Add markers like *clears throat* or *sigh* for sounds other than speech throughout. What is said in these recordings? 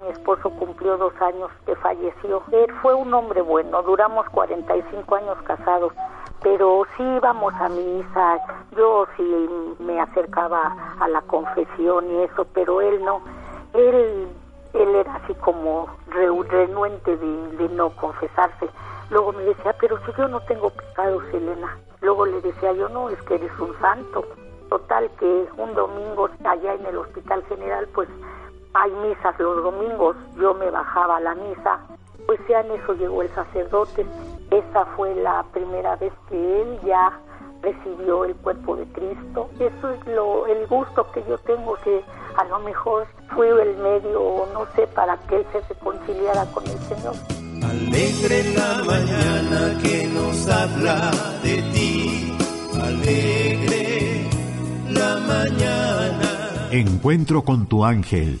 Mi esposo cumplió dos años que falleció. Él fue un hombre bueno, duramos 45 años casados, pero sí íbamos a misa, yo sí me acercaba a la confesión y eso, pero él no. Él, él era así como renuente de, de no confesarse. Luego me decía, pero si yo no tengo pecados, Elena. Luego le decía yo, no, es que eres un santo. Total que un domingo allá en el Hospital General, pues hay misas los domingos, yo me bajaba a la misa, pues ya en eso llegó el sacerdote. Esa fue la primera vez que él ya recibió el cuerpo de Cristo. Eso es lo, el gusto que yo tengo, que a lo mejor fue el medio, no sé, para que él se reconciliara con el Señor. Alegre la mañana que nos habla de ti, alegre la mañana. Encuentro con tu ángel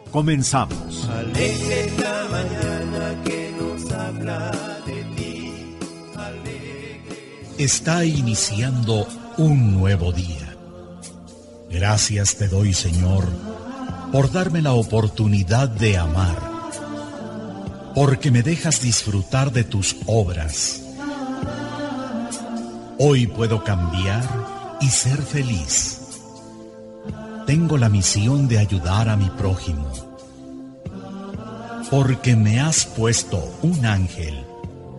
Comenzamos. Está iniciando un nuevo día. Gracias te doy, Señor, por darme la oportunidad de amar, porque me dejas disfrutar de tus obras. Hoy puedo cambiar y ser feliz. Tengo la misión de ayudar a mi prójimo, porque me has puesto un ángel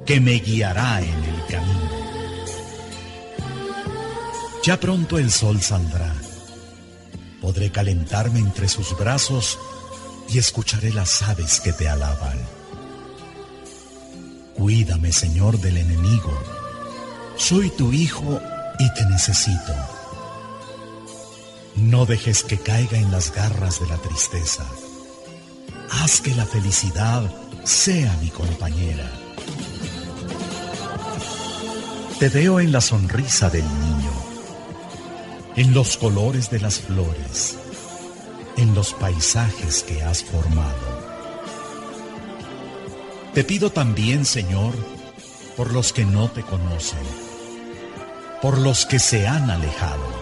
que me guiará en el camino. Ya pronto el sol saldrá. Podré calentarme entre sus brazos y escucharé las aves que te alaban. Cuídame, Señor, del enemigo. Soy tu hijo y te necesito. No dejes que caiga en las garras de la tristeza. Haz que la felicidad sea mi compañera. Te veo en la sonrisa del niño en los colores de las flores, en los paisajes que has formado. Te pido también, Señor, por los que no te conocen, por los que se han alejado.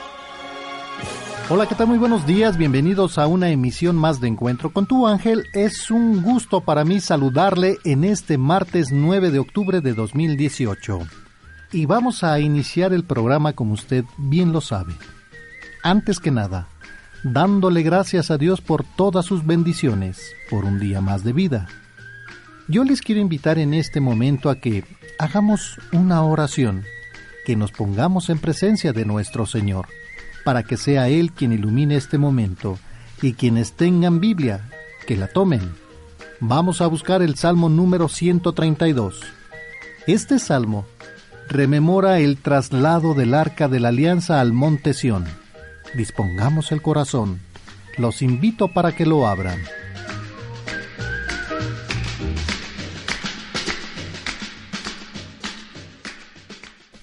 Hola, ¿qué tal? Muy buenos días, bienvenidos a una emisión más de Encuentro con tu ángel. Es un gusto para mí saludarle en este martes 9 de octubre de 2018. Y vamos a iniciar el programa como usted bien lo sabe. Antes que nada, dándole gracias a Dios por todas sus bendiciones, por un día más de vida. Yo les quiero invitar en este momento a que hagamos una oración, que nos pongamos en presencia de nuestro Señor, para que sea Él quien ilumine este momento, y quienes tengan Biblia, que la tomen. Vamos a buscar el Salmo número 132. Este salmo rememora el traslado del arca de la alianza al monte Sión dispongamos el corazón. Los invito para que lo abran.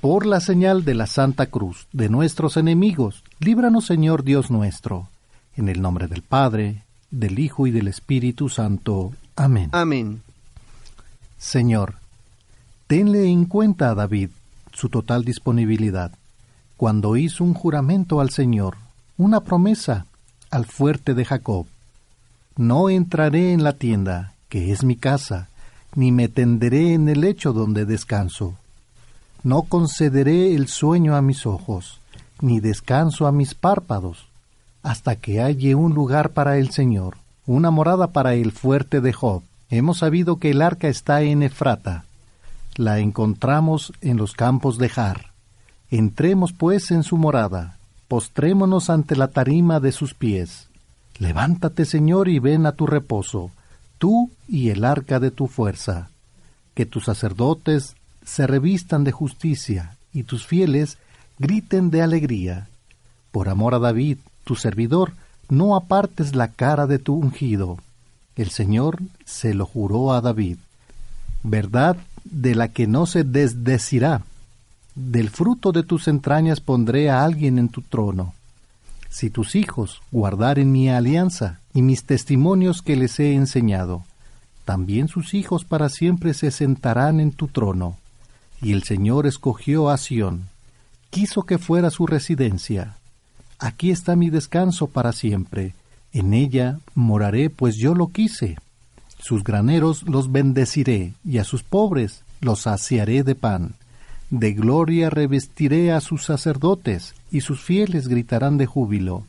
Por la señal de la Santa Cruz de nuestros enemigos, líbranos Señor Dios nuestro. En el nombre del Padre, del Hijo y del Espíritu Santo. Amén. Amén. Señor, tenle en cuenta a David su total disponibilidad cuando hizo un juramento al Señor, una promesa al fuerte de Jacob. No entraré en la tienda, que es mi casa, ni me tenderé en el lecho donde descanso. No concederé el sueño a mis ojos, ni descanso a mis párpados, hasta que halle un lugar para el Señor, una morada para el fuerte de Job. Hemos sabido que el arca está en Efrata. la encontramos en los campos de Jar. Entremos pues en su morada, postrémonos ante la tarima de sus pies. Levántate, Señor, y ven a tu reposo, tú y el arca de tu fuerza. Que tus sacerdotes se revistan de justicia, y tus fieles griten de alegría. Por amor a David, tu servidor, no apartes la cara de tu ungido. El Señor se lo juró a David. Verdad de la que no se desdecirá. Del fruto de tus entrañas pondré a alguien en tu trono. Si tus hijos guardaren mi alianza y mis testimonios que les he enseñado, también sus hijos para siempre se sentarán en tu trono. Y el Señor escogió a Sión, quiso que fuera su residencia. Aquí está mi descanso para siempre, en ella moraré, pues yo lo quise. Sus graneros los bendeciré, y a sus pobres los saciaré de pan. De gloria revestiré a sus sacerdotes, y sus fieles gritarán de júbilo.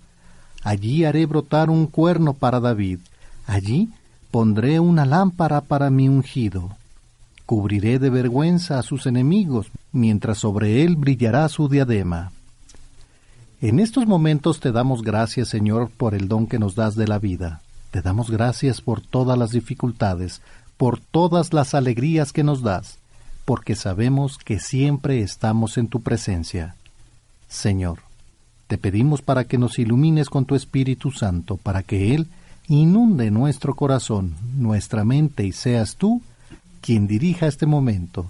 Allí haré brotar un cuerno para David, allí pondré una lámpara para mi ungido. Cubriré de vergüenza a sus enemigos, mientras sobre él brillará su diadema. En estos momentos te damos gracias, Señor, por el don que nos das de la vida. Te damos gracias por todas las dificultades, por todas las alegrías que nos das, porque sabemos que siempre estamos en tu presencia. Señor, te pedimos para que nos ilumines con tu Espíritu Santo, para que Él inunde nuestro corazón, nuestra mente y seas tú quien dirija este momento.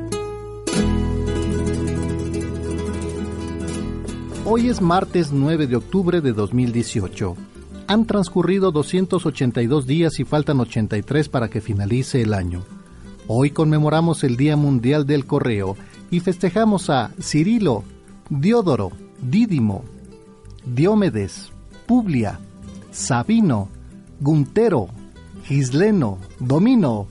Hoy es martes 9 de octubre de 2018. Han transcurrido 282 días y faltan 83 para que finalice el año. Hoy conmemoramos el Día Mundial del Correo y festejamos a Cirilo, Diodoro, Dídimo, Diomedes, Publia, Sabino, Guntero, Gisleno, Domino,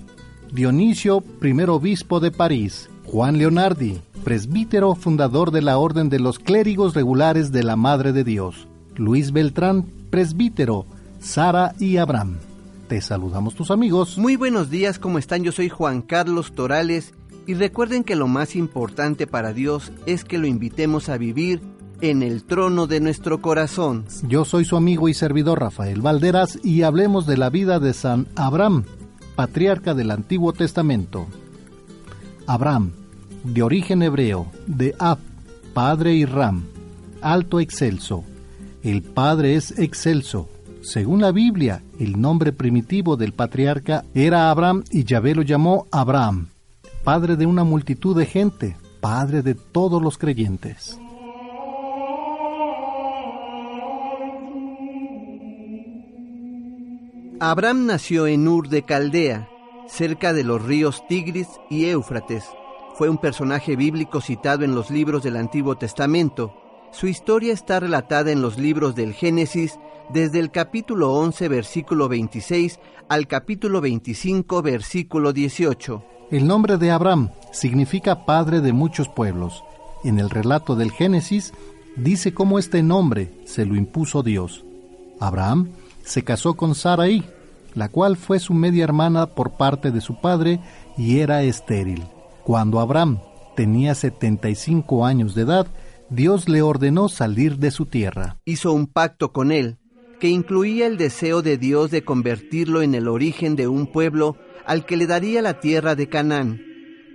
Dionisio, primer obispo de París, Juan Leonardi, presbítero fundador de la Orden de los Clérigos Regulares de la Madre de Dios, Luis Beltrán, presbítero, Sara y Abraham. Te saludamos tus amigos. Muy buenos días, ¿cómo están? Yo soy Juan Carlos Torales y recuerden que lo más importante para Dios es que lo invitemos a vivir en el trono de nuestro corazón. Yo soy su amigo y servidor Rafael Valderas y hablemos de la vida de San Abraham, patriarca del Antiguo Testamento. Abraham, de origen hebreo, de Ab, padre y Ram, alto excelso, el Padre es excelso. Según la Biblia, el nombre primitivo del patriarca era Abraham y Yahvé lo llamó Abraham, padre de una multitud de gente, padre de todos los creyentes. Abraham nació en Ur de Caldea, cerca de los ríos Tigris y Éufrates. Fue un personaje bíblico citado en los libros del Antiguo Testamento su historia está relatada en los libros del Génesis desde el capítulo 11 versículo 26 al capítulo 25 versículo 18. El nombre de Abraham significa padre de muchos pueblos. En el relato del Génesis dice cómo este nombre se lo impuso Dios. Abraham se casó con Sarai, la cual fue su media hermana por parte de su padre y era estéril. Cuando Abraham tenía 75 años de edad, Dios le ordenó salir de su tierra. Hizo un pacto con él, que incluía el deseo de Dios de convertirlo en el origen de un pueblo al que le daría la tierra de Canaán,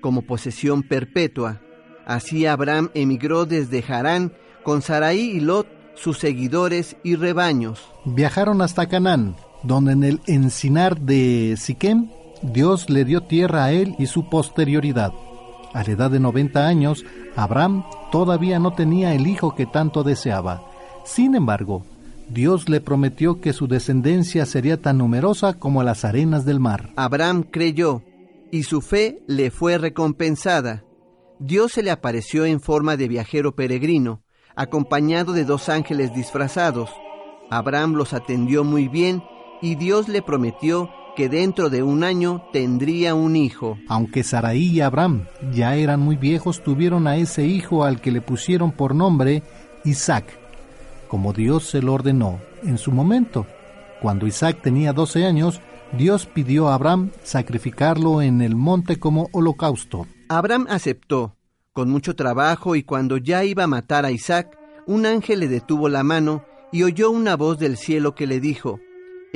como posesión perpetua. Así Abraham emigró desde Harán con Sarai y Lot, sus seguidores y rebaños. Viajaron hasta Canaán, donde en el encinar de Siquem Dios le dio tierra a él y su posterioridad. A la edad de 90 años, Abraham todavía no tenía el hijo que tanto deseaba. Sin embargo, Dios le prometió que su descendencia sería tan numerosa como las arenas del mar. Abraham creyó, y su fe le fue recompensada. Dios se le apareció en forma de viajero peregrino, acompañado de dos ángeles disfrazados. Abraham los atendió muy bien y Dios le prometió que dentro de un año tendría un hijo. Aunque Saraí y Abraham ya eran muy viejos, tuvieron a ese hijo al que le pusieron por nombre Isaac, como Dios se lo ordenó en su momento. Cuando Isaac tenía 12 años, Dios pidió a Abraham sacrificarlo en el monte como holocausto. Abraham aceptó, con mucho trabajo, y cuando ya iba a matar a Isaac, un ángel le detuvo la mano y oyó una voz del cielo que le dijo,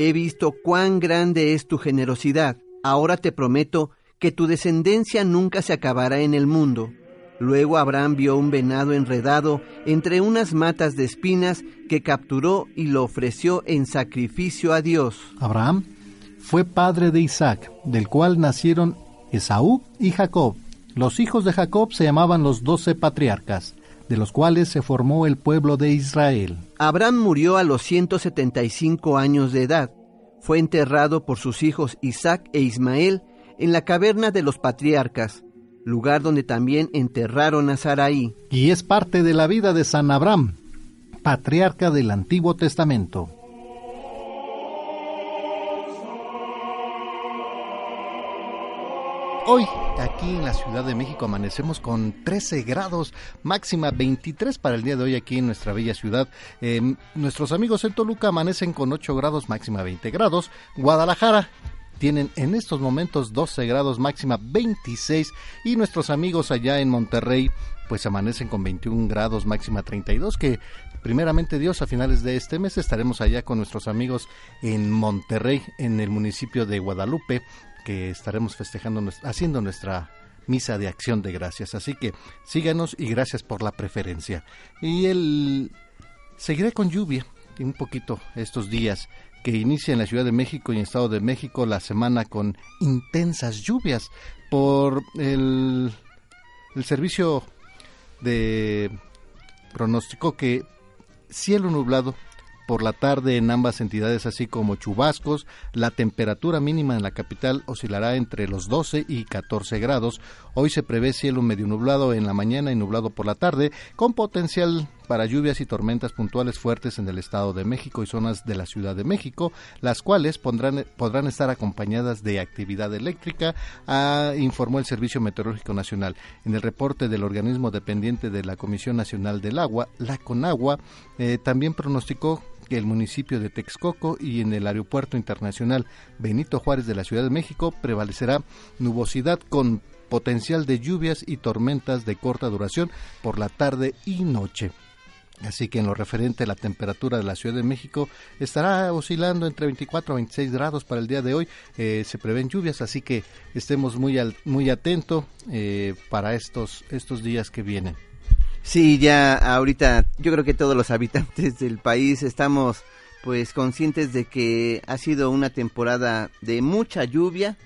He visto cuán grande es tu generosidad, ahora te prometo que tu descendencia nunca se acabará en el mundo. Luego Abraham vio un venado enredado entre unas matas de espinas que capturó y lo ofreció en sacrificio a Dios. Abraham fue padre de Isaac, del cual nacieron Esaú y Jacob. Los hijos de Jacob se llamaban los doce patriarcas, de los cuales se formó el pueblo de Israel. Abraham murió a los 175 años de edad. Fue enterrado por sus hijos Isaac e Ismael en la caverna de los patriarcas, lugar donde también enterraron a Saraí. Y es parte de la vida de San Abraham, patriarca del Antiguo Testamento. Hoy, aquí en la Ciudad de México, amanecemos con 13 grados, máxima 23 para el día de hoy aquí en nuestra bella ciudad. Em, nuestros amigos en Toluca amanecen con 8 grados, máxima 20 grados. Guadalajara tienen en estos momentos 12 grados, máxima 26. Y nuestros amigos allá en Monterrey, pues amanecen con 21 grados, máxima 32, que primeramente Dios a finales de este mes estaremos allá con nuestros amigos en Monterrey, en el municipio de Guadalupe, que estaremos festejando, haciendo nuestra misa de acción de gracias. Así que síganos y gracias por la preferencia. Y el seguiré con lluvia un poquito estos días que inicia en la Ciudad de México y en Estado de México la semana con intensas lluvias por el, el servicio de pronóstico que cielo nublado por la tarde en ambas entidades, así como chubascos. La temperatura mínima en la capital oscilará entre los 12 y 14 grados. Hoy se prevé cielo medio nublado en la mañana y nublado por la tarde, con potencial para lluvias y tormentas puntuales fuertes en el Estado de México y zonas de la Ciudad de México, las cuales podrán estar acompañadas de actividad eléctrica, ah, informó el Servicio Meteorológico Nacional. En el reporte del organismo dependiente de la Comisión Nacional del Agua, la CONAGUA, eh, también pronosticó el municipio de Texcoco y en el Aeropuerto Internacional Benito Juárez de la Ciudad de México prevalecerá nubosidad con potencial de lluvias y tormentas de corta duración por la tarde y noche. Así que en lo referente a la temperatura de la Ciudad de México estará oscilando entre 24 a 26 grados para el día de hoy. Eh, se prevén lluvias, así que estemos muy, muy atentos eh, para estos, estos días que vienen. Sí, ya ahorita yo creo que todos los *laughs* habitantes del país estamos pues conscientes de que ha sido una temporada de mucha lluvia.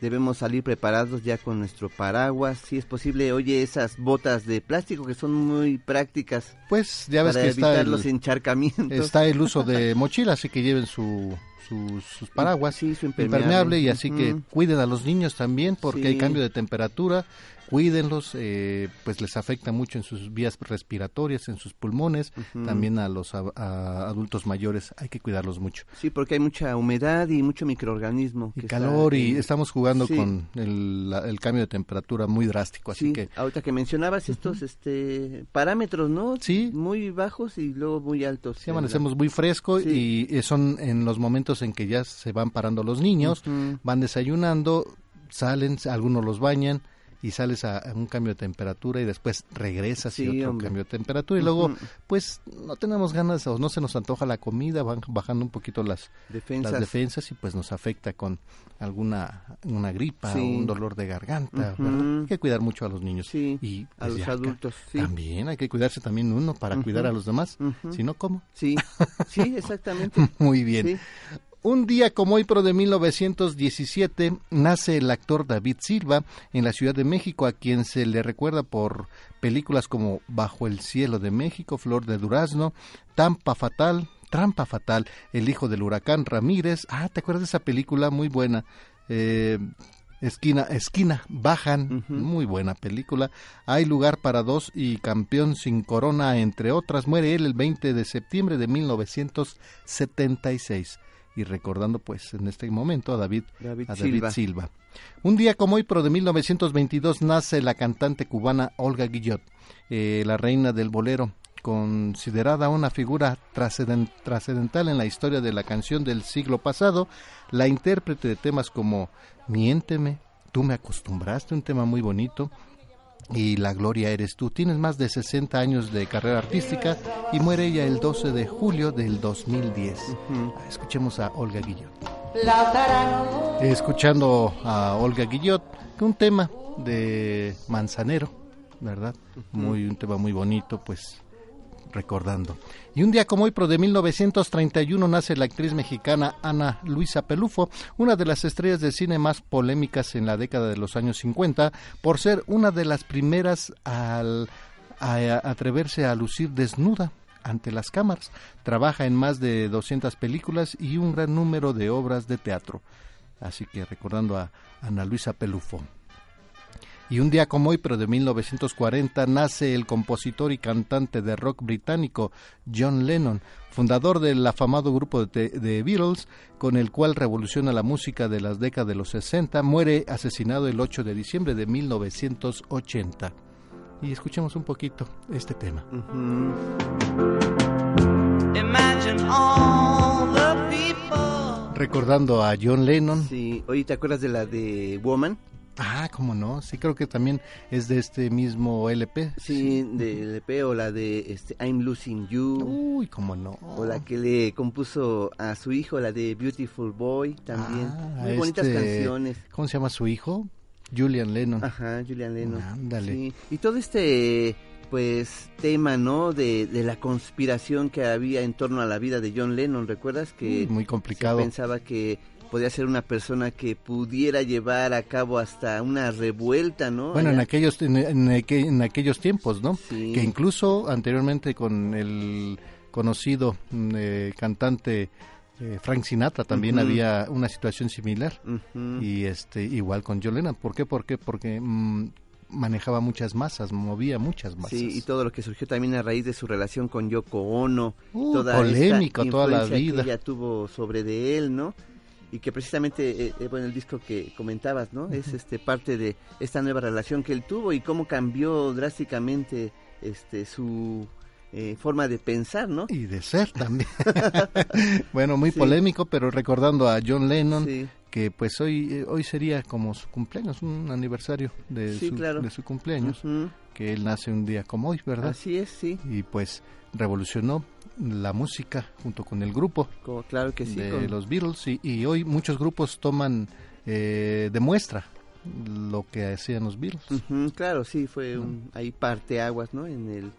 Debemos salir preparados ya con nuestro paraguas, si es posible, oye, esas botas de plástico que son muy prácticas. Pues ya ves para que evitar está el, los encharcamientos. está el uso de *laughs* mochila, así que lleven su, su- sus paraguas Sí, su impermeable. y así que cuiden a los niños también porque hay cambio de temperatura, cuídenlos, eh, pues les afecta mucho en sus vías respiratorias, en sus pulmones, también a los a- a adultos mayores hay que cuidarlos mucho. Sí, porque hay mucha humedad y mucho microorganismo. Y que calor está y estamos jugando Sí. con el, la- el cambio de temperatura muy drástico, así Sí, que ahorita que mencionabas estos este parámetros, ¿no? Sí. Muy bajos y luego muy altos. Sí, amanecemos muy fresco y eh, son en los momentos en que ya se van parando los niños, van desayunando, salen, algunos los bañan y sales a, a un cambio de temperatura y después regresas y otro hombre. cambio de temperatura y luego pues no tenemos ganas o no se nos antoja la comida, van bajando un poquito las, Defensas. las defensas y pues nos afecta con alguna una gripa Sí. o un dolor de garganta. Hay que cuidar mucho a los niños Sí, y a pues, los ya adultos. También hay que cuidarse también uno para cuidar a los demás, si no cómo. Sí, sí, *laughs* exactamente. Muy bien. Un día como hoy, pero de 1917, nace el actor David Silva en la Ciudad de México, a quien se le recuerda por películas como Bajo el cielo de México, Flor de Durazno, Tampa Fatal, Trampa Fatal, El hijo del huracán Ramírez. Ah, ¿te acuerdas de esa película? Muy buena. Eh, Esquina, esquina, bajan, muy buena película. Hay lugar para dos y campeón sin corona, entre otras. Muere él el 20 de septiembre de 1976. Y recordando pues en este momento a David, David a David Silva. Silva. Un día como hoy, pero de 1922, nace la cantante cubana Olga Guillot, eh, la reina del bolero, considerada una figura trascenden- trascendental en la historia de la canción del siglo pasado, la intérprete de temas como Miénteme, Tú me acostumbraste, un tema muy bonito, y La Gloria eres tú. Tienes más de 60 años de carrera artística y muere ella el 12 de julio del 2010. Escuchemos a Olga Guillot. Escuchando a Olga Guillot, que un tema de Manzanero, ¿verdad? Muy un tema muy bonito, pues recordando. Y un día como hoy, pero de 1931, nace la actriz mexicana Ana Luisa Pelufo, una de las estrellas de cine más polémicas en la década de los años 50, por ser una de las primeras al, a, atreverse a lucir desnuda ante las cámaras. Trabaja en más de 200 películas y un gran número de obras de teatro. Así que recordando a Ana Luisa Pelufo. Y un día como hoy, pero de 1940, nace el compositor y cantante de rock británico John Lennon, fundador del afamado grupo de, de Beatles, con el cual revoluciona la música de las décadas de los 60. Muere asesinado el 8 de diciembre de 1980. Y escuchemos un poquito este tema. Recordando a John Lennon. Sí, oye, ¿te acuerdas de la de Woman? Ah, cómo no. Sí, creo que también es de este mismo LP. Sí, de LP o la de este, I'm Losing You. Uy, cómo no. O la que le compuso a su hijo, la de Beautiful Boy también. Ah, Muy bonitas este, canciones. ¿Cómo se llama su hijo? Julian Lennon. Ajá, Julian Lennon. Ándale. Sí. Y todo este pues tema, ¿no? De, de la conspiración que había en torno a la vida de John Lennon, ¿recuerdas que Uy, muy complicado. se pensaba que podía ser una persona que pudiera llevar a cabo hasta una revuelta, ¿no? Bueno, en aquellos en, en aqu- en aquellos tiempos, ¿no? Sí. Que incluso anteriormente con el conocido mm, eh, cantante eh, Frank Sinatra también había una situación similar y este igual con Lennon. ¿Por qué? ¿Por qué? Porque mm, manejaba muchas masas, movía muchas masas. Sí, y todo lo que surgió también a raíz de su relación con Yoko Ono, Uh, toda polémico esta toda la vida. que ella tuvo sobre de él, ¿no? Y que precisamente, eh, eh, bueno, el disco que comentabas, ¿no? Es este parte de esta nueva relación que él tuvo y cómo cambió drásticamente este su eh, forma de pensar, ¿no? Y de ser también. *laughs* bueno, muy Sí. polémico, pero recordando a John Lennon, Sí. que pues hoy eh, hoy sería como su cumpleaños, un aniversario de, Sí, su, claro. de su cumpleaños, que él nace un día como hoy, ¿verdad? Así es, sí. Y pues revolucionó la música junto con el grupo Como- claro que sí. de con- los Beatles y, y hoy muchos grupos toman eh, de muestra lo que hacían los Beatles. Claro, sí, fue un, ahí parteaguas, ¿no? En el,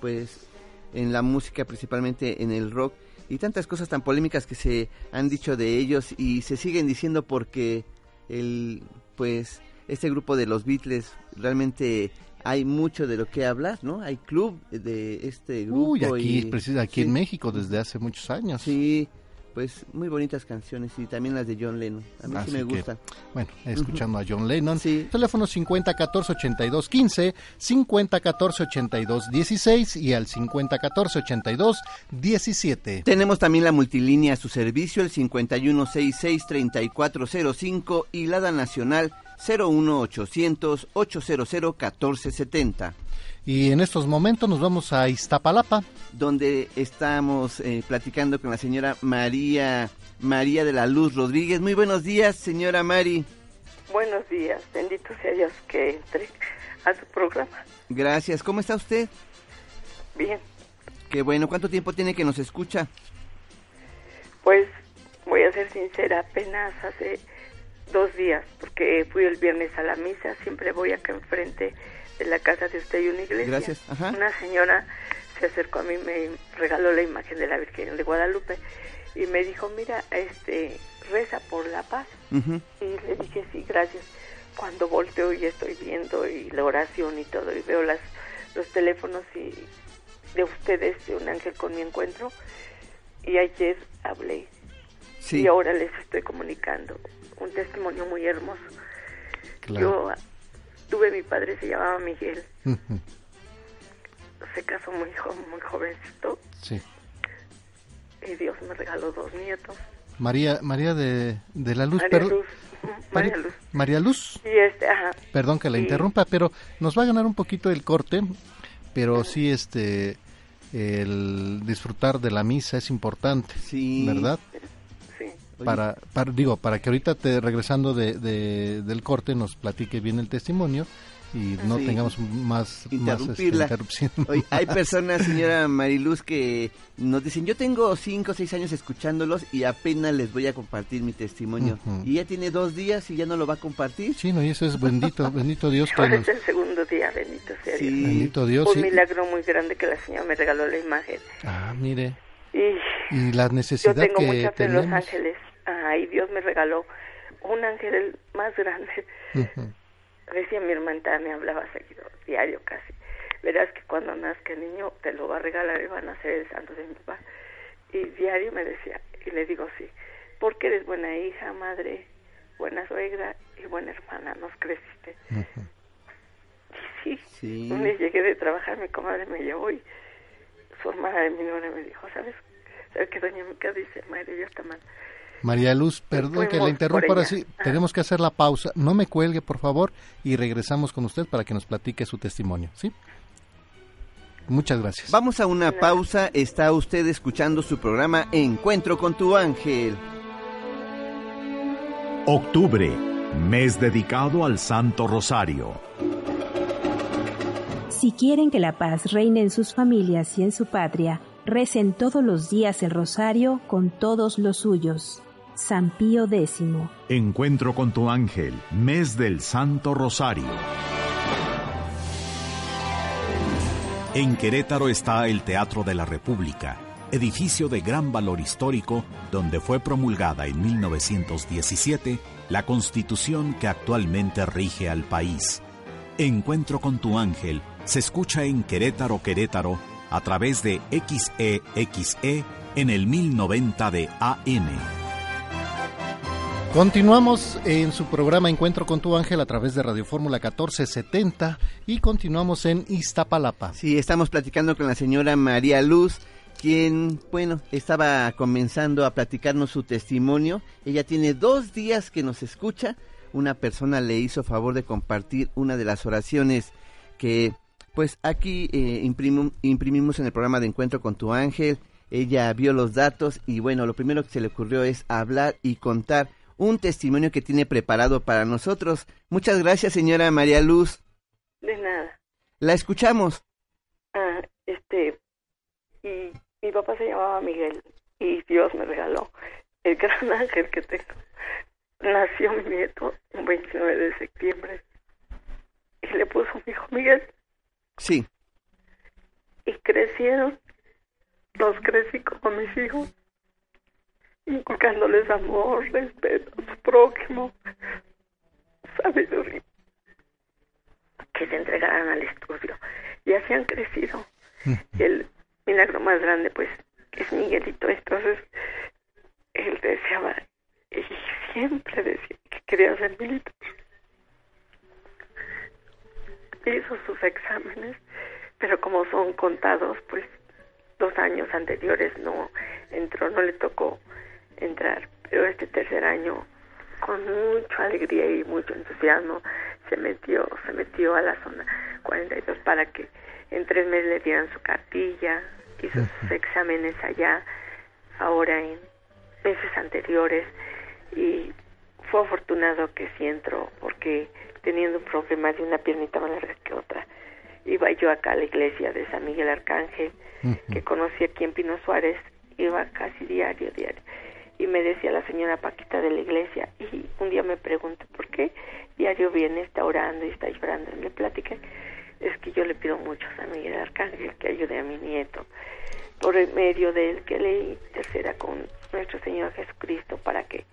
pues, en la música, principalmente en el rock, y tantas cosas tan polémicas que se han dicho de ellos y se siguen diciendo porque el, pues, este grupo de los Beatles realmente hay mucho de lo que hablar, ¿no? Hay club de este grupo. Uy, aquí, y- precis- aquí sí, en México desde hace muchos años. Sí, pues muy bonitas canciones y también las de John Lennon. A mí Así sí me que, gustan. Bueno, escuchando a John Lennon. Sí. Teléfono 50 14 82 15, 50 14 82 16 y al 50 14 82 17. Tenemos también la multilínea a su servicio, el 5166-3405 y la nacional 01800 800 1470 Y en estos momentos nos vamos a Iztapalapa. donde estamos eh, platicando con la señora María María de la Luz Rodríguez. Muy buenos días, señora Mari. Buenos días, bendito sea Dios que entre a su programa. Gracias. ¿Cómo está usted? Bien, Qué bueno. ¿Cuánto tiempo tiene que nos escucha? pues voy a ser sincera, apenas hace dos días, porque fui el viernes a la misa, siempre voy acá enfrente de la casa de usted y una iglesia. Gracias, ajá. Una señora se acercó a mí, me regaló la imagen de la Virgen de Guadalupe y me dijo, mira, este, reza por la paz. Y le dije, sí, gracias. Cuando volteo y estoy viendo y la oración y todo, y veo las, los teléfonos y de ustedes, de un ángel con mi encuentro, y ayer hablé Sí. y ahora les estoy comunicando un testimonio muy hermoso. Yo tuve mi padre, se llamaba Miguel. Se casó muy, muy jovencito. Sí. Y Dios me regaló dos nietos. María, María de, de la Luz. María perdón. Luz. María Luz. María Luz. Y este, ajá. Perdón que la Sí. interrumpa, pero nos va a ganar un poquito el corte, pero sí este el disfrutar de la misa es importante, Sí. ¿verdad? Para, para digo, para que ahorita te regresando de, de- del corte nos platique bien el testimonio y no Sí. tengamos más, más este, Interrumpirla. interrupción. Oye, hay *laughs* personas, señora Mariluz, que nos dicen, yo tengo cinco o seis años escuchándolos y apenas les voy a compartir mi testimonio. Y ya tiene dos días y ya no lo va a compartir. Sí, no, y eso es bendito, *laughs* bendito Dios que Ahora nos, es el segundo día, bendito sea Sí. Dios. bendito Dios. Un sí. milagro muy grande que la señora me regaló la imagen. Ah, mire, Y y la yo necesidad tengo que mucha fe en Los tenemos. Ángeles. Ay, Dios me regaló un ángel el más grande. Ujú. Decía mi hermana, me hablaba seguido, diario casi. Verás que cuando nazca el niño te lo va a regalar y van a ser el santo de mi papá. Y diario me decía, y le digo sí, porque eres buena hija, madre, buena suegra y buena hermana, nos creciste. Ujú. Y sí, Sí. un día llegué de trabajar, mi comadre me llevó y su hermana de mi novia me dijo, ¿sabes? ¿Sabes que doña Mica dice, madre, ya está mal? María Luz, perdón que la interrumpa, ahora sí, tenemos que hacer la pausa. No me cuelgue, por favor, y regresamos con usted para que nos platique su testimonio, ¿sí? Muchas gracias. Vamos a una pausa. Está usted escuchando su programa Encuentro con tu ángel. Octubre, mes dedicado al Santo Rosario. Si quieren que la paz reine en sus familias y en su patria, recen todos los días el rosario con todos los suyos. San Pío X. Encuentro con tu ángel, mes del Santo Rosario. En Querétaro está el Teatro de la República, edificio de gran valor histórico donde fue promulgada en 1917 la constitución que actualmente rige al país. Encuentro con tu ángel se escucha en Querétaro, Querétaro, a través de XEXE en el 1090 de AM. Continuamos en su programa Encuentro con tu ángel a través de Radio Fórmula 1470 y continuamos en Iztapalapa. Sí, estamos platicando con la señora María Luz, quien, bueno, estaba comenzando a platicarnos su testimonio. Ella tiene dos días que nos escucha. Una persona le hizo favor de compartir una de las oraciones que, pues, aquí eh, imprimimos en el programa de Encuentro con tu ángel. Ella vio los datos y, bueno, lo primero que se le ocurrió es hablar y contar un testimonio que tiene preparado para nosotros. Muchas gracias, señora María Luz. De nada. La escuchamos. Ah, este, y mi papá se llamaba Miguel y Dios me regaló el gran *laughs* ángel que tengo. Nació mi nieto un 29 de septiembre y le puso mi hijo Miguel Sí. y crecieron. Los crecí como mis hijos, inculcándoles amor, respeto a su prójimo, sabiduría, que se entregaran al estudio. Y así han crecido. Y el milagro más grande, pues, es Miguelito. Entonces, él deseaba y siempre decía que quería ser militar. Hizo sus exámenes, pero como son contados, pues, dos años anteriores no entró, no le tocó entrar. Pero este tercer año, con mucha alegría y mucho entusiasmo, se metió, se metió a la zona 42 para que en tres meses le dieran su cartilla, hizo sus exámenes allá, ahora en meses anteriores, y fue afortunado que sí entró, porque teniendo un problema de una piernita más larga que otra, iba yo acá a la iglesia de San Miguel Arcángel, que conocí aquí en Pino Suárez, iba casi diario, diario, y me decía la señora Paquita de la iglesia, y un día me pregunté, ¿por qué diario viene, está orando y está llorando? Y le platiqué, es que yo le pido mucho a San Miguel Arcángel que ayude a mi nieto, por el medio de él que le interceda con nuestro Señor Jesucristo para que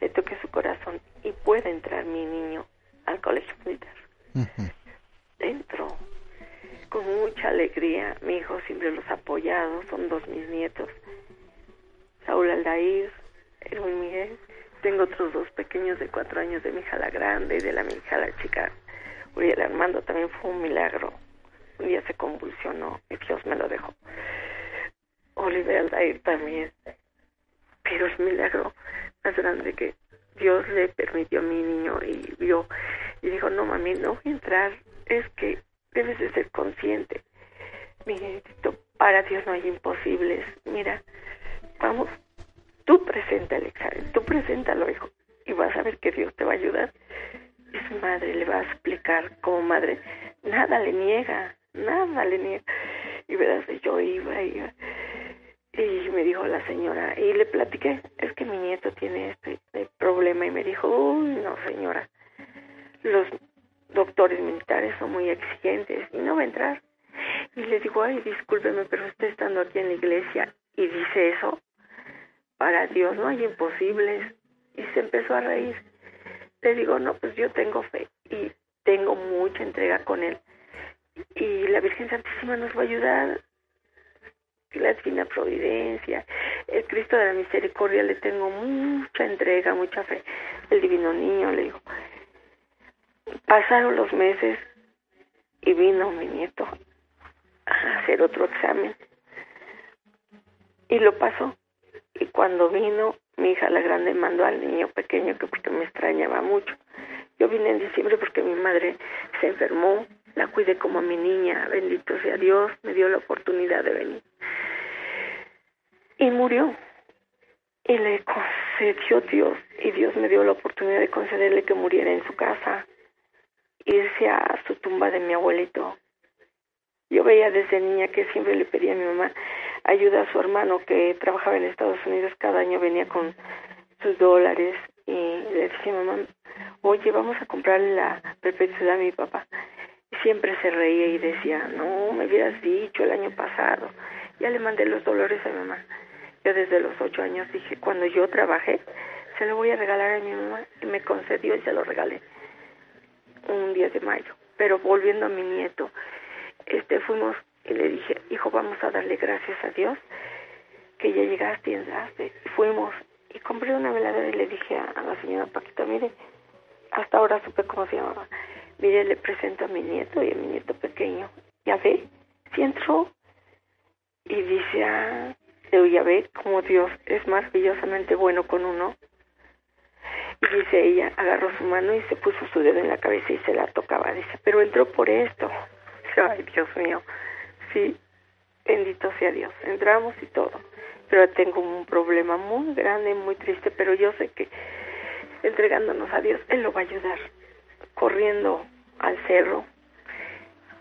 le toque su corazón y pueda entrar mi niño al colegio militar. Dentro, con mucha alegría, mi hijo siempre los ha apoyado, son dos mis nietos, Saúl Aldair, Erwin Miguel tengo otros dos pequeños de cuatro años de mi hija la grande y de la mi hija la chica. Uriel Armando también fue un milagro. Un día se convulsionó y Dios me lo dejó. Oliver Aldair también. Pero el milagro más grande que Dios le permitió a mi niño y vio y dijo, no mami, no voy a entrar, es que debes de ser consciente. Mi nietito, para Dios no hay imposibles. Mira, vamos, tú presenta el examen, tú preséntalo, hijo, y vas a ver que Dios te va a ayudar. Y su madre le va a explicar como madre, nada le niega, nada le niega. Y verás, yo iba, iba. Y me dijo la señora, y le platiqué, es que mi nieto tiene este, este problema. Y me dijo, uy, no señora, los doctores militares son muy exigentes y no va a entrar. Y le digo, ay, discúlpeme, pero usted estando aquí en la iglesia y dice eso, para Dios no hay imposibles. Y se empezó a reír. Le digo, no, pues yo tengo fe y tengo mucha entrega con él. Y la Virgen Santísima nos va a ayudar. La Divina Providencia, el Cristo de la Misericordia, le tengo mucha entrega, mucha fe. El Divino Niño, le digo. Pasaron los meses y vino mi nieto a hacer otro examen. Y lo pasó. Y cuando vino, mi hija la grande mandó al niño pequeño que porque me extrañaba mucho. Yo vine en diciembre porque mi madre se enfermó, la cuidé como a mi niña, bendito sea Dios, me dio la oportunidad de venir. Y murió. Y le concedió Dios, y Dios me dio la oportunidad de concederle que muriera en su casa, irse a su tumba de mi abuelito. Yo veía desde niña que siempre le pedía a mi mamá ayuda a su hermano que trabajaba en Estados Unidos, cada año venía con sus dólares y le decía mamá, oye, vamos a comprarle la perpetuidad a mi papá. Siempre se reía y decía, no, me hubieras dicho el año pasado. Ya le mandé los dólares a mi mamá. Yo desde los ocho años dije, cuando yo trabajé, se lo voy a regalar a mi mamá. Y me concedió y se lo regalé un día de mayo. Pero volviendo a mi nieto, este fuimos y le dije, hijo, vamos a darle gracias a Dios que ya llegaste y entraste. Y fuimos y compré una veladora y le dije a, la señora Paquita, mire, hasta ahora supe cómo se llamaba. Mire, le presento a mi nieto y a mi nieto pequeño. Ya ve, si entró. Y dice, ah, ya ve como Dios es maravillosamente bueno con uno. Y dice ella, agarró su mano y se puso su dedo en la cabeza y se la tocaba. Dice, pero entró por esto. *laughs* Ay, Dios mío. Sí, bendito sea Dios. Entramos y todo. Pero tengo un problema muy grande, muy triste, pero yo sé que entregándonos a Dios, Él lo va a ayudar. Corriendo al cerro,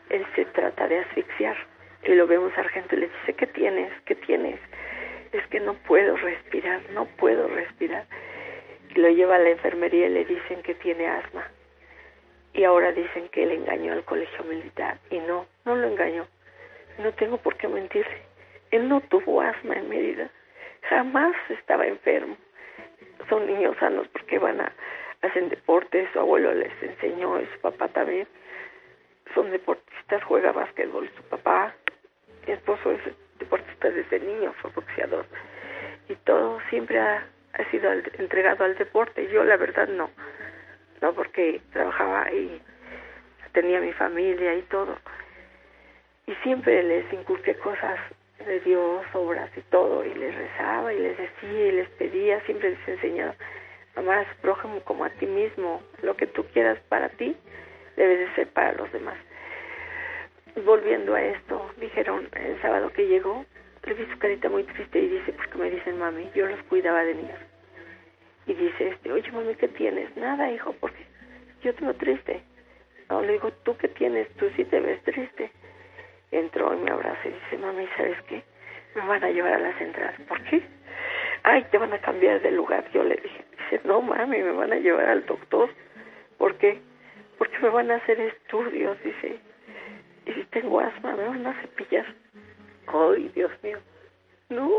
Él se trata de asfixiar. Y lo vemos sargento y le dice, ¿qué tienes? ¿Qué tienes? Es que no puedo respirar, no puedo respirar. Y lo lleva a la enfermería y le dicen que tiene asma. Y ahora dicen que él engañó al colegio militar. Y no, no lo engañó. No tengo por qué mentirle. Él no tuvo asma en Mérida. Jamás estaba enfermo. Son niños sanos porque van a hacen deportes. Su abuelo les enseñó y su papá también. Son deportistas, juega básquetbol. Su papá, mi esposo es deportista desde niño, fue boxeador. Y todo siempre ha, ha sido entregado al deporte. Yo la verdad no. No porque trabajaba y tenía mi familia y todo y siempre les inculqué cosas de Dios, obras y todo, y les rezaba y les decía y les pedía, siempre les enseñaba, amar a prójimo como a ti mismo, lo que tú quieras para ti, debe de ser para los demás. Volviendo a esto, dijeron el sábado que llegó, le vi su carita muy triste y dice, porque me dicen mami, yo los cuidaba de niños. Y dice este, oye mami, ¿qué tienes? Nada, hijo, porque yo te veo triste. No, le digo, ¿tú qué tienes? Tú sí te ves triste entró y me abraza y dice, mami, ¿sabes qué? Me van a llevar a la central. ¿Por qué? Ay, te van a cambiar de lugar. Yo le dije, dice, no, mami, me van a llevar al doctor. ¿Por qué? Porque me van a hacer estudios, dice. Y si tengo asma, me van a cepillar. Ay, Dios mío. No.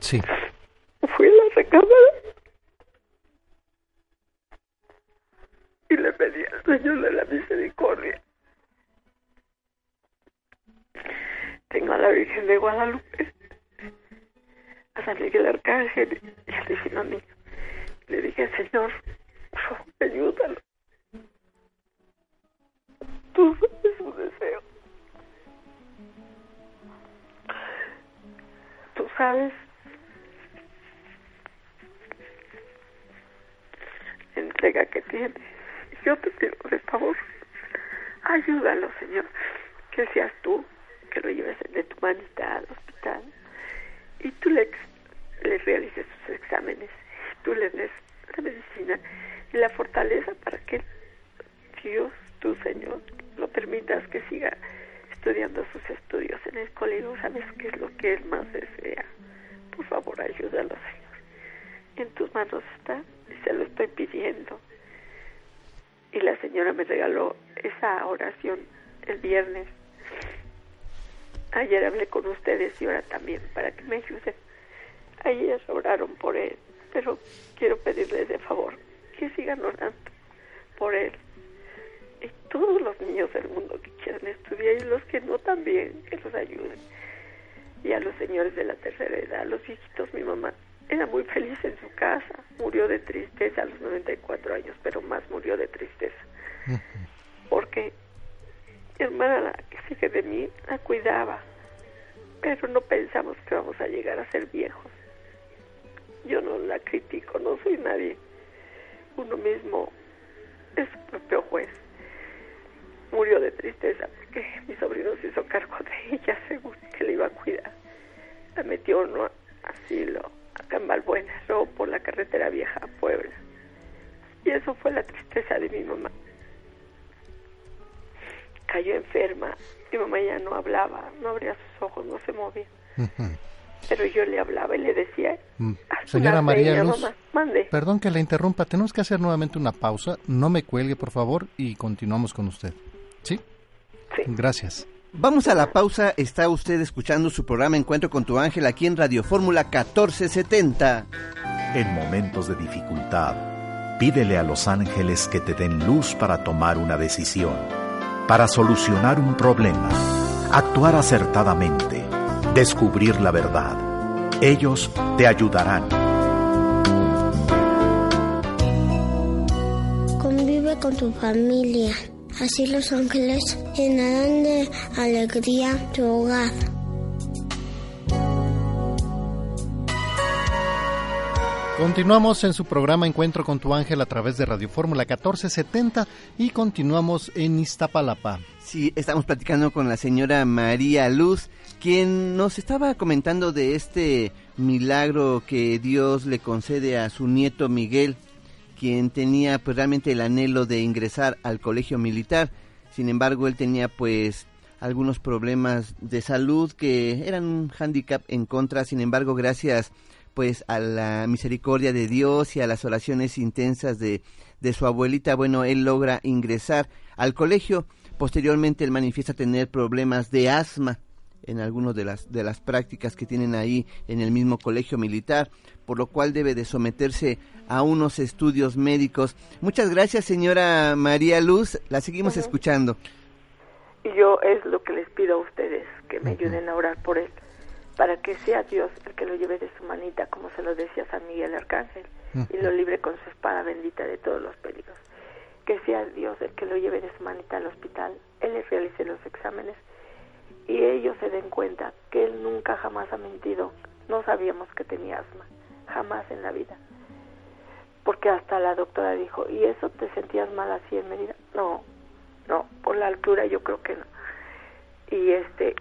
Sí. Fui a la recámara y le pedí al Señor de la misericordia tengo a la Virgen de Guadalupe, a San Miguel Arcángel y al Divino Niño. Le dije, Señor, por favor, ayúdalo. Tú sabes su deseo. Tú sabes la entrega que tiene. Yo te pido, de favor, ayúdalo, Señor. Que seas tú, que lo lleves de tu manita al hospital y tú le, le realices sus exámenes. Y tú le des la medicina y la fortaleza para que Dios, tu Señor, lo permitas que siga estudiando sus estudios en el colegio. ¿Sabes qué es lo que él más desea? Por favor, ayúdalo, Señor. En tus manos está y se lo estoy pidiendo. Y la señora me regaló esa oración el viernes. Ayer hablé con ustedes y ahora también para que me ayuden. Ayer oraron por él, pero quiero pedirles de favor que sigan orando por él. Y todos los niños del mundo que quieran estudiar y los que no también, que los ayuden. Y a los señores de la tercera edad, a los viejitos, mi mamá era muy feliz en su casa, murió de tristeza a los 94 años, pero más murió de tristeza. Porque mi hermana, que sigue de mí, la cuidaba, pero no pensamos que vamos a llegar a ser viejos. Yo no la critico, no soy nadie. Uno mismo es su propio juez. Murió de tristeza porque mi sobrino se hizo cargo de ella, según que le iba a cuidar. La metió en un asilo acá en Balbuena, luego por la carretera vieja a Puebla. Y eso fue la tristeza de mi mamá. Cayó enferma, mi mamá ya no hablaba, no abría sus ojos, no se movía. Pero yo le hablaba y le decía, Mm. "Haz Señora María Luz, mamá, mande. perdón que la interrumpa, tenemos que hacer nuevamente una pausa. No me cuelgue, por favor, y continuamos con usted. ¿Sí? Sí. Gracias. Vamos a la pausa. Está usted escuchando su programa Encuentro con tu ángel aquí en Radio Fórmula 1470. En momentos de dificultad, pídele a los ángeles que te den luz para tomar una decisión, para solucionar un problema, actuar acertadamente, descubrir la verdad. Ellos te ayudarán. Convive con tu familia. Así los ángeles llenarán de alegría tu hogar. Continuamos en su programa Encuentro con tu ángel a través de Radio Fórmula 1470 y continuamos en Iztapalapa. Sí, estamos platicando con la señora María Luz, quien nos estaba comentando de este milagro que Dios le concede a su nieto Miguel, quien tenía pues realmente el anhelo de ingresar al colegio militar. Sin embargo, él tenía pues algunos problemas de salud que eran un hándicap en contra. Sin embargo, gracias pues a la misericordia de Dios y a las oraciones intensas de, de su abuelita, bueno, él logra ingresar al colegio. Posteriormente él manifiesta tener problemas de asma en algunas de las, de las prácticas que tienen ahí en el mismo colegio militar, por lo cual debe de someterse a unos estudios médicos. Muchas gracias, señora María Luz. La seguimos escuchando. Y yo es lo que les pido a ustedes, que me ayuden a orar por él, para que sea Dios el que lo lleve de su manita, como se lo decía San Miguel Arcángel, y lo libre con su espada bendita de todos los peligros. Que sea Dios el que lo lleve de su manita al hospital, él les realice los exámenes y ellos se den cuenta que él nunca jamás ha mentido. No sabíamos que tenía asma, jamás en la vida. Porque hasta la doctora dijo, ¿y eso te sentías mal así en Mérida? No, no, por la altura yo creo que no. Y este,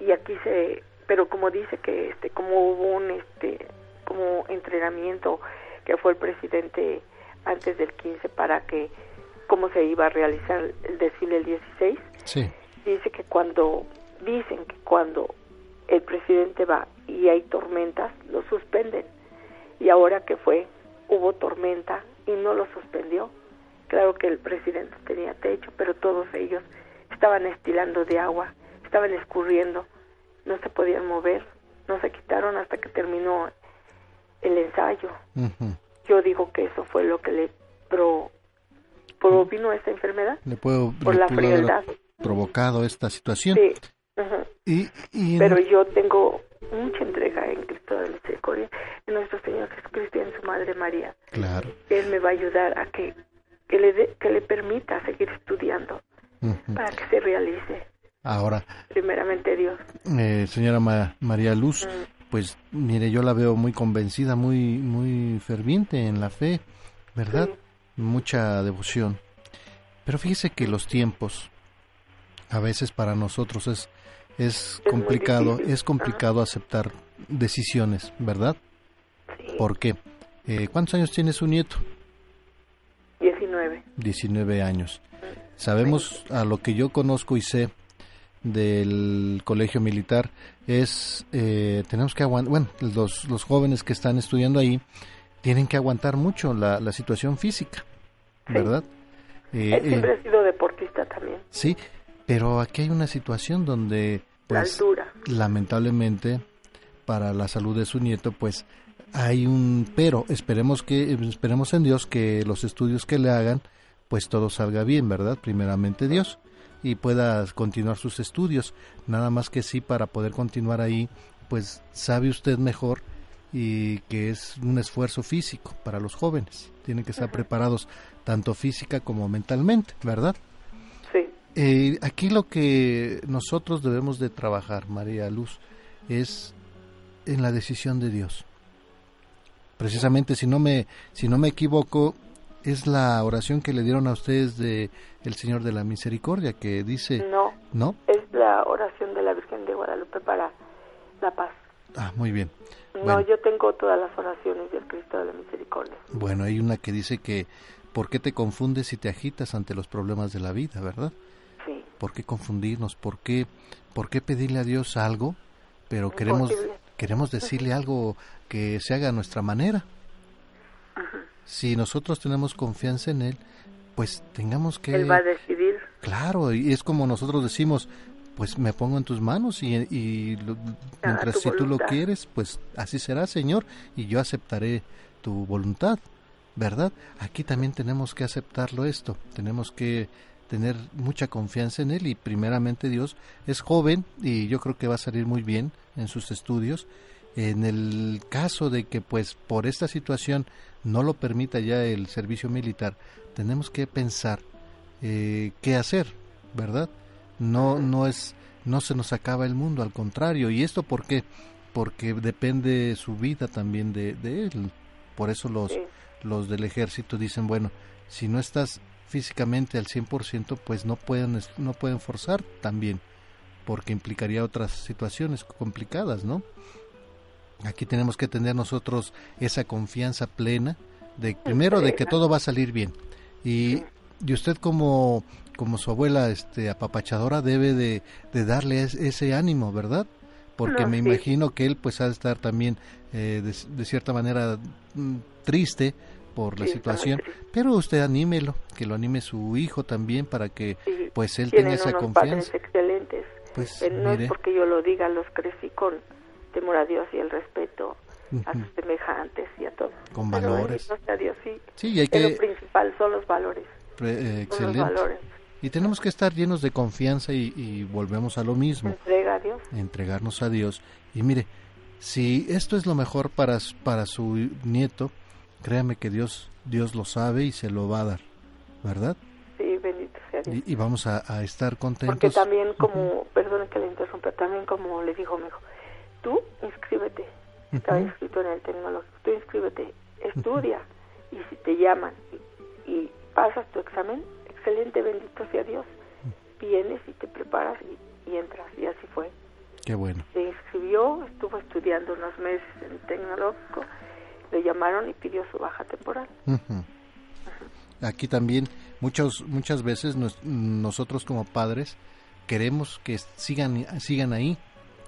y aquí se, pero como dice que este, como hubo un este, como entrenamiento que fue el presidente antes del 15 para que, cómo se iba a realizar el desfile el 16, Sí. dice que cuando dicen que cuando el presidente va y hay tormentas lo suspenden. Y ahora que fue hubo tormenta y no lo suspendió. Claro que el presidente tenía techo pero todos ellos estaban estilando de agua estaban escurriendo no se podían mover no se quitaron hasta que terminó el ensayo yo digo que eso fue lo que le pro, provino esta enfermedad Le puedo por le la pudo haber frialdad provocado esta situación. Sí, Ujú. Y, y Pero yo tengo mucha entrega en Cristo de Misericordia, en nuestro Señor Jesucristo y en su Madre María. claro. Él me va a ayudar a que, que, le, dé- que le permita seguir estudiando para que se realice, Ahora, primeramente Dios. eh, señora Ma- María Luz, pues mire, yo la veo muy convencida, muy muy ferviente en la fe, ¿verdad? Mucha devoción. Pero fíjese que los tiempos a veces para nosotros es es complicado, es complicado aceptar decisiones, ¿verdad? ¿Por qué? Eh, ¿Cuántos años tiene su nieto? 19. 19 años. Sabemos a lo que yo conozco y sé del colegio militar es eh, tenemos que aguantar bueno los, los jóvenes que están estudiando ahí tienen que aguantar mucho la, la situación física verdad Eh, Él siempre eh, ha sido deportista también. sí pero aquí hay una situación donde pues lamentablemente para la salud de su nieto pues hay un pero. Esperemos que esperemos en Dios que los estudios que le hagan pues todo salga bien verdad primeramente Dios y pueda continuar sus estudios nada más que sí para poder continuar ahí pues sabe usted mejor y que es un esfuerzo físico para los jóvenes tienen que estar preparados tanto física como mentalmente verdad Sí. eh, aquí lo que nosotros debemos de trabajar, María Luz, es en la decisión de Dios. Precisamente, si no me, si no me equivoco, es la oración que le dieron a ustedes de el Señor de la Misericordia, que dice, No, ¿no? es la oración de la Virgen de Guadalupe para la paz. Ah, muy bien. No, Bueno. yo tengo todas las oraciones del Cristo de la Misericordia. Bueno, hay una que dice que, ¿por qué te confundes y te agitas ante los problemas de la vida, verdad? Sí. ¿Por qué confundirnos? ¿Por qué, por qué pedirle a Dios algo, pero queremos, Imposible. queremos decirle algo que se haga a nuestra manera? Si nosotros tenemos confianza en Él, pues tengamos que... Él va a decidir. Claro, y es como nosotros decimos, pues me pongo en tus manos y, y lo- mientras si tú lo quieres, pues así será, Señor, y yo aceptaré tu voluntad, ¿verdad? Aquí también tenemos que aceptarlo esto, tenemos que tener mucha confianza en Él y primeramente Dios es joven y yo creo que va a salir muy bien en sus estudios. En el caso de que pues por esta situación no lo permita ya el servicio militar, tenemos que pensar eh, qué hacer, ¿verdad? No, no es, no se nos acaba el mundo, al contrario. ¿Y esto por qué? Porque depende su vida también de, de él. Por eso los, Sí. los del ejército dicen, bueno, si no estás físicamente al 100%, pues no pueden, no pueden forzar también, porque implicaría otras situaciones complicadas, ¿no? Aquí tenemos que tener nosotros esa confianza plena de primero de que todo va a salir bien. Y, y usted como como su abuela este apapachadora debe de, de darle es- ese ánimo verdad porque No, me sí. imagino que él pues ha de estar también eh, de, de cierta manera mm, triste por la Sí, situación. pero usted anímelo que lo anime su hijo también para que Sí, pues él tenga esa unos confianza. padres excelentes. pues Eh, no mire. es porque yo lo diga, los crecí con temor a Dios y el respeto a sus semejantes y a todos. Con Pero valores. sea Dios, sí. Sí, y hay Que Lo principal son los valores. Pre- eh, Son los excelente valores. y tenemos que estar llenos de confianza y, y volvemos a lo mismo Entrega a Dios. entregarnos a Dios. Y mire, si esto es lo mejor para, para su nieto, créame que Dios, Dios lo sabe y se lo va a dar, ¿verdad? Sí, bendito sea Dios. Y, y vamos a, a estar Porque contentos. también como, perdone que le interrumpa, también como le dijo mi hijo, tú inscríbete, está Ujú. inscrito en el tecnológico, tú inscríbete, estudia, y si te llaman y, y pasas tu examen, excelente, bendito sea Dios, vienes y te preparas y, y entras, y así fue. Qué bueno. Se inscribió, estuvo estudiando unos meses en el tecnológico, le llamaron y pidió su baja temporal. Aquí también muchos, muchas veces nos- nosotros como padres queremos que sigan, sigan ahí,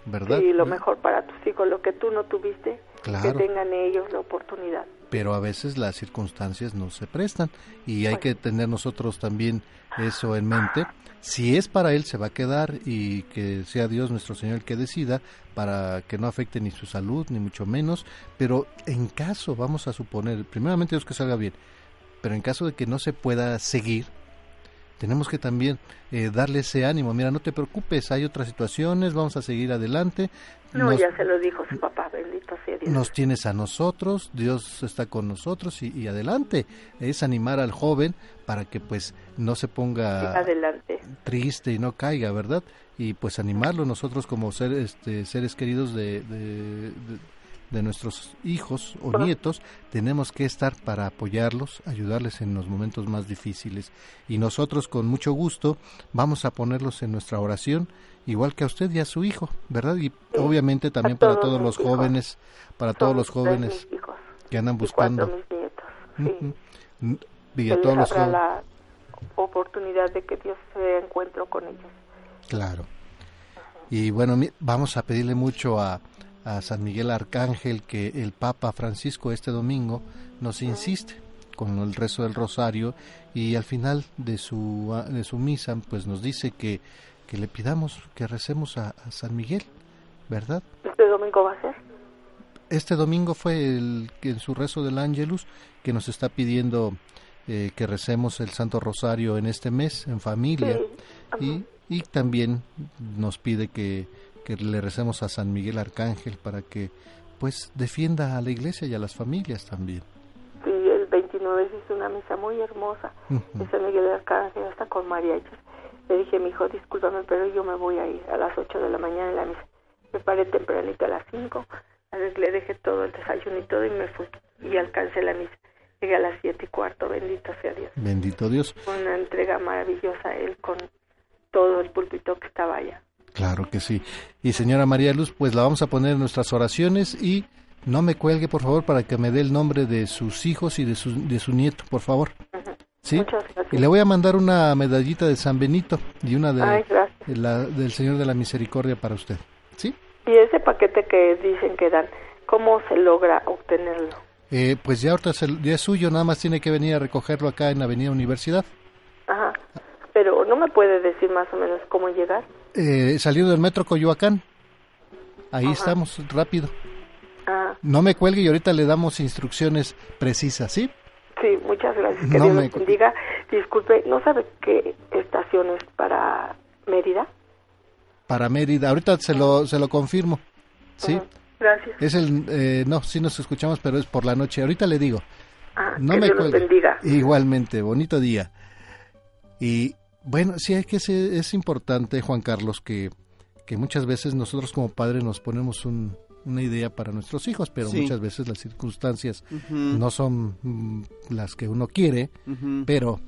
¿verdad? Y lo mejor para tus hijos, lo que tú no tuviste, Claro. que tengan ellos la oportunidad. pero a veces las circunstancias no se prestan y hay que tener nosotros también eso en mente. Si es para él, se va a quedar y que sea Dios nuestro Señor el que decida para que no afecte ni su salud, ni mucho menos. Pero en caso, vamos a suponer, primeramente Dios que salga bien, pero en caso de que no se pueda seguir, tenemos que también eh, darle ese ánimo. Mira, no te preocupes, hay otras situaciones, vamos a seguir adelante. No, Nos- ya se lo dijo su papá, bendito sea Dios. nos tienes a nosotros, Dios está con nosotros y, y adelante. Es animar al joven para que pues no se ponga Adelante. triste y no caiga, ¿verdad? Y pues animarlo nosotros como ser, este, seres queridos de, de, de- de nuestros hijos o nietos, tenemos que estar para apoyarlos, ayudarles en los momentos más difíciles. Y nosotros con mucho gusto vamos a ponerlos en nuestra oración, igual que a usted y a su hijo, ¿verdad? Y obviamente también para todos los jóvenes, para todos los jóvenes que andan buscando. Y a todos los jóvenes. la oportunidad de que Dios se encuentre con ellos. Claro. Y bueno, vamos a pedirle mucho a, a San Miguel Arcángel que el Papa Francisco este domingo nos insiste con el rezo del rosario y al final de su, de su misa pues nos dice que, que le pidamos que recemos a, a San Miguel, ¿verdad? ¿Este domingo va a ser? Este domingo fue el que en su rezo del Ángelus que nos está pidiendo eh, que recemos el Santo Rosario en este mes en familia y, y también nos pide que, que le recemos a San Miguel Arcángel para que pues defienda a la iglesia y a las familias también. Sí, el 29 se hizo una misa muy hermosa Ujú. de San Miguel de Arcángel hasta con mariachis. Le dije, mi hijo, discúlpame, pero yo me voy a ir a las 8 de la mañana en la misa. Me paré tempranito a las 5, a ver, le dejé todo el desayuno y todo y me fui. Y alcancé la misa. Llegué a las 7 y cuarto, bendito sea Dios. Bendito Dios. Una entrega maravillosa él con todo el púlpito que estaba allá. Claro que sí. Y señora María Luz, pues la vamos a poner en nuestras oraciones y no me cuelgue, por favor, para que me dé el nombre de sus hijos y de su, de su nieto, por favor. ¿Sí? Y le voy a mandar una medallita de San Benito y una de, Ay, gracias. de la- del Señor de la Misericordia para usted. ¿Sí? Y ese paquete que dicen que dan, ¿cómo se logra obtenerlo? Eh, pues ya ahorita ya es suyo, nada más tiene que venir a recogerlo acá en Avenida Universidad. Ajá. Pero no me puede decir más o menos cómo llegar. Eh, saliendo del metro Coyoacán. Ahí estamos, rápido. Ah, No me cuelgue y ahorita le damos instrucciones precisas, ¿sí? sí, muchas gracias. Que No Dios me- bendiga. Disculpe, ¿no sabe qué estación es para Mérida? Para Mérida. Ahorita se lo, se lo confirmo. ¿sí? Gracias. Es el... eh, no, sí nos escuchamos, pero es por la noche. Ahorita le digo. Ah, No que me Dios bendiga. Igualmente, bonito día. Y bueno, sí es que se- es importante, Juan Carlos, que, que muchas veces nosotros como padres nos ponemos un- una idea para nuestros hijos, pero Sí. muchas veces las circunstancias no son mm, las que uno quiere, pero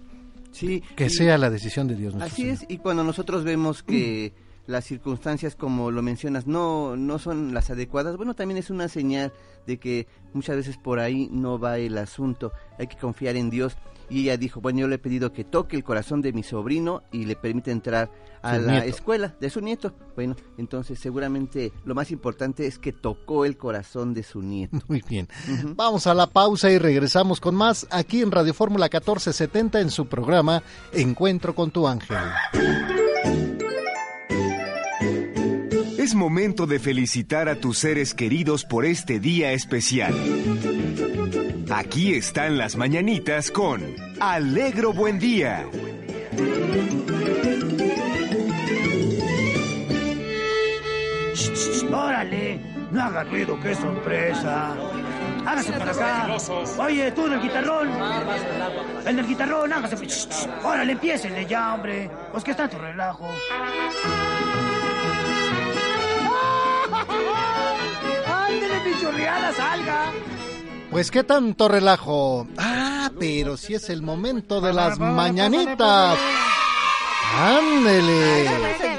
Sí, que y- sea la decisión de Dios. Así Señor. es, y cuando nosotros vemos que las circunstancias, como lo mencionas, no, no son las adecuadas, bueno, también es una señal de que muchas veces por ahí no va el asunto, hay que confiar en Dios. Y ella dijo, bueno, yo le he pedido que toque el corazón de mi sobrino y le permite entrar a Su la nieto. escuela de su nieto. Bueno, entonces seguramente lo más importante es que tocó el corazón de su nieto. *laughs* Muy bien. Vamos a la pausa y regresamos con más aquí en Radio Fórmula 1470 en su programa Encuentro con tu ángel. Es momento de felicitar a tus seres queridos por este día especial. Aquí están las mañanitas con Alegro Buen Día. ¡Órale! No haga ruido, qué sorpresa. Hágase para acá. Oye, tú del guitarrón. El del guitarrón, hágase. Shh. Órale, empiécenle ya, hombre. Pues que está tu relajo. *laughs* ¡Ándele, pichorreada, salga! Pues qué tanto relajo. Ah, pero si es el momento de las mañanitas. Ándele.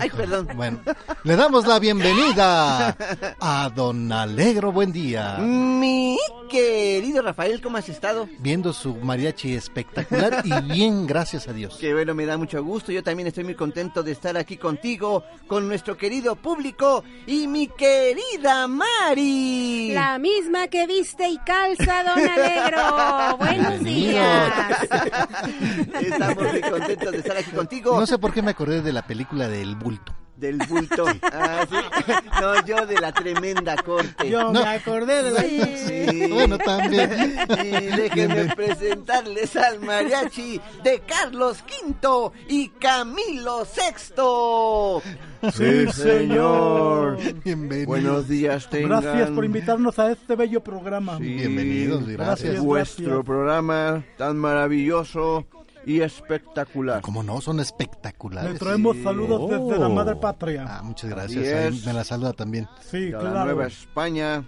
Ay, perdón. *laughs* Bueno, le damos la bienvenida a Don Alegro Buen Día. Mi querido Rafael, ¿cómo has estado? Viendo su mariachi espectacular y bien, gracias a Dios. Que bueno, me da mucho gusto. Yo también estoy muy contento de estar aquí contigo, con nuestro querido público y mi querida Mari. La misma que viste y calza, don Alegro. Buenos días. Estamos muy contentos de estar aquí contigo. No sé por qué me acordé de la película del bulto. Del bulto. Ah, sí. No, yo de la tremenda corte. Yo No. me acordé de la... Sí. Bueno, también. Y déjenme presentarles al mariachi de Carlos V y Camilo VI. Sí, señor. Bienvenido. Buenos días, tengan. Gracias por invitarnos a este bello programa. Sí, Bienvenidos, gracias. Gracias. Vuestro programa tan maravilloso y espectacular. Como no, son Le espectaculares. traemos saludos desde la Oh. madre patria. Ah, muchas gracias. Me la saluda también. Sí, de la claro. Nueva España.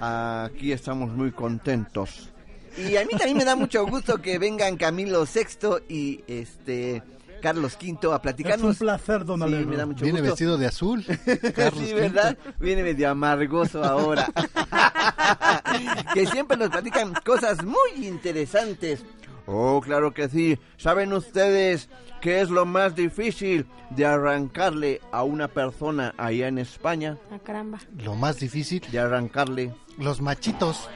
Aquí estamos muy contentos. Y a mí también me da mucho gusto que vengan Camilo VI y este Carlos V a Es un platicarnos. placer, don Sí, Alegro. me da mucho Viene gusto. vestido de azul. *laughs* Carlos sí, V. ¿verdad? Viene medio amargoso ahora. *laughs* *laughs* que siempre nos platican cosas muy interesantes. Oh, claro que sí. ¿Saben ustedes qué es lo más difícil de arrancarle a una persona allá en España? Ah, caramba. Lo más difícil, De arrancarle. los machitos.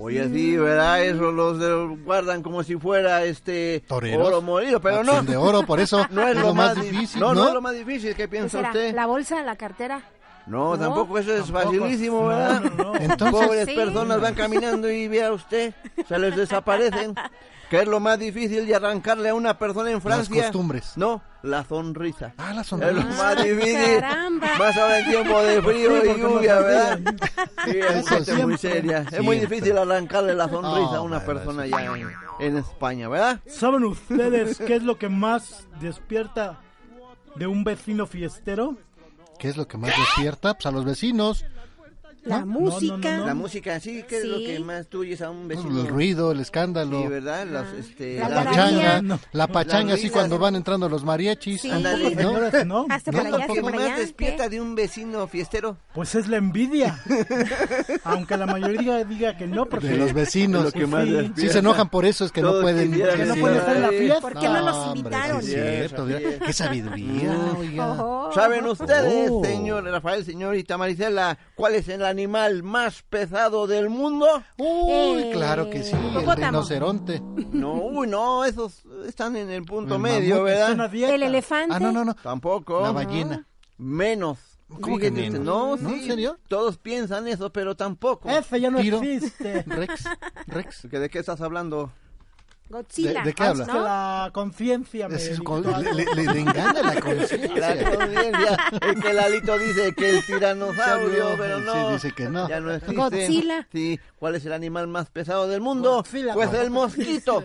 Oye, sí, ¿verdad? Eso los de- guardan como si fuera este Toreros. oro molido, pero no. Son de oro, por eso *laughs* No es, lo más difícil. difícil, No, ¿no? no, es lo más difícil. ¿Qué ¿Qué piensa usted? ¿La bolsa, la cartera? No, ¿No? tampoco eso es Tampoco. facilísimo, No, ¿verdad? no, no. Entonces- Pobres Sí. personas van caminando y vea usted, se les desaparecen. *laughs* ¿Qué es lo más difícil de arrancarle a una persona en Francia? costumbres. No, la sonrisa. Ah, la Es sonrisa. lo más Ah, difícil. caramba. Más ahora en tiempo de frío Sí, y lluvia, ¿verdad? Sí, es muy siempre. seria. Es muy difícil arrancarle la sonrisa a una persona en, en España, ¿verdad? ¿Saben ustedes qué es lo que más despierta de un vecino fiestero? ¿Qué es lo que más despierta? Pues a los vecinos. La No, música. no, no, La música, sí, ¿qué es lo que más tuyes a un Pues, vecino? el ruido, el escándalo. Sí, ¿verdad? Las, este, La pachanga, No. la pachanga así cuando van entrando los mariachis. Sí. Ándale. ¿no? Hasta allá, ¿Qué más allá. despierta de un vecino fiestero? Pues es la envidia. *laughs* Aunque la mayoría diga que no, porque De los vecinos. Lo que más Sí. se enojan por eso, es que no Todos pueden. que estar en la fiesta. ¿Por qué no nos invitaron? sí es cierto, Así mira, es. Qué sabiduría. Ojo. ¿Saben ustedes, Oh. señor Rafael, señorita Marisela, cuál es el animal más pesado del mundo? Uy, Eh, claro que sí, el rinoceronte. No, uy, no, esos están en el punto El medio, ¿verdad? El elefante. Ah, no, no, no. Tampoco. La ballena. Menos. ¿Cómo que menos? No, ¿No? sí, ¿En serio? Todos piensan eso, pero tampoco. Ese ya no Tiro. existe. *laughs* Rex, Rex. ¿Que ¿De qué estás hablando? Godzilla. ¿De- de qué habla? Que la conciencia dictó le, le- le- le engaña la La conciencia. conciencia. Es que Lalito dice que el tiranosaurio, pero no. Sí, dice que no. Ya no existe. Godzilla. Sí. ¿Cuál es el animal más pesado del mundo? Godzilla. Pues el mosquito.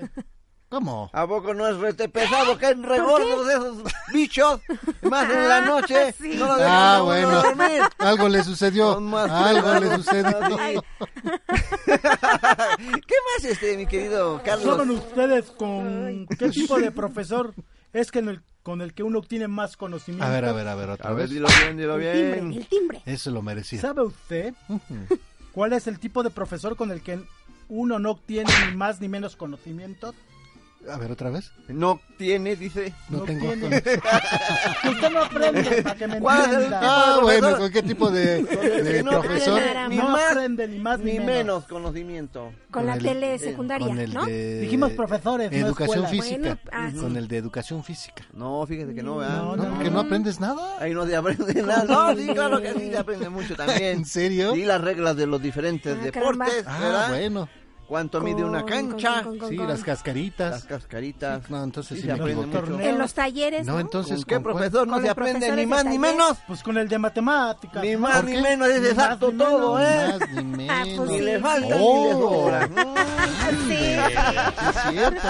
¿Cómo? ¿A poco no es rete pesado? Que regordos esos bichos. Más en la noche. Sí. No lo dejan Ah, a uno bueno. dormir. Algo le sucedió. Algo le sucedió. *laughs* ¿Qué más, este, mi querido ¿Saben Carlos? ustedes con qué tipo de profesor es que en el- con el que uno obtiene más conocimiento? A ver, a ver, a ver, otra A ver, vez. dilo bien, dilo El timbre, bien. el timbre. Eso lo merecía. ¿Sabe usted cuál es el tipo de profesor con el que uno no obtiene ni más ni menos conocimiento? A ver, otra vez. No tiene, dice. No, No tengo. tiene. Usted no aprende para que me ¿Cuál es el entienda. Ah, bueno, ¿con qué tipo de, *laughs* no profesor? ni No más aprende ni más ni, ni menos conocimiento. Con la el- tele secundaria, con el ¿no? de Dijimos profesores, educación física. Bueno, ah, sí. Con el de educación física. No, fíjate que no, ¿verdad? No, No, porque no aprendes nada. Ahí no se aprende nada. No, sí, claro que sí se aprende mucho también. ¿En serio? Sí, las reglas de los diferentes Ah, deportes, caramba. Ah, bueno. ¿Cuánto mide una Con- cancha? con- con- Sí, con- las Las cascaritas. cascaritas. No, entonces Sí, se aprende mucho. En los talleres, No, ¿no? entonces. ¿Con qué ¿con profesor no Con se aprende ni más ni menos? Pues con el de matemáticas. Ni ¿no? más ¿Por ni menos, es Ni exacto más ni todo, menos. ¿eh? Más ni menos. pues Ni sí. le falta ni le Oh. sobra. *laughs* Sí. Es cierto.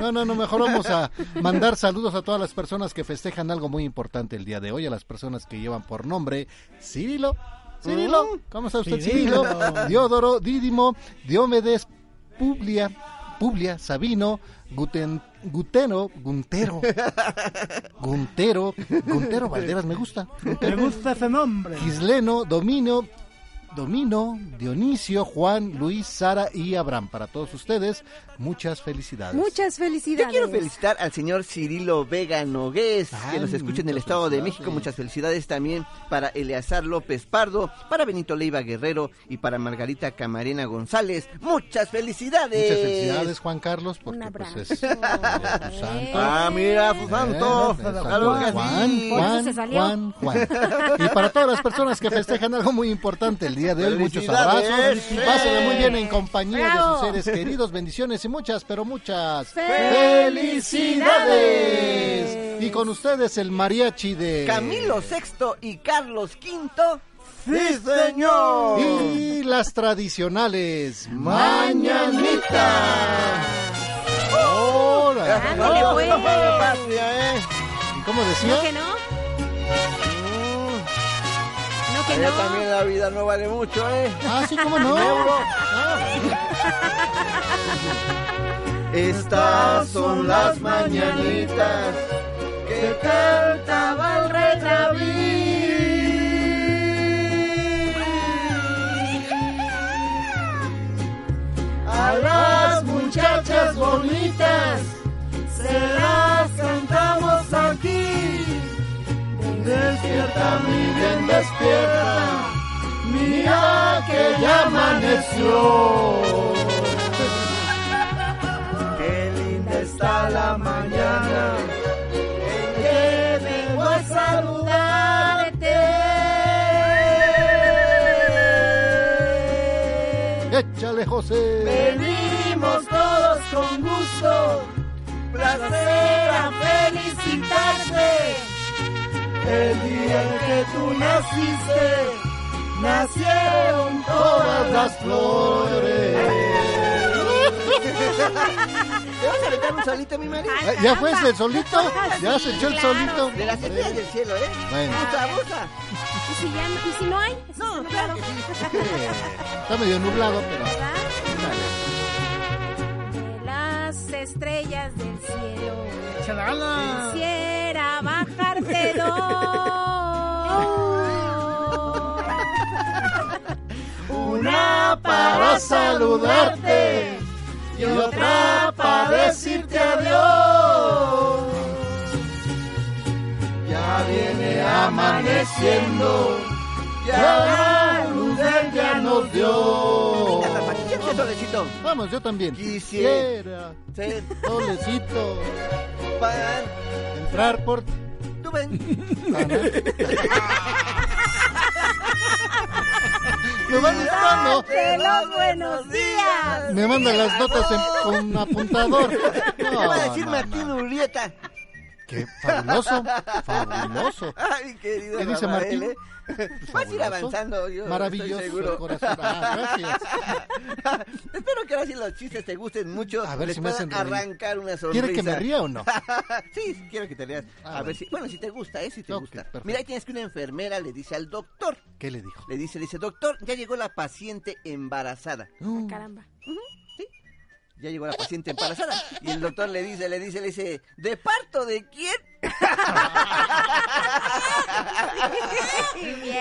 No, no, no, mejor vamos a mandar saludos a todas las personas que festejan algo muy importante el día de hoy, a las personas que llevan por nombre Cirilo. Cirilo, ¿cómo está usted, Cirilo? Cirilo. Diodoro, Dídimo, Diomedes, Publia, Publia, Sabino, Guten, Guteno, *laughs* Guntero, Guntero, Guntero Valderas me gusta. Me gusta ese nombre. Gisleno, Dominio, Domino, Dionisio, Juan, Luis, Sara y Abraham. Para todos ustedes, muchas felicidades. Muchas Yo felicidades. quiero felicitar al señor Cirilo Vega Nogués, que nos escucha en el Estado de. México. Muchas felicidades también para Eleazar López Pardo, para Benito Leiva Guerrero y para Margarita Camarena González. ¡Muchas felicidades! Muchas felicidades, Juan Carlos, porque Un pues abrazo. es eh, tu santo. Ah, mira, su santo. Eh, eh, Claro que Juan. Juan, Juan. Y para todas las personas que festejan algo muy importante el día de hoy, muchos abrazos. Sí. Pásenla muy bien en compañía de sus seres queridos. Bendiciones y muchas, pero muchas ¡Felicidades! Y con ustedes el mariachi de Camilo VI y Carlos V. ¡Sí, señor! Y las tradicionales mañanitas. Ándale, pues. ¿eh? ¿Y cómo decía? ¿No que no? ¿No que Allá no? también la vida no vale mucho, ¿eh? Ah, sí, cómo no. Ah, *laughs* Estas son las mañanitas que cantaba el rey David. A las muchachas bonitas se las Despierta, mi bien, despierta. Mira que ya amaneció. Qué linda está la mañana en que vengo a saludarte. Échale, José. Venimos todos con gusto, placer a felicitarte. El día en que tú naciste, nacieron todas las flores. *laughs* ¿Te vas a aventar un solito, mi marido? Ah, ¿Ya fue ese solito? *laughs* ¿Ya se echó el claro. solito? De las estrellas del cielo, ¿eh? Bueno. Abusa, abusa. ¿Y si, ya, no- ¿Y si no hay? No, claro. *laughs* Está medio nublado, pero... las estrellas del cielo ¡Chalala! quisiera bajarte *laughs* dos. Una para saludarte y otra para decirte adiós. Ya viene amaneciendo, ya la luz del día nos dio. Venga, Rafa, ¿qué solecito? Vamos, yo también. Quisiera ser solecito, pan. entrar por... Tú ven. Me van dando, los buenos días. me mandan las notas en- con apuntador. ¿Qué va a decir no, Martín no. Qué fabuloso, fabuloso. Ay, querido ¿Qué dice Martín? ¿eh? *laughs* Vas a ir avanzando, yo Maravilloso estoy seguro. corazón. Ah, gracias. *laughs* Espero que ahora sí los chistes te gusten mucho. A ver les si me puedan hacen reír. arrancar una sonrisa. ¿Quiere que me ría o no? *laughs* sí, quiero que te rías. Ah, a bueno. ver si, bueno, si te gusta, ¿eh? Si te gusta. perfecto. Mira, ahí tienes que una enfermera le dice al doctor, ¿Qué le dijo? le dice, le dice, doctor, ya llegó la paciente embarazada. No. Caramba. Ya llegó la paciente embarazada. Y el doctor le dice, le dice, le dice, ¿de parto de quién? *laughs*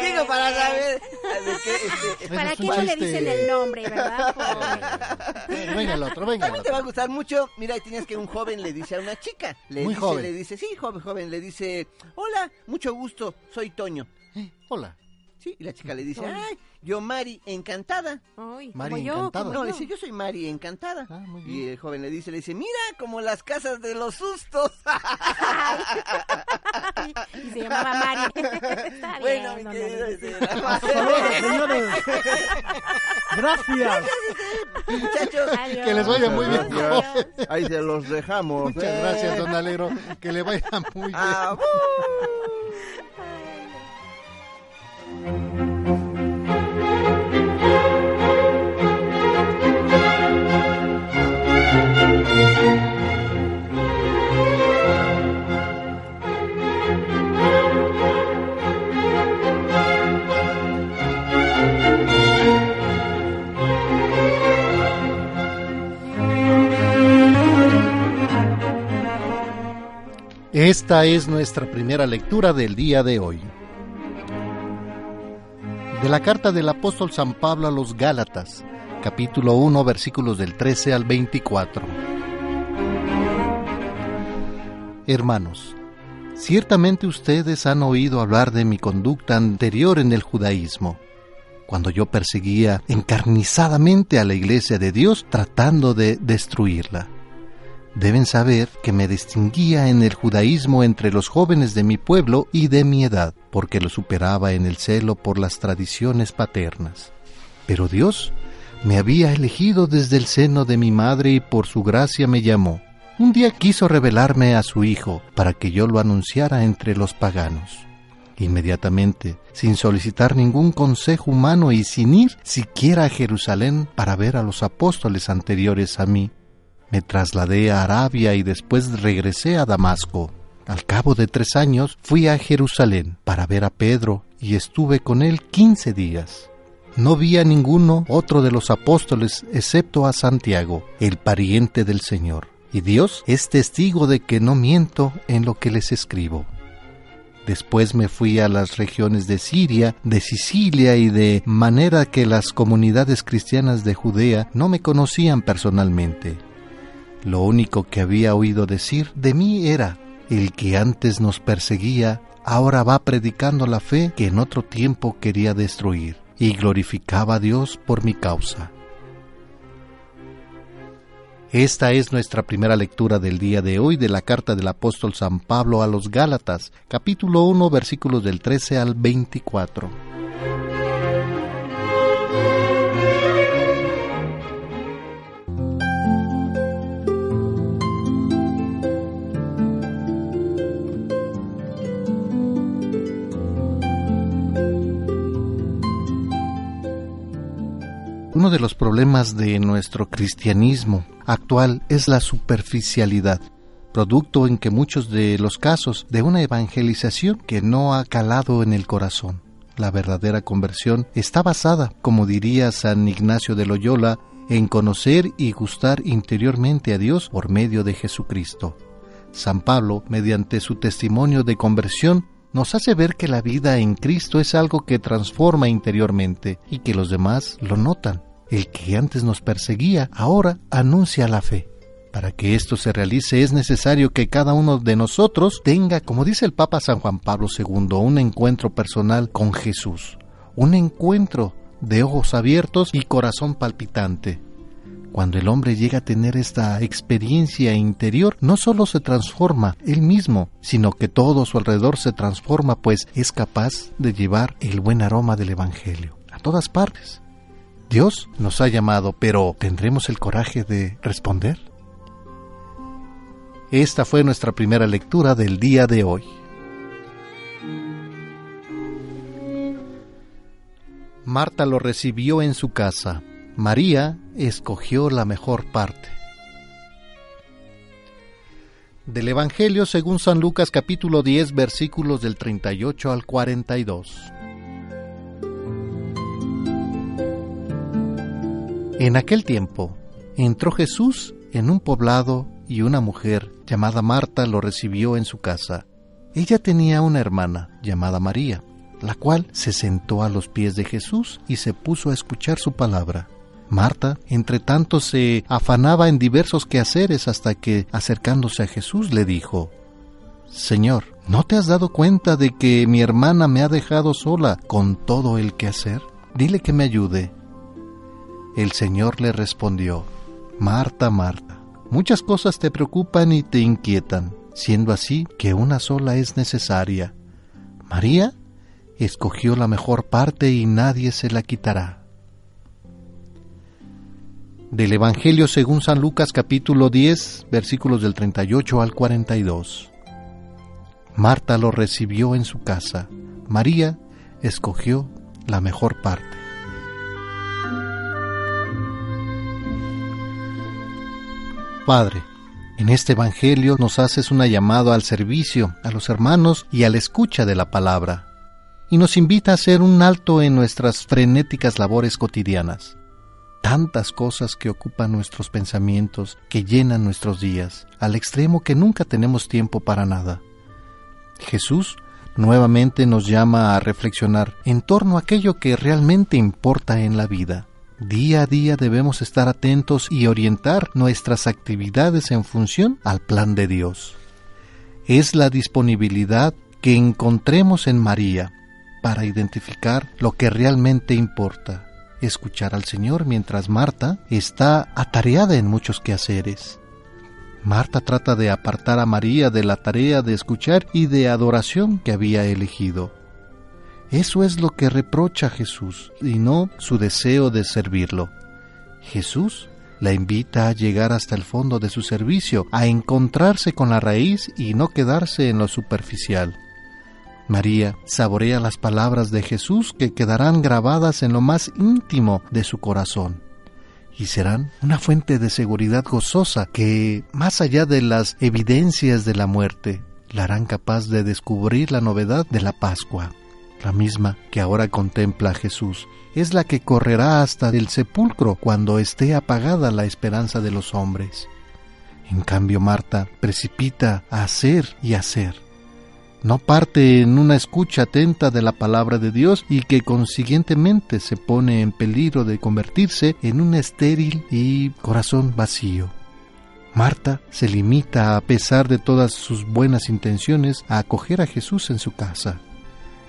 Digo, para saber de qué, este, ¿Para qué no le dicen el nombre, verdad? Pobre. Venga el otro, venga También te va a gustar mucho. Mira, ahí tienes que un joven le dice a una chica. Le Muy dice, joven. Le dice, sí, joven, joven. Le dice, hola, mucho gusto, soy Toño. Eh, Hola. Sí, y la chica le dice, ay, yo Mari, encantada. Ay, Mari como yo, como No, le yo. dice, yo soy Mari, encantada. Ah, muy y el joven le dice, le dice, mira, como las casas de los sustos. *laughs* Y se llamaba Mari. *laughs* Está bueno, mi bien, querido. Este, Saludos, señores. Gracias. Muchachos, Adiós. Que les vaya muy bien. Adiós. ahí se los dejamos. Muchas ¿eh? gracias, don Alegro. Que le vaya muy bien. Ah, Esta es nuestra primera lectura del día de hoy. de la carta del apóstol San Pablo a los Gálatas, capítulo 1, versículos del 13 al 24. Hermanos, ciertamente ustedes han oído hablar de mi conducta anterior en el judaísmo, cuando yo perseguía encarnizadamente a la iglesia de Dios tratando de destruirla. Deben saber que me distinguía en el judaísmo entre los jóvenes de mi pueblo y de mi edad, porque lo superaba en el celo por las tradiciones paternas. Pero Dios me había elegido desde el seno de mi madre y por su gracia me llamó. Un día quiso revelarme a su Hijo para que yo lo anunciara entre los paganos. Inmediatamente, sin solicitar ningún consejo humano y sin ir siquiera a Jerusalén para ver a los apóstoles anteriores a mí, me trasladé a Arabia y después regresé a Damasco. Al cabo de tres años fui a Jerusalén para ver a Pedro y estuve con él quince días. No vi a ninguno otro de los apóstoles excepto a Santiago, el pariente del Señor. Y Dios es testigo de que no miento en lo que les escribo. Después me fui a las regiones de Siria, de Sicilia y de manera que las comunidades cristianas de Judea no me conocían personalmente. Lo único que había oído decir de mí era, el que antes nos perseguía, ahora va predicando la fe que en otro tiempo quería destruir, y glorificaba a Dios por mi causa. Esta es nuestra primera lectura del día de hoy de la carta del apóstol San Pablo a los Gálatas, capítulo 1, versículos del 13 al 24. Uno de los problemas de nuestro cristianismo actual es la superficialidad, producto en que muchos de los casos de una evangelización que no ha calado en el corazón. La verdadera conversión está basada, como diría San Ignacio de Loyola, en conocer y gustar interiormente a Dios por medio de Jesucristo. San Pablo, mediante su testimonio de conversión, nos hace ver que la vida en Cristo es algo que transforma interiormente y que los demás lo notan. El que antes nos perseguía ahora anuncia la fe. Para que esto se realice es necesario que cada uno de nosotros tenga, como dice el Papa San Juan Pablo II, un encuentro personal con Jesús, un encuentro de ojos abiertos y corazón palpitante. Cuando el hombre llega a tener esta experiencia interior, no solo se transforma él mismo, sino que todo su alrededor se transforma, pues es capaz de llevar el buen aroma del Evangelio a todas partes. Dios nos ha llamado, pero ¿tendremos el coraje de responder? Esta fue nuestra primera lectura del día de hoy. Marta lo recibió en su casa. María escogió la mejor parte. Del Evangelio según San Lucas capítulo 10 versículos del 38 al 42. En aquel tiempo entró Jesús en un poblado y una mujer llamada Marta lo recibió en su casa. Ella tenía una hermana llamada María, la cual se sentó a los pies de Jesús y se puso a escuchar su palabra. Marta, entre tanto, se afanaba en diversos quehaceres hasta que, acercándose a Jesús, le dijo, Señor, ¿no te has dado cuenta de que mi hermana me ha dejado sola con todo el quehacer? Dile que me ayude. El Señor le respondió, Marta, Marta, muchas cosas te preocupan y te inquietan, siendo así que una sola es necesaria. María escogió la mejor parte y nadie se la quitará. Del Evangelio según San Lucas capítulo 10 versículos del 38 al 42. Marta lo recibió en su casa. María escogió la mejor parte. Padre, en este Evangelio nos haces una llamada al servicio, a los hermanos y a la escucha de la palabra, y nos invita a hacer un alto en nuestras frenéticas labores cotidianas. Tantas cosas que ocupan nuestros pensamientos, que llenan nuestros días, al extremo que nunca tenemos tiempo para nada. Jesús nuevamente nos llama a reflexionar en torno a aquello que realmente importa en la vida. Día a día debemos estar atentos y orientar nuestras actividades en función al plan de Dios. Es la disponibilidad que encontremos en María para identificar lo que realmente importa, escuchar al Señor mientras Marta está atareada en muchos quehaceres. Marta trata de apartar a María de la tarea de escuchar y de adoración que había elegido. Eso es lo que reprocha Jesús y no su deseo de servirlo. Jesús la invita a llegar hasta el fondo de su servicio, a encontrarse con la raíz y no quedarse en lo superficial. María saborea las palabras de Jesús que quedarán grabadas en lo más íntimo de su corazón y serán una fuente de seguridad gozosa que, más allá de las evidencias de la muerte, la harán capaz de descubrir la novedad de la Pascua la misma que ahora contempla a Jesús, es la que correrá hasta el sepulcro cuando esté apagada la esperanza de los hombres. En cambio, Marta precipita a hacer y hacer. No parte en una escucha atenta de la palabra de Dios y que consiguientemente se pone en peligro de convertirse en un estéril y corazón vacío. Marta se limita, a pesar de todas sus buenas intenciones, a acoger a Jesús en su casa.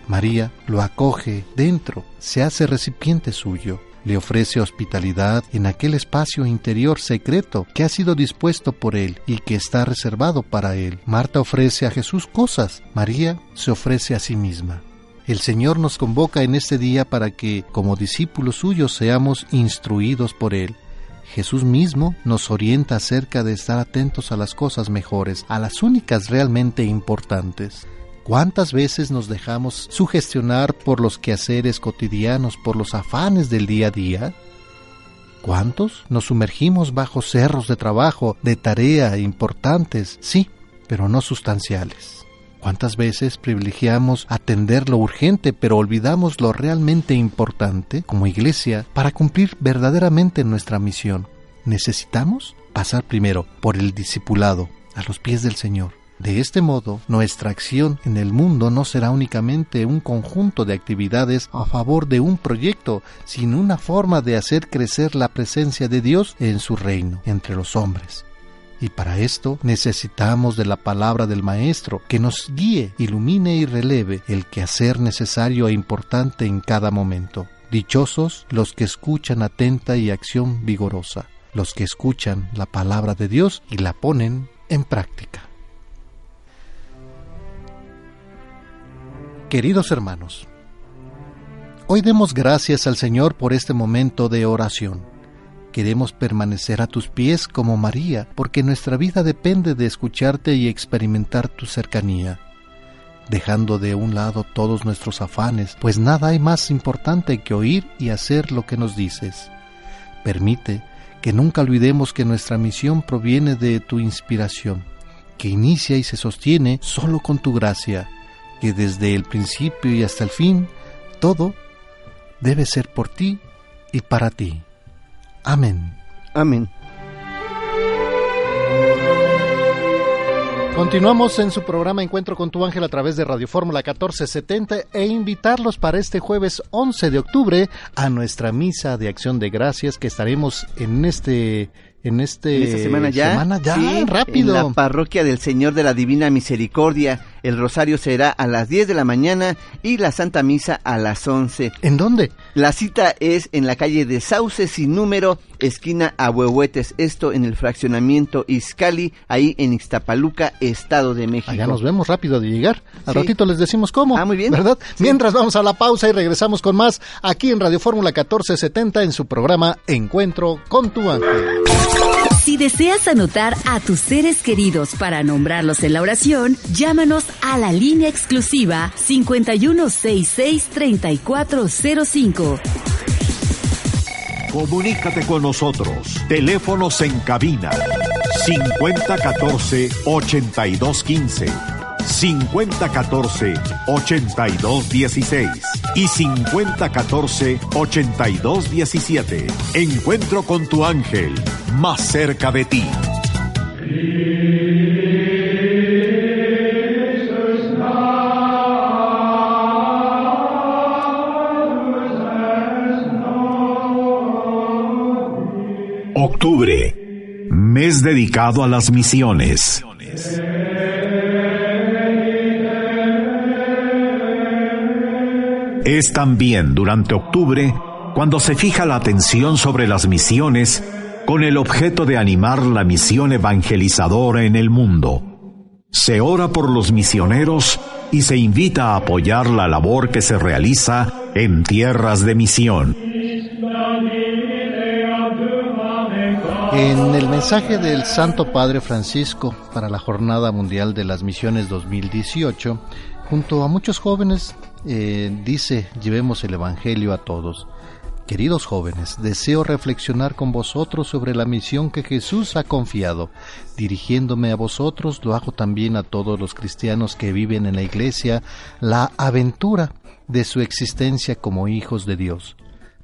María lo acoge dentro, se hace recipiente suyo, le ofrece hospitalidad en aquel espacio interior secreto que ha sido dispuesto por él y que está reservado para él. Marta ofrece a Jesús cosas, María se ofrece a sí misma. El Señor nos convoca en este día para que, como discípulos suyos, seamos instruidos por Él. Jesús mismo nos orienta acerca de estar atentos a las cosas mejores, a las únicas realmente importantes. ¿Cuántas veces nos dejamos sugestionar por los quehaceres cotidianos, por los afanes del día a día? ¿Cuántos nos sumergimos bajo cerros de trabajo, de tarea importantes, sí, pero no sustanciales? ¿Cuántas veces privilegiamos atender lo urgente pero olvidamos lo realmente importante como iglesia para cumplir verdaderamente nuestra misión? Necesitamos pasar primero por el discipulado a los pies del Señor de este modo, nuestra acción en el mundo no será únicamente un conjunto de actividades a favor de un proyecto, sino una forma de hacer crecer la presencia de Dios en su reino entre los hombres. Y para esto necesitamos de la palabra del Maestro, que nos guíe, ilumine y releve el quehacer necesario e importante en cada momento. Dichosos los que escuchan atenta y acción vigorosa, los que escuchan la palabra de Dios y la ponen en práctica. Queridos hermanos, hoy demos gracias al Señor por este momento de oración. Queremos permanecer a tus pies como María, porque nuestra vida depende de escucharte y experimentar tu cercanía, dejando de un lado todos nuestros afanes, pues nada hay más importante que oír y hacer lo que nos dices. Permite que nunca olvidemos que nuestra misión proviene de tu inspiración, que inicia y se sostiene solo con tu gracia que desde el principio y hasta el fin, todo debe ser por ti y para ti. Amén. Amén. Continuamos en su programa Encuentro con tu ángel a través de Radio Fórmula 1470 e invitarlos para este jueves 11 de octubre a nuestra misa de acción de gracias que estaremos en este en este esta semana ya, semana ya Sí, rápido. En la parroquia del Señor de la Divina Misericordia. El rosario será a las 10 de la mañana y la Santa Misa a las 11. ¿En dónde? La cita es en la calle de Sauce sin número, esquina Ahuehuetes. Esto en el fraccionamiento Izcali, ahí en Ixtapaluca, Estado de México. Allá nos vemos rápido de llegar. Al Sí. ratito les decimos cómo. Ah, muy bien. ¿Verdad? Mientras vamos a la pausa y regresamos con más aquí en Radio Fórmula 1470 en su programa Encuentro con tu ángel. Si deseas anotar a tus seres queridos para nombrarlos en la oración, llámanos a la línea exclusiva 5166-3405. Comunícate con nosotros. Teléfonos en cabina 5014-8215, 5014-8216 y 5014-8217. Encuentro con tu ángel, más cerca de ti. Octubre, mes dedicado a las misiones. Es también durante octubre cuando se fija la atención sobre las misiones con el objeto de animar la misión evangelizadora en el mundo. Se ora por los misioneros y se invita a apoyar la labor que se realiza en tierras de misión. En el mensaje del Santo Padre Francisco para la Jornada Mundial de las Misiones 2018, junto a muchos jóvenes, eh, dice, llevemos el Evangelio a todos. Queridos jóvenes, deseo reflexionar con vosotros sobre la misión que Jesús ha confiado. Dirigiéndome a vosotros, lo hago también a todos los cristianos que viven en la Iglesia la aventura de su existencia como hijos de Dios.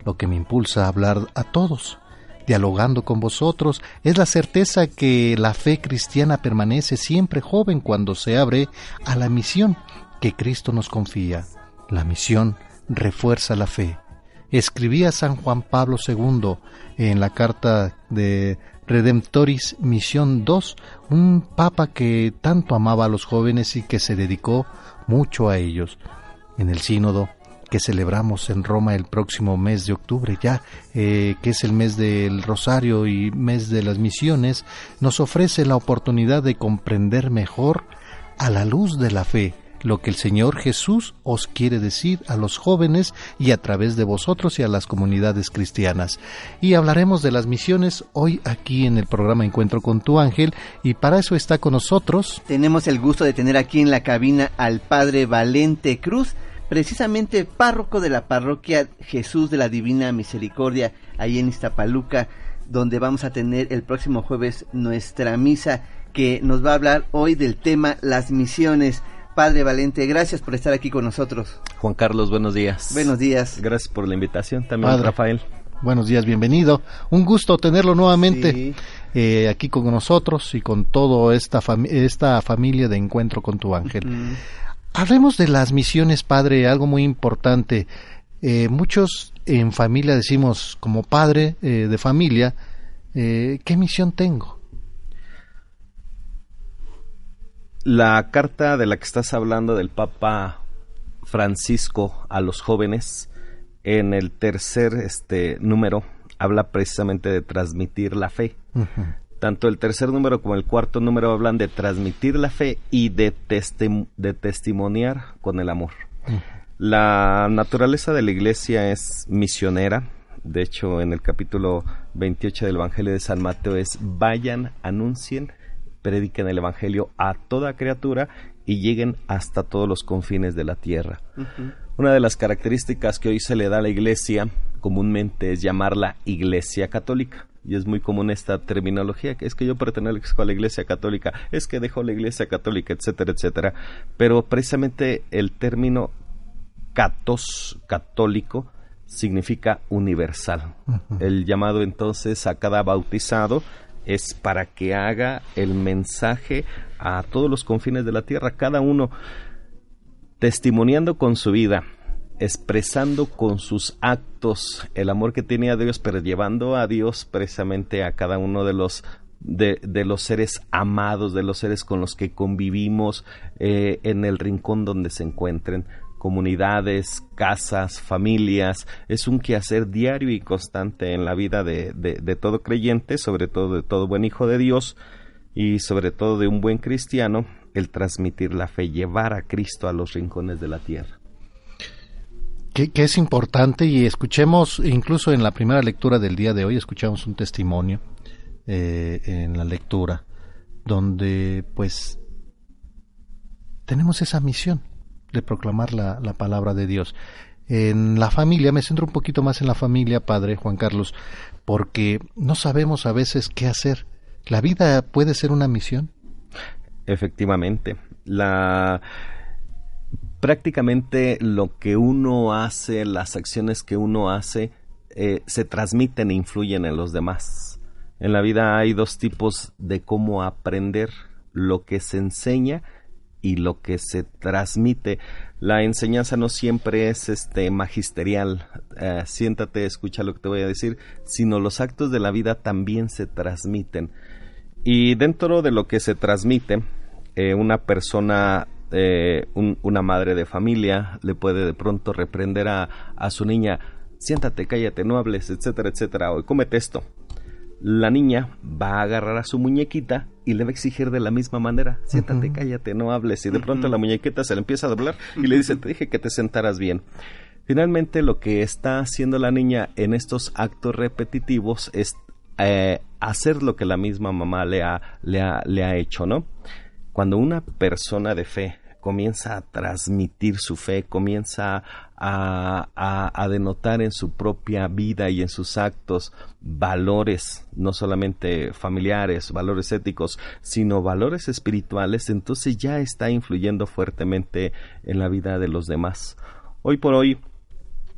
Lo que me impulsa a hablar a todos, dialogando con vosotros, es la certeza que la fe cristiana permanece siempre joven cuando se abre a la misión que Cristo nos confía. La misión refuerza la fe. Escribía San Juan Pablo II en la carta de Redemptoris Misión 2, un papa que tanto amaba a los jóvenes y que se dedicó mucho a ellos. En el sínodo que celebramos en Roma el próximo mes de octubre ya, eh, que es el mes del Rosario y mes de las misiones, nos ofrece la oportunidad de comprender mejor a la luz de la fe lo que el Señor Jesús os quiere decir a los jóvenes y a través de vosotros y a las comunidades cristianas. Y hablaremos de las misiones hoy aquí en el programa Encuentro con tu ángel y para eso está con nosotros. Tenemos el gusto de tener aquí en la cabina al Padre Valente Cruz, precisamente párroco de la parroquia Jesús de la Divina Misericordia, ahí en Iztapaluca, donde vamos a tener el próximo jueves nuestra misa que nos va a hablar hoy del tema las misiones. Padre Valente, gracias por estar aquí con nosotros. Juan Carlos, buenos días. Buenos días. Gracias por la invitación. También Padre. Rafael. Buenos días, bienvenido. Un gusto tenerlo nuevamente Sí. eh, aquí con nosotros y con toda esta, fami- esta familia de Encuentro con tu ángel. Mm, Hablemos de las misiones, padre, algo muy importante. Eh, muchos en familia decimos, como padre eh, de familia, eh, ¿qué misión tengo? La carta de la que estás hablando del Papa Francisco a los jóvenes, en el tercer este, número, habla precisamente de transmitir la fe. Tanto el tercer número como el cuarto número hablan de transmitir la fe y de, de testimoniar con el amor. La naturaleza de la iglesia es misionera. De hecho, en el capítulo 28 del Evangelio de San Mateo es vayan, anuncien, prediquen el Evangelio a toda criatura y lleguen hasta todos los confines de la tierra. Una de las características que hoy se le da a la iglesia comúnmente es llamarla iglesia católica. Y es muy común esta terminología, que es que yo pertenezco a la iglesia católica, es que dejo la iglesia católica, etcétera, etcétera. Pero precisamente el término catos, católico, significa universal. El llamado entonces a cada bautizado es para que haga el mensaje a todos los confines de la tierra, cada uno testimoniando con su vida, expresando con sus actos el amor que tiene a Dios, pero llevando a Dios precisamente a cada uno de los de, los seres amados, de los seres con los que convivimos eh, en el rincón donde se encuentren comunidades, casas, familias, es un quehacer diario y constante en la vida de, de, todo creyente, sobre todo de todo buen hijo de Dios y sobre todo de un buen cristiano, el transmitir la fe, llevar a Cristo a los rincones de la tierra. Que, que es importante y escuchemos, incluso en la primera lectura del día de hoy, escuchamos un testimonio eh, en la lectura, donde pues tenemos esa misión de proclamar la, la palabra de Dios. En la familia, me centro un poquito más en la familia, padre Juan Carlos, porque no sabemos a veces qué hacer. ¿La vida puede ser una misión? Efectivamente. La prácticamente lo que uno hace, las acciones que uno hace, eh, se transmiten e influyen en los demás. En la vida hay dos tipos de cómo aprender lo que se enseña y lo que se transmite. La enseñanza no siempre es este magisterial, eh, siéntate, escucha lo que te voy a decir, sino los actos de la vida también se transmiten. Y dentro de lo que se transmite, eh, una persona, eh, una madre de familia, le puede de pronto reprender a, su niña, siéntate, cállate, no hables, etcétera, etcétera, o cómete esto la niña va a agarrar a su muñequita y le va a exigir de la misma manera, siéntate, cállate, no hables. Y de pronto la muñequita se le empieza a doblar y le dice, te dije que te sentaras bien. Finalmente lo que está haciendo la niña en estos actos repetitivos es eh, hacer lo que la misma mamá le ha, le ha, le ha hecho, ¿no? Cuando una persona de fe comienza a transmitir su fe, comienza a, a, denotar en su propia vida y en sus actos valores, no solamente familiares, valores éticos, sino valores espirituales, entonces ya está influyendo fuertemente en la vida de los demás. Hoy por hoy,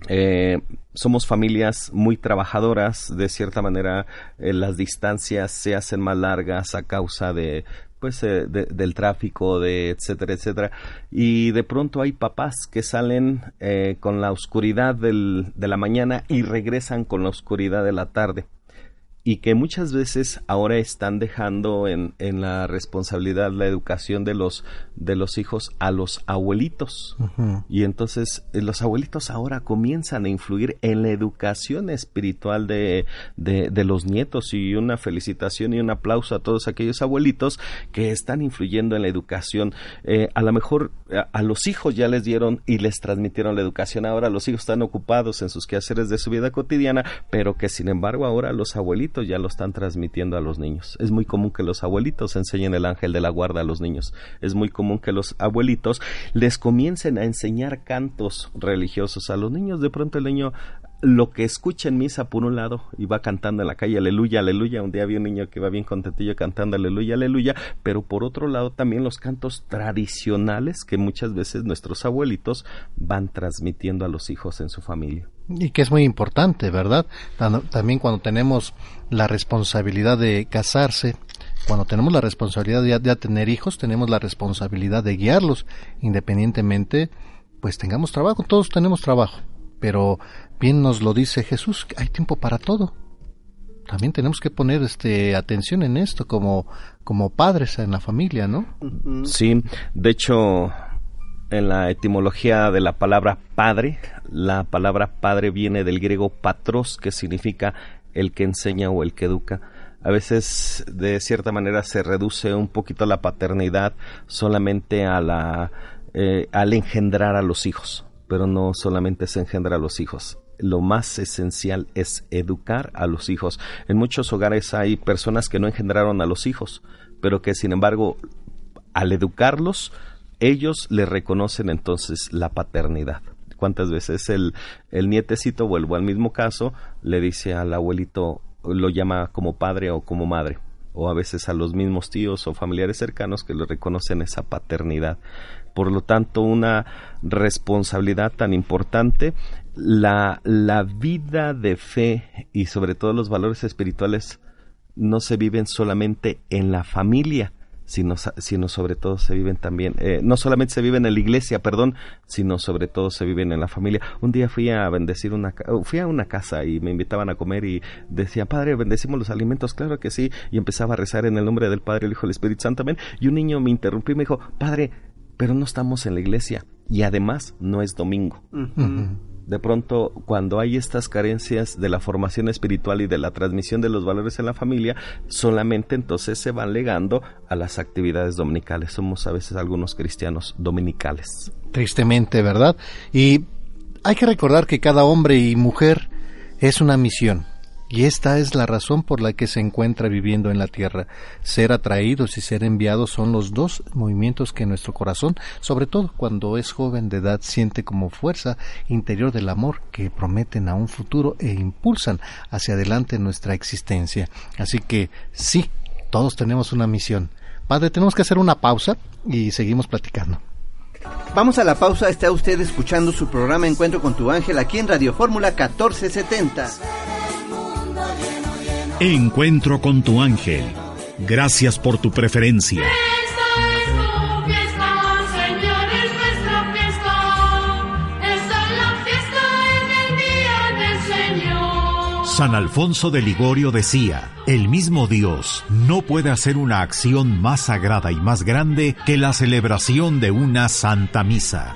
eh, somos familias muy trabajadoras, de cierta manera eh, las distancias se hacen más largas a causa de pues eh, del tráfico, de etcétera, etcétera. Y de pronto hay papás que salen eh, con la oscuridad del, de la mañana y regresan con la oscuridad de la tarde y que muchas veces ahora están dejando en, en, la responsabilidad la educación de los de los hijos a los abuelitos. Y entonces eh, los abuelitos ahora comienzan a influir en la educación espiritual de, de, los nietos. Y una felicitación y un aplauso a todos aquellos abuelitos que están influyendo en la educación. Eh, a lo mejor a, a, los hijos ya les dieron y les transmitieron la educación. Ahora los hijos están ocupados en sus quehaceres de su vida cotidiana pero que sin embargo ahora los abuelitos ya lo están transmitiendo a los niños. Es muy común que los abuelitos enseñen el ángel de la guarda a los niños. Es muy común que los abuelitos les comiencen a enseñar cantos religiosos a los niños. De pronto el niño lo que escucha en misa por un lado y va cantando en la calle aleluya, aleluya. Un día había un niño que va bien contentillo cantando aleluya, aleluya, pero por otro lado también los cantos tradicionales que muchas veces nuestros abuelitos van transmitiendo a los hijos en su familia. Y que es muy importante, ¿verdad? También cuando tenemos la responsabilidad de casarse, cuando tenemos la responsabilidad de, de tener hijos, tenemos la responsabilidad de guiarlos, independientemente, pues tengamos trabajo, todos tenemos trabajo, pero bien nos lo dice Jesús, hay tiempo para todo. También tenemos que poner este atención en esto como como padres en la familia, ¿no? Sí, de hecho en la etimología de la palabra padre, la palabra padre viene del griego patros, que significa el que enseña o el que educa. A veces, de cierta manera, se reduce un poquito la paternidad solamente a la, eh, al engendrar a los hijos, pero no solamente se engendra a los hijos, lo más esencial es educar a los hijos. En muchos hogares hay personas que no engendraron a los hijos, pero que sin embargo, al educarlos, ellos le reconocen entonces la paternidad. ¿Cuántas veces el, el nietecito, vuelvo al mismo caso, le dice al abuelito, lo llama como padre o como madre? o a veces a los mismos tíos o familiares cercanos que le reconocen esa paternidad. Por lo tanto, una responsabilidad tan importante la, la vida de fe y sobre todo los valores espirituales no se viven solamente en la familia, sino, sino sobre todo se viven también, eh, no solamente se viven en la iglesia, perdón, sino sobre todo se viven en la familia. Un día fui a bendecir una, fui a una casa y me invitaban a comer y decía, Padre, bendecimos los alimentos, claro que sí, y empezaba a rezar en el nombre del Padre, el Hijo el Espíritu Santo, también, y un niño me interrumpió y me dijo, Padre, pero no estamos en la iglesia y además no es domingo de pronto cuando hay estas carencias de la formación espiritual y de la transmisión de los valores en la familia, solamente entonces se van legando a las actividades dominicales. Somos a veces algunos cristianos dominicales. Tristemente, ¿verdad? Y hay que recordar que cada hombre y mujer es una misión. Y esta es la razón por la que se encuentra viviendo en la tierra. Ser atraídos y ser enviados son los dos movimientos que nuestro corazón, sobre todo cuando es joven de edad, siente como fuerza interior del amor que prometen a un futuro e impulsan hacia adelante nuestra existencia. Así que sí, todos tenemos una misión. Padre, tenemos que hacer una pausa y seguimos platicando. Vamos a la pausa, está usted escuchando su programa Encuentro con tu ángel aquí en Radio Fórmula 1470. Encuentro con tu ángel. Gracias por tu preferencia. San Alfonso de Ligorio decía, el mismo Dios no puede hacer una acción más sagrada y más grande que la celebración de una santa misa.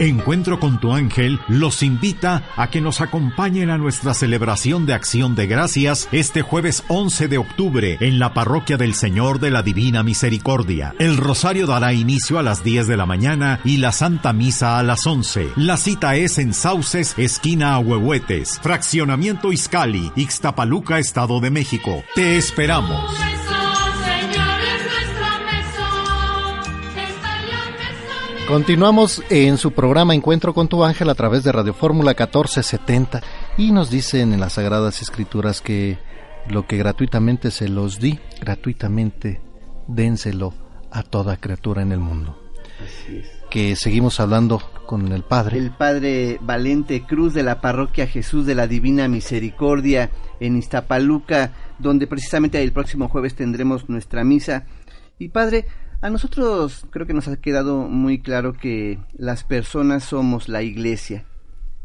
Encuentro con tu ángel los invita a que nos acompañen a nuestra celebración de acción de gracias este jueves 11 de octubre en la parroquia del Señor de la Divina Misericordia. El rosario dará inicio a las 10 de la mañana y la Santa Misa a las 11. La cita es en Sauces, esquina Ahuehuetes, fraccionamiento Izcali, Ixtapaluca, Estado de México. Te esperamos. Continuamos en su programa Encuentro con tu ángel a través de Radio Fórmula 1470 y nos dicen en las Sagradas Escrituras que lo que gratuitamente se los di, gratuitamente dénselo a toda criatura en el mundo. Que seguimos hablando con el Padre. El Padre Valente Cruz de la Parroquia Jesús de la Divina Misericordia en Iztapaluca, donde precisamente el próximo jueves tendremos nuestra misa. Y Padre, a nosotros creo que nos ha quedado muy claro que las personas somos la iglesia,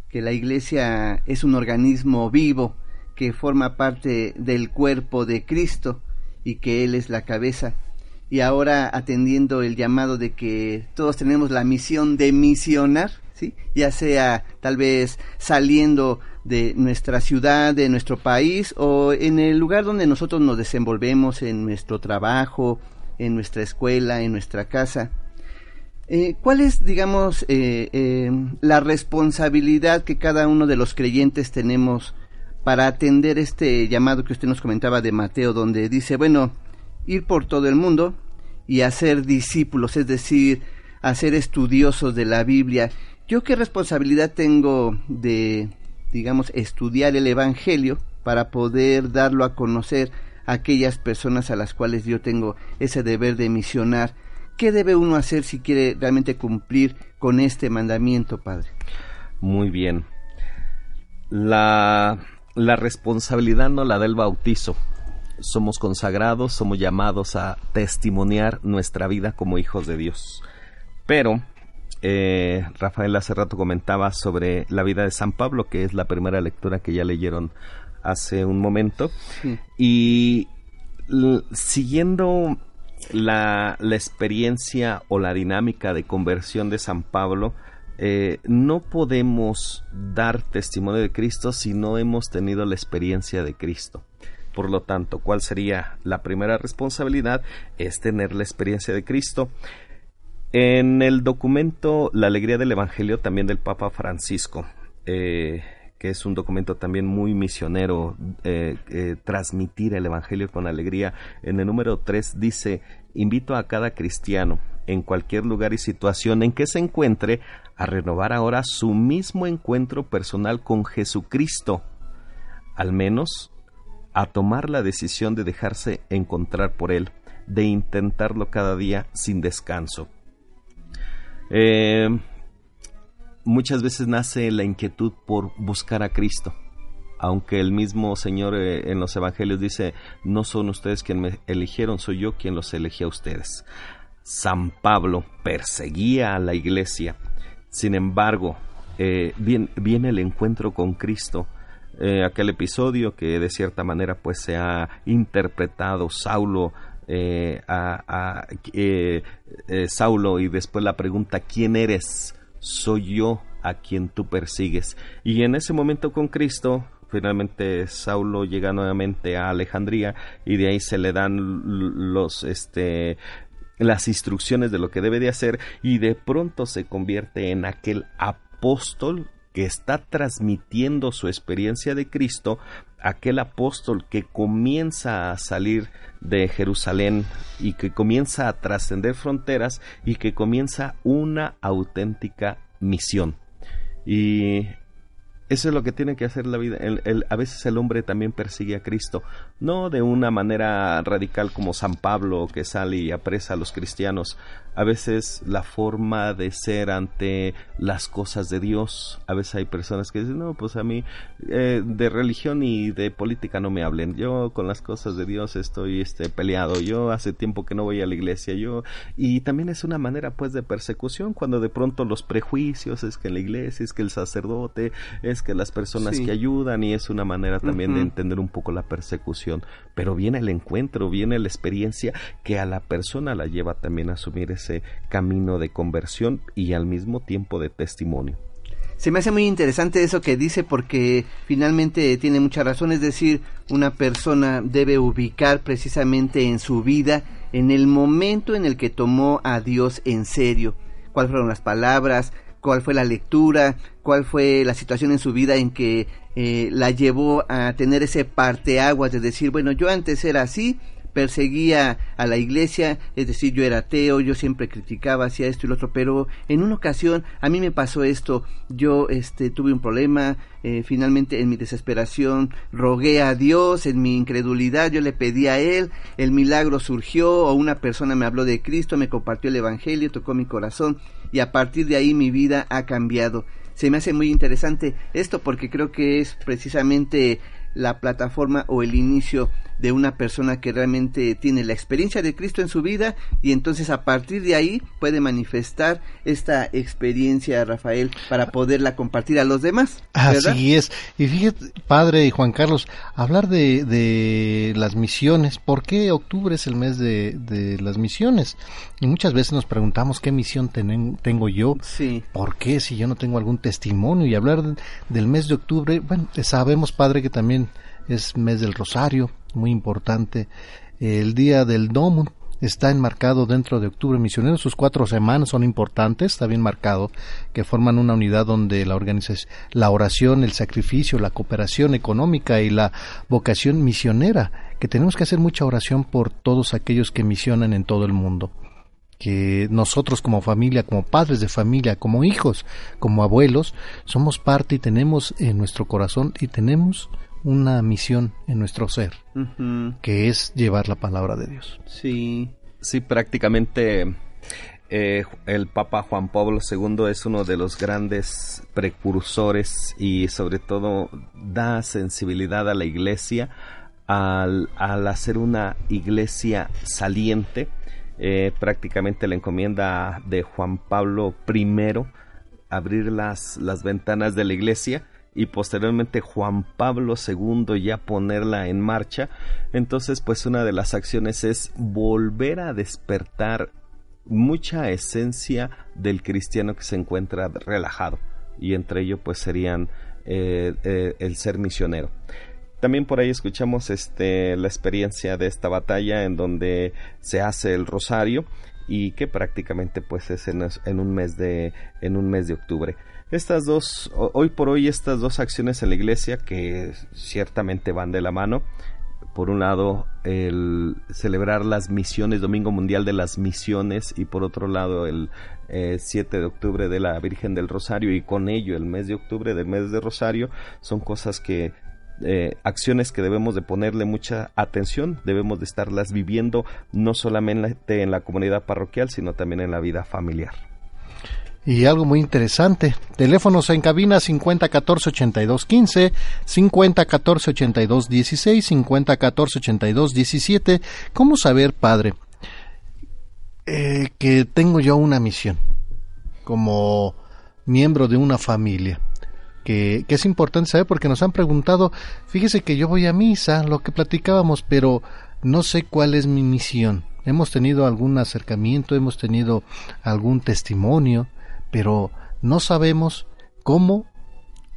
que la iglesia es un organismo vivo que forma parte del cuerpo de Cristo y que Él es la cabeza. Y ahora atendiendo el llamado de que todos tenemos la misión de misionar, ¿sí? ya sea tal vez saliendo de nuestra ciudad, de nuestro país o en el lugar donde nosotros nos desenvolvemos, en nuestro trabajo, en nuestra escuela, en nuestra casa. Eh, ¿Cuál es, digamos, eh, eh, la responsabilidad que cada uno de los creyentes tenemos para atender este llamado que usted nos comentaba de Mateo, donde dice, bueno, ir por todo el mundo y hacer discípulos, es decir, hacer estudiosos de la Biblia? ¿Yo qué responsabilidad tengo de, digamos, estudiar el Evangelio para poder darlo a conocer aquellas personas a las cuales yo tengo ese deber de misionar. ¿Qué debe uno hacer si quiere realmente cumplir con este mandamiento, Padre? Muy bien. La, la responsabilidad no la del bautizo. Somos consagrados, somos llamados a testimoniar nuestra vida como hijos de Dios. Pero eh, Rafael hace rato comentaba sobre la vida de San Pablo, que es la primera lectura que ya leyeron hace un momento. Y siguiendo la, experiencia o la dinámica de conversión de San Pablo, eh, no podemos dar testimonio de Cristo si no hemos tenido la experiencia de Cristo. Por lo tanto, ¿cuál sería la primera responsabilidad? Es tener la experiencia de Cristo. En el documento La Alegría del Evangelio, también del Papa Francisco, eh, que es un documento también muy misionero, eh, eh, transmitir el Evangelio con alegría. En el número 3 dice, invito a cada cristiano, en cualquier lugar y situación en que se encuentre, a renovar ahora su mismo encuentro personal con Jesucristo, al menos a tomar la decisión de dejarse encontrar por Él, de intentarlo cada día sin descanso. Eh, muchas veces nace la inquietud por buscar a Cristo. Aunque el mismo Señor eh, en los Evangelios dice, no son ustedes quienes me eligieron, soy yo quien los elegí a ustedes. San Pablo perseguía a la iglesia. Sin embargo, eh, viene, el encuentro con Cristo. Eh, aquel episodio que de cierta manera pues se ha interpretado Saulo a, Saulo y después la pregunta ¿quién eres? Soy yo a quien tú persigues. Y en ese momento con Cristo, finalmente Saulo llega nuevamente a Alejandría y de ahí se le dan los este las instrucciones de lo que debe de hacer y de pronto se convierte en aquel apóstol que está transmitiendo su experiencia de Cristo, aquel apóstol que comienza a salir de Jerusalén y que comienza a trascender fronteras y que comienza una auténtica misión. Y eso es lo que tiene que hacer la vida. a veces el hombre también persigue a Cristo, no de una manera radical como San Pablo que sale y apresa a los cristianos, a veces la forma de ser ante las cosas de Dios. A veces hay personas que dicen, no, pues a mí eh, de religión y de política no me hablen. Yo con las cosas de Dios estoy este, peleado. Yo hace tiempo que no voy a la iglesia. Yo y también es una manera pues de persecución cuando de pronto los prejuicios es que en la iglesia es que el sacerdote es que las personas Sí. que ayudan y es una manera también de entender un poco la persecución. Pero viene el encuentro, viene la experiencia que a la persona la lleva también a asumir ese camino de conversión y al mismo tiempo de testimonio. Se me hace muy interesante eso que dice porque finalmente tiene mucha razón, es decir, una persona debe ubicar precisamente en su vida en el momento en el que tomó a Dios en serio, cuáles fueron las palabras, cuál fue la lectura, cuál fue la situación en su vida en que eh, la llevó a tener ese parteaguas de decir, bueno, yo antes era así, perseguía a la iglesia, es decir, yo era ateo, yo siempre criticaba hacia esto y lo otro, pero en una ocasión a mí me pasó esto, yo este tuve un problema, eh, finalmente en mi desesperación rogué a Dios, en mi incredulidad yo le pedí a él, el milagro surgió o una persona me habló de Cristo, me compartió el evangelio, tocó mi corazón y a partir de ahí mi vida ha cambiado. Se me hace muy interesante esto porque creo que es precisamente la plataforma o el inicio de una persona que realmente tiene la experiencia de Cristo en su vida y entonces a partir de ahí puede manifestar esta experiencia, Rafael, para poderla compartir a los demás. ¿verdad? Así es. Y fíjate, padre y Juan Carlos, hablar de, de las misiones, ¿por qué octubre es el mes de, de las misiones? Y muchas veces nos preguntamos qué misión tenen- tengo yo, Sí. ¿por qué si yo no tengo algún testimonio? Y hablar de- del mes de octubre, bueno, sabemos, padre, que también es mes del rosario, muy importante. El día del Domo está enmarcado dentro de Octubre Misionero. Sus cuatro semanas son importantes, está bien marcado, que forman una unidad donde la organización, la oración, el sacrificio, la cooperación económica y la vocación misionera, que tenemos que hacer mucha oración por todos aquellos que misionan en todo el mundo que nosotros como familia, como padres de familia, como hijos, como abuelos, somos parte y tenemos en nuestro corazón y tenemos una misión en nuestro ser, que es llevar la palabra de Dios. Sí. Sí, prácticamente eh, el Papa Juan Pablo II es uno de los grandes precursores y sobre todo da sensibilidad a la iglesia al, al hacer una iglesia saliente. Eh, prácticamente la encomienda de Juan Pablo I abrir las, las ventanas de la iglesia y posteriormente Juan Pablo II ya ponerla en marcha. Entonces, pues una de las acciones es volver a despertar mucha esencia del cristiano que se encuentra relajado y entre ello pues serían eh, eh, el ser misionero. También por ahí escuchamos este la experiencia de esta batalla en donde se hace el rosario y que prácticamente pues es en, un mes de en un mes de octubre. Estas dos ho- hoy por hoy estas dos acciones en la iglesia que ciertamente van de la mano por un lado el celebrar las misiones, Domingo Mundial de las Misiones, y por otro lado el eh, 7 de octubre de la Virgen del Rosario, y con ello el mes de octubre del mes de Rosario, son cosas que, eh, acciones que debemos de ponerle mucha atención, debemos de estarlas viviendo no solamente en la comunidad parroquial, sino también en la vida familiar. Y algo muy interesante, teléfonos en cabina 5014-8215, 5014-8216, 5014-8217. ¿Cómo saber, padre, eh, que tengo yo una misión como miembro de una familia? Que, que es importante saber porque nos han preguntado, fíjese que yo voy a misa, lo que platicábamos, pero no sé cuál es mi misión. Hemos tenido algún acercamiento, hemos tenido algún testimonio, pero no sabemos cómo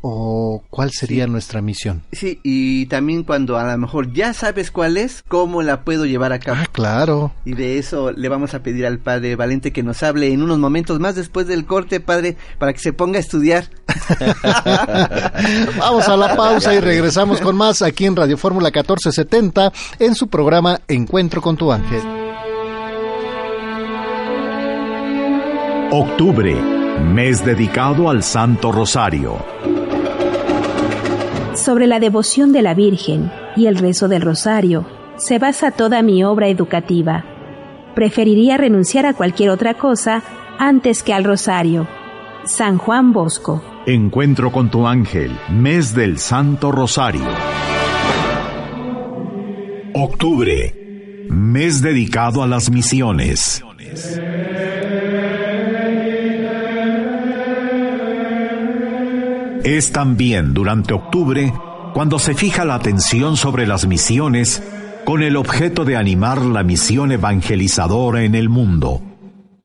o cuál sería nuestra misión. Sí, y también cuando a lo mejor ya sabes cuál es, cómo la puedo llevar a cabo. Ah, claro. Y de eso le vamos a pedir al padre Valente que nos hable en unos momentos más después del corte, padre, para que se ponga a estudiar. *laughs* Vamos a la pausa y regresamos con más aquí en Radio Fórmula 1470 en su programa Encuentro con tu ángel. Octubre, mes dedicado al Santo Rosario. sobre la devoción de la Virgen y el rezo del rosario se basa toda mi obra educativa. Preferiría renunciar a cualquier otra cosa antes que al rosario. San Juan Bosco. Encuentro con tu ángel, mes del Santo Rosario. Octubre, mes dedicado a las misiones. Es también durante octubre cuando se fija la atención sobre las misiones con el objeto de animar la misión evangelizadora en el mundo.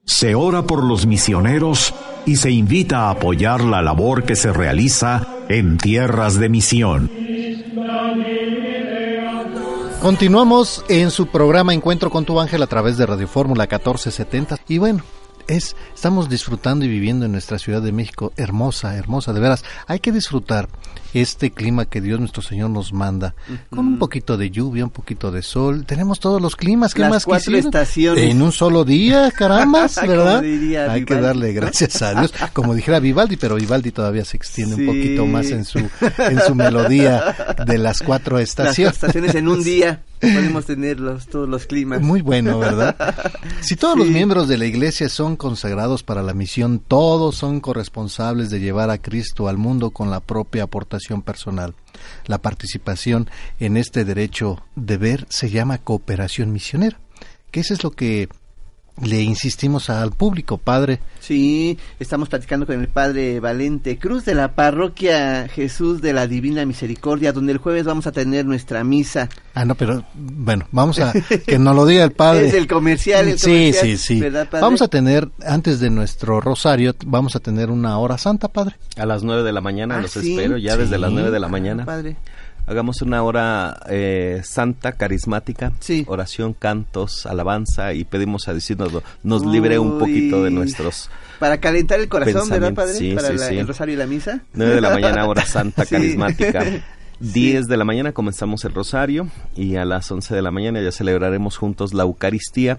Se ora por los misioneros y se invita a apoyar la labor que se realiza en tierras de misión. Continuamos en su programa Encuentro con tu ángel a través de Radio Fórmula 1470 y bueno, es estamos disfrutando y viviendo en nuestra Ciudad de México hermosa, hermosa, de veras. Hay que disfrutar este clima que Dios nuestro Señor nos manda con un poquito de lluvia, un poquito de sol. Tenemos todos los climas, ¿qué Las más cuatro estaciones. En un solo día, caramba, *laughs* Como ¿verdad? diría Hay que darle gracias a Dios, como dijera Vivaldi, pero Vivaldi todavía se extiende Sí. un poquito más en su en su melodía de las cuatro Las estaciones. estaciones en un día *laughs* podemos tener los, todos los climas. Muy bueno, ¿verdad? Si todos los miembros de la iglesia son consagrados para la misión, todos son corresponsables de llevar a Cristo al mundo con la propia aportación personal. La participación en este derecho de ver se llama cooperación misionera, que eso es lo que le insistimos al público, padre. Sí, estamos platicando con el padre Valente Cruz de la parroquia Jesús de la Divina Misericordia, donde el jueves vamos a tener nuestra misa. Ah, no, pero bueno, vamos a *laughs* que nos lo diga el padre. Es el comercial, el sí, comercial, sí, sí. ¿verdad, padre? Vamos a tener antes de nuestro rosario, vamos a tener una hora santa, padre. A las 9 de la mañana Ah, los ¿sí? espero, ya desde Sí. las 9 de la mañana. Padre. Hagamos una hora eh, santa, carismática, oración, cantos, alabanza y pedimos a Dios nos, nos libre un poquito de nuestros Para calentar el corazón, ¿verdad, padre? sí, Para sí, la- sí. el rosario y la misa. 9 de la mañana, hora santa, *laughs* Sí. carismática. *laughs* 10 de la mañana comenzamos el rosario y a las 11 de la mañana ya celebraremos juntos la Eucaristía,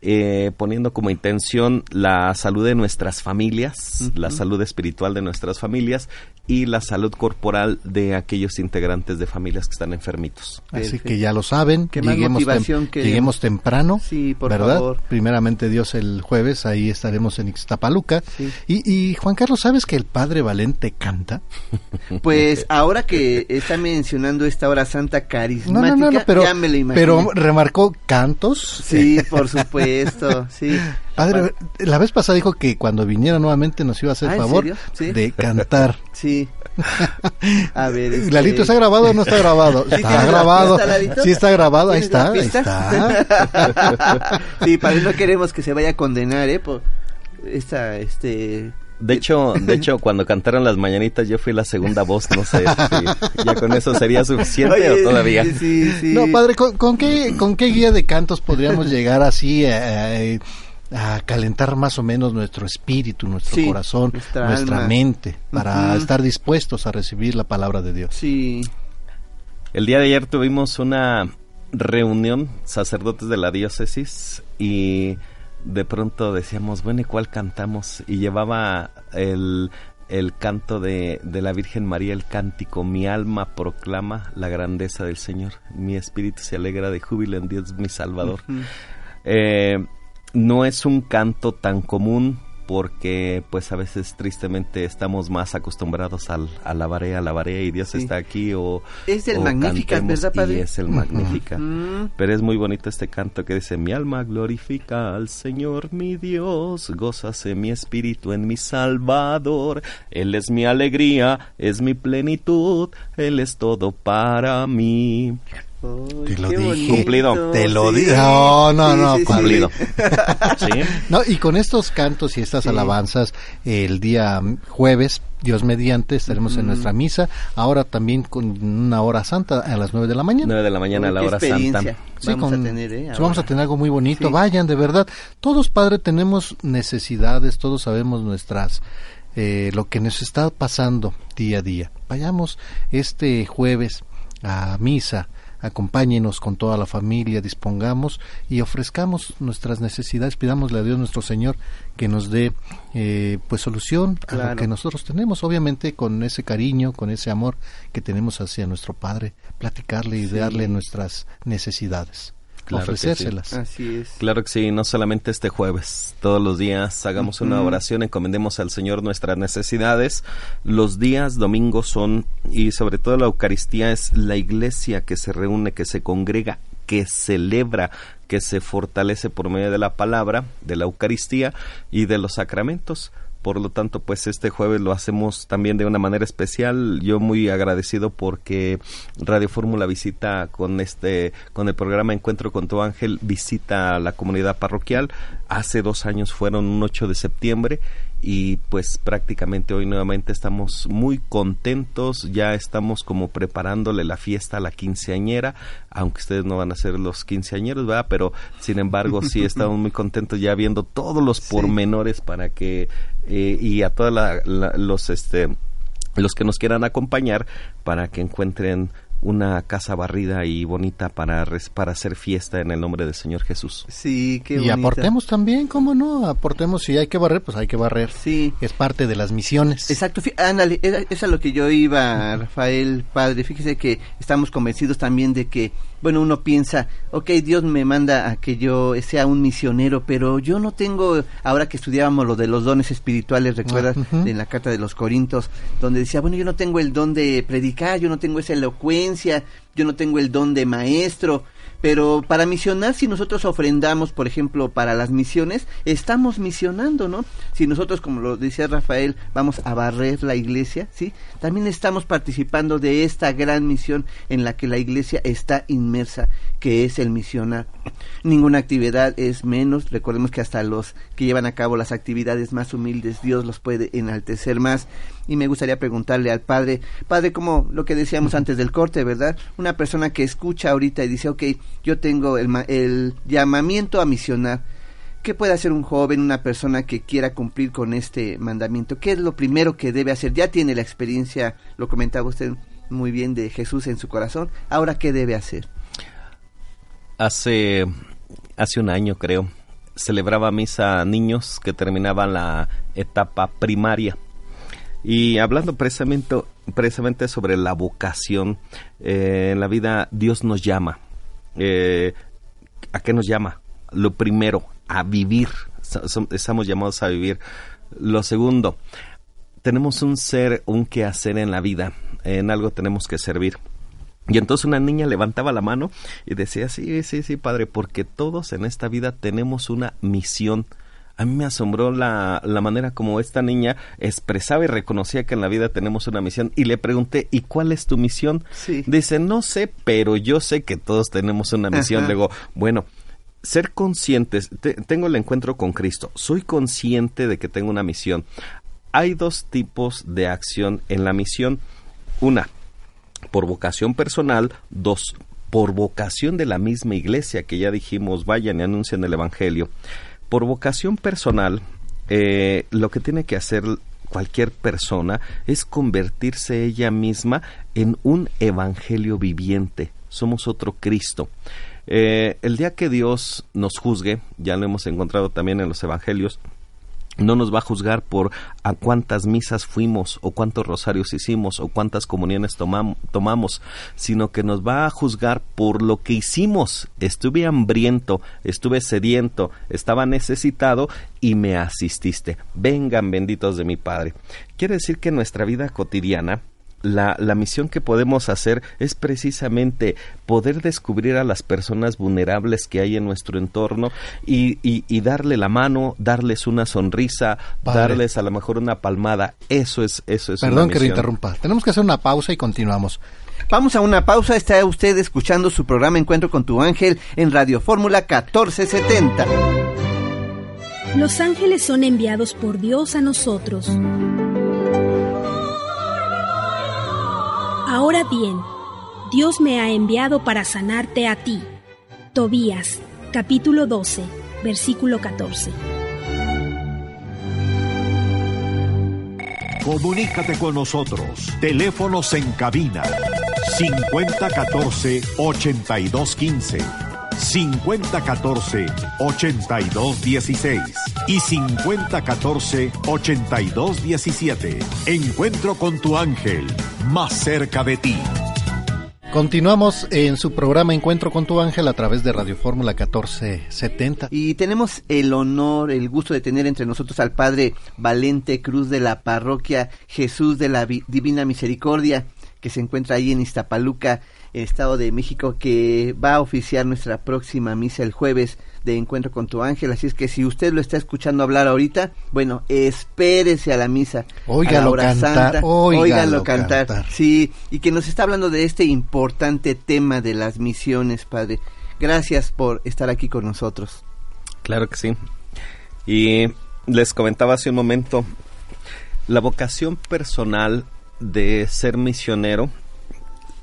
eh, poniendo como intención la salud de nuestras familias, la salud espiritual de nuestras familias y la salud corporal de aquellos integrantes de familias que están enfermitos. Así que ya lo saben, ¿Qué más lleguemos, tem- queremos? lleguemos temprano, Sí, por ¿verdad? favor. Primeramente Dios el jueves, ahí estaremos en Ixtapaluca. Y, y Juan Carlos, ¿sabes que el Padre Valente canta? Pues ahora que *laughs* está mencionando esta hora santa carismática, no, no, no, pero, ya me lo imaginé. pero remarcó cantos. Sí, por supuesto, sí. *laughs* Padre, la vez pasada dijo que cuando viniera nuevamente nos iba a hacer Ah, ¿en favor? Sí. de cantar. *laughs* Sí. A ver, este- Lalito, ¿está grabado o no está grabado? *laughs* ¿Sí está la grabado. pista? Sí está grabado, ahí ¿Tienes la está, ahí está. sí, padre, no queremos que se vaya a condenar, ¿eh? Por esta, este... De hecho, de hecho, cuando cantaron las mañanitas, yo fui la segunda voz, no sé, si ya con eso sería suficiente Oye, o todavía. Sí, sí. No, padre, ¿con, con qué, ¿con qué guía de cantos podríamos llegar así a, a- a calentar más o menos nuestro espíritu, nuestro Sí, corazón, nuestra mente, para estar dispuestos a recibir la palabra de Dios? Sí. El día de ayer tuvimos una reunión, sacerdotes de la diócesis, y de pronto decíamos, bueno, ¿y cuál cantamos? Y llevaba el, el canto de, de la Virgen María, el cántico, mi alma proclama la grandeza del Señor, mi espíritu se alegra de júbilo en Dios mi Salvador. Eh, no es un canto tan común porque pues a veces tristemente estamos más acostumbrados al alabaré, alabaré y Dios Sí. está aquí o Es el o cantemos, ¿verdad, padre? Y es el. Pero es muy bonito este canto que dice, mi alma glorifica al Señor mi Dios, gózase mi espíritu en mi Salvador, Él es mi alegría, es mi plenitud, Él es todo para mí. Te lo dije. Cumplido. Te lo Sí. dije. No, no, Sí, no, sí. Cumplido. *laughs* ¿Sí? No, y con estos cantos y estas Sí. alabanzas, el día jueves, Dios mediante, estaremos en nuestra misa. Ahora también con una hora santa a las nueve de la mañana. 9 de la mañana a la hora santa. Sí, vamos con- a tener, ¿eh? vamos a tener algo muy bonito. Sí. Vayan, de verdad. Todos, Padre, tenemos necesidades, todos sabemos nuestras, eh, lo que nos está pasando día a día. Vayamos este jueves a misa, acompáñenos con toda la familia, dispongamos y ofrezcamos nuestras necesidades, pidámosle a Dios nuestro Señor que nos dé eh, pues solución a lo que nosotros tenemos, obviamente con ese cariño, con ese amor que tenemos hacia nuestro Padre, platicarle y Sí. darle nuestras necesidades, Claro que sí. ofrecérselas. Así es. Claro que sí, no solamente este jueves, todos los días hagamos una oración, encomendemos al Señor nuestras necesidades. Los días domingos son, y sobre todo la Eucaristía, es la iglesia que se reúne, que se congrega, que celebra, que se fortalece por medio de la palabra, de la Eucaristía y de los sacramentos. Por lo tanto, pues este jueves lo hacemos también de una manera especial. Yo muy agradecido porque Radio Fórmula visita con este, con el programa Encuentro con tu ángel, visita a la comunidad parroquial. Hace dos años fueron un 8 de septiembre y pues prácticamente hoy nuevamente estamos muy contentos, ya estamos como preparándole la fiesta a la quinceañera, aunque ustedes no van a ser los quinceañeros, ¿verdad? Pero sin embargo sí *laughs* estamos muy contentos ya viendo todos los pormenores para que eh, y a todos los este los que nos quieran acompañar para que encuentren una casa barrida y bonita para, res- para hacer fiesta en el nombre del Señor Jesús. Sí, qué y bonita. aportemos también, ¿cómo no? Aportemos, si hay que barrer, pues hay que barrer. Sí. Es parte de las misiones. Exacto, ándale, era- es a lo que yo iba, Rafael, padre. Fíjese que estamos convencidos también de que, bueno, uno piensa, ok, Dios me manda a que yo sea un misionero, pero yo no tengo, ahora que estudiábamos lo de los dones espirituales, ¿recuerdas? Ujú. En la carta de los Corintios, donde decía, bueno, yo no tengo el don de predicar, yo no tengo esa elocuencia, yo no tengo el don de maestro. Pero para misionar, si nosotros ofrendamos, por ejemplo, para las misiones, estamos misionando, ¿no? Si nosotros, como lo decía Rafael, vamos a barrer la iglesia, ¿sí? También estamos participando de esta gran misión en la que la iglesia está inmersa, que es el misionar. Ninguna actividad es menos, recordemos que hasta los que llevan a cabo las actividades más humildes, Dios los puede enaltecer más. Y me gustaría preguntarle al padre, padre, como lo que decíamos antes del corte, ¿verdad? Una persona que escucha ahorita y dice, ok, yo tengo el, el llamamiento a misionar. ¿Qué puede hacer un joven, una persona que quiera cumplir con este mandamiento? ¿Qué es lo primero que debe hacer? Ya tiene la experiencia, lo comentaba usted muy bien, de Jesús en su corazón. Ahora, ¿qué debe hacer? Hace, hace un año creo, celebraba misa a niños que terminaban la etapa primaria. Y hablando precisamente, precisamente sobre la vocación, eh, en la vida Dios nos llama. Eh, ¿A qué nos llama? Lo primero, a vivir. Estamos llamados a vivir. Lo segundo, tenemos un ser, un quehacer en la vida. En algo tenemos que servir. Y entonces una niña levantaba la mano y decía, sí, sí, sí, padre, porque todos en esta vida tenemos una misión. A mí me asombró la, la manera como esta niña expresaba y reconocía que en la vida tenemos una misión. Y le pregunté, ¿y cuál es tu misión? Sí. Dice, no sé, pero yo sé que todos tenemos una misión. Ajá. Digo, bueno, ser conscientes, te- tengo el encuentro con Cristo, soy consciente de que tengo una misión. Hay dos tipos de acción en la misión. Una, por vocación personal, dos, por vocación de la misma iglesia que ya dijimos, vayan y anuncien el Evangelio. Por vocación personal, eh, lo que tiene que hacer cualquier persona es convertirse ella misma en un Evangelio viviente. Somos otro Cristo. Eh, el día que Dios nos juzgue, ya lo hemos encontrado también en los Evangelios, no nos va a juzgar por a cuántas misas fuimos o cuántos rosarios hicimos o cuántas comuniones tomam- tomamos, sino que nos va a juzgar por lo que hicimos. Estuve hambriento, estuve sediento, estaba necesitado y me asististe. Vengan benditos de mi Padre. Quiere decir que nuestra vida cotidiana la, la misión que podemos hacer es precisamente poder descubrir a las personas vulnerables que hay en nuestro entorno y, y- y darle la mano, darles una sonrisa, Padre. darles a lo mejor una palmada. Eso es, eso es. Perdón una que lo interrumpa. Tenemos que hacer una pausa y continuamos. Vamos a una pausa. Está usted escuchando su programa Encuentro con tu ángel en Radio Fórmula 1470. Los ángeles son enviados por Dios a nosotros. Ahora bien, Dios me ha enviado para sanarte a ti. Tobías, capítulo 12, versículo 14. Comunícate con nosotros. Teléfonos en cabina 5014-8215, 5014-8216 y 5014-8217. Encuentro con tu ángel, más cerca de ti. Continuamos en su programa Encuentro con tu ángel a través de Radio Fórmula 1470. Y tenemos el honor, el gusto de tener entre nosotros al Padre Valente Cruz de la parroquia Jesús de la Vi- Divina Misericordia, que se encuentra ahí en Iztapaluca, Estado de México, que va a oficiar nuestra próxima misa el jueves de Encuentro con tu ángel. Así es que si usted lo está escuchando hablar ahorita, bueno, espérese a la misa. Óigalo a la hora cantar, santa, óigalo óigalo cantar. cantar. Sí, y que nos está hablando de este importante tema de las misiones, Padre. Gracias por estar aquí con nosotros. Claro que sí. Y les comentaba hace un momento, la vocación personal de ser misionero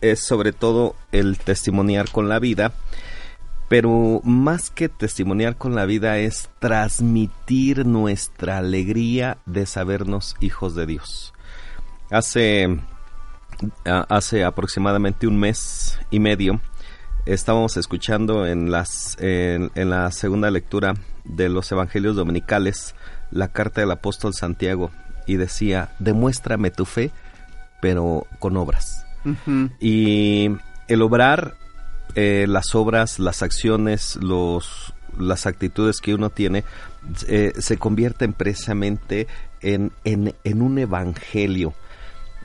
es sobre todo el testimoniar con la vida, pero más que testimoniar con la vida es transmitir nuestra alegría de sabernos hijos de Dios. Hace, hace aproximadamente un mes y medio estábamos escuchando en, las, en, en la segunda lectura de los Evangelios Dominicales la carta del apóstol Santiago y decía, demuéstrame tu fe, pero con obras. Y el obrar, eh, las obras, las acciones, los, las actitudes que uno tiene, eh, se convierten precisamente en, en, en un evangelio.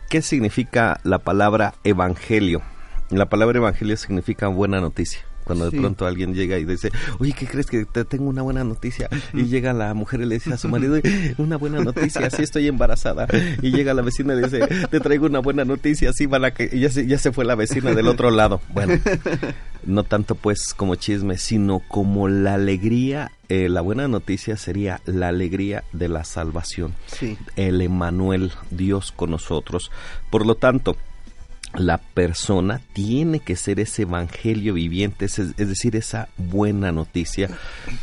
¿Qué significa la palabra evangelio? La palabra evangelio significa buena noticia. Cuando Sí. de pronto alguien llega y dice, oye, ¿qué crees que te tengo una buena noticia? Y llega la mujer y le dice a su marido, una buena noticia, sí *laughs* estoy embarazada. Y llega la vecina y le dice, te traigo una buena noticia, sí, van a que ya se, ya se fue la vecina del otro lado. Bueno, *laughs* no tanto pues como chisme, sino como la alegría, eh, la buena noticia sería la alegría de la salvación. Sí. El Emanuel, Dios con nosotros. Por lo tanto, la persona tiene que ser ese evangelio viviente, es, decir, esa buena noticia.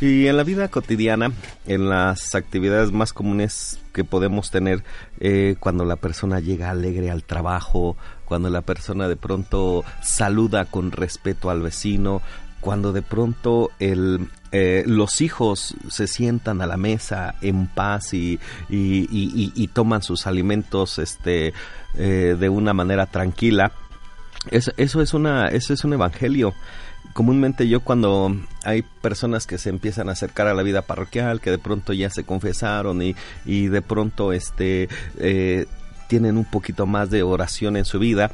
Y en la vida cotidiana, en las actividades más comunes que podemos tener, eh, cuando la persona llega alegre al trabajo, cuando la persona de pronto saluda con respeto al vecino, cuando de pronto el, eh, los hijos se sientan a la mesa en paz y, y- y- toman sus alimentos este, eh, de una manera tranquila, eso, eso, es una, eso es un evangelio. Comúnmente yo cuando hay personas que se empiezan a acercar a la vida parroquial, que de pronto ya se confesaron y, y de pronto este, eh, tienen un poquito más de oración en su vida,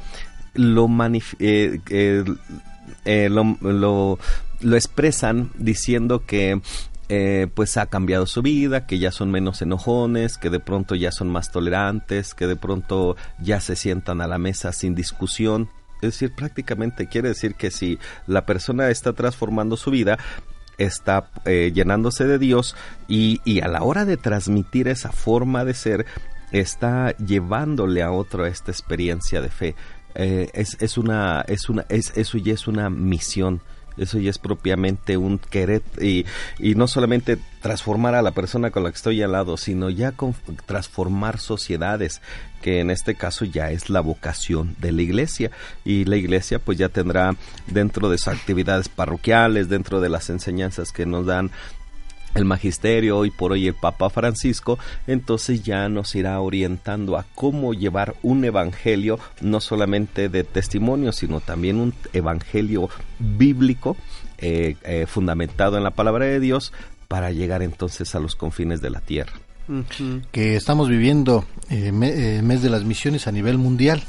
lo, eh, eh, eh, lo, lo- expresan diciendo que eh, pues ha cambiado su vida, que ya son menos enojones, que de pronto ya son más tolerantes, que de pronto ya se sientan a la mesa sin discusión. Es decir, prácticamente quiere decir que si la persona está transformando su vida, está eh, llenándose de Dios y, y a la hora de transmitir esa forma de ser, está llevándole a otro esta experiencia de fe. Eh, es, es una, es una, es, eso ya es una misión. Eso ya es propiamente un querer y, y no solamente transformar a la persona con la que estoy al lado, sino ya con- transformar sociedades, que en este caso ya es la vocación de la iglesia. Y la iglesia pues ya tendrá dentro de sus actividades parroquiales, dentro de las enseñanzas que nos dan el magisterio, hoy por hoy el Papa Francisco, entonces ya nos irá orientando a cómo llevar un evangelio no solamente de testimonio, sino también un evangelio bíblico eh, eh, fundamentado en la palabra de Dios para llegar entonces a los confines de la tierra. que estamos viviendo eh, me- eh, mes de las misiones a nivel mundial.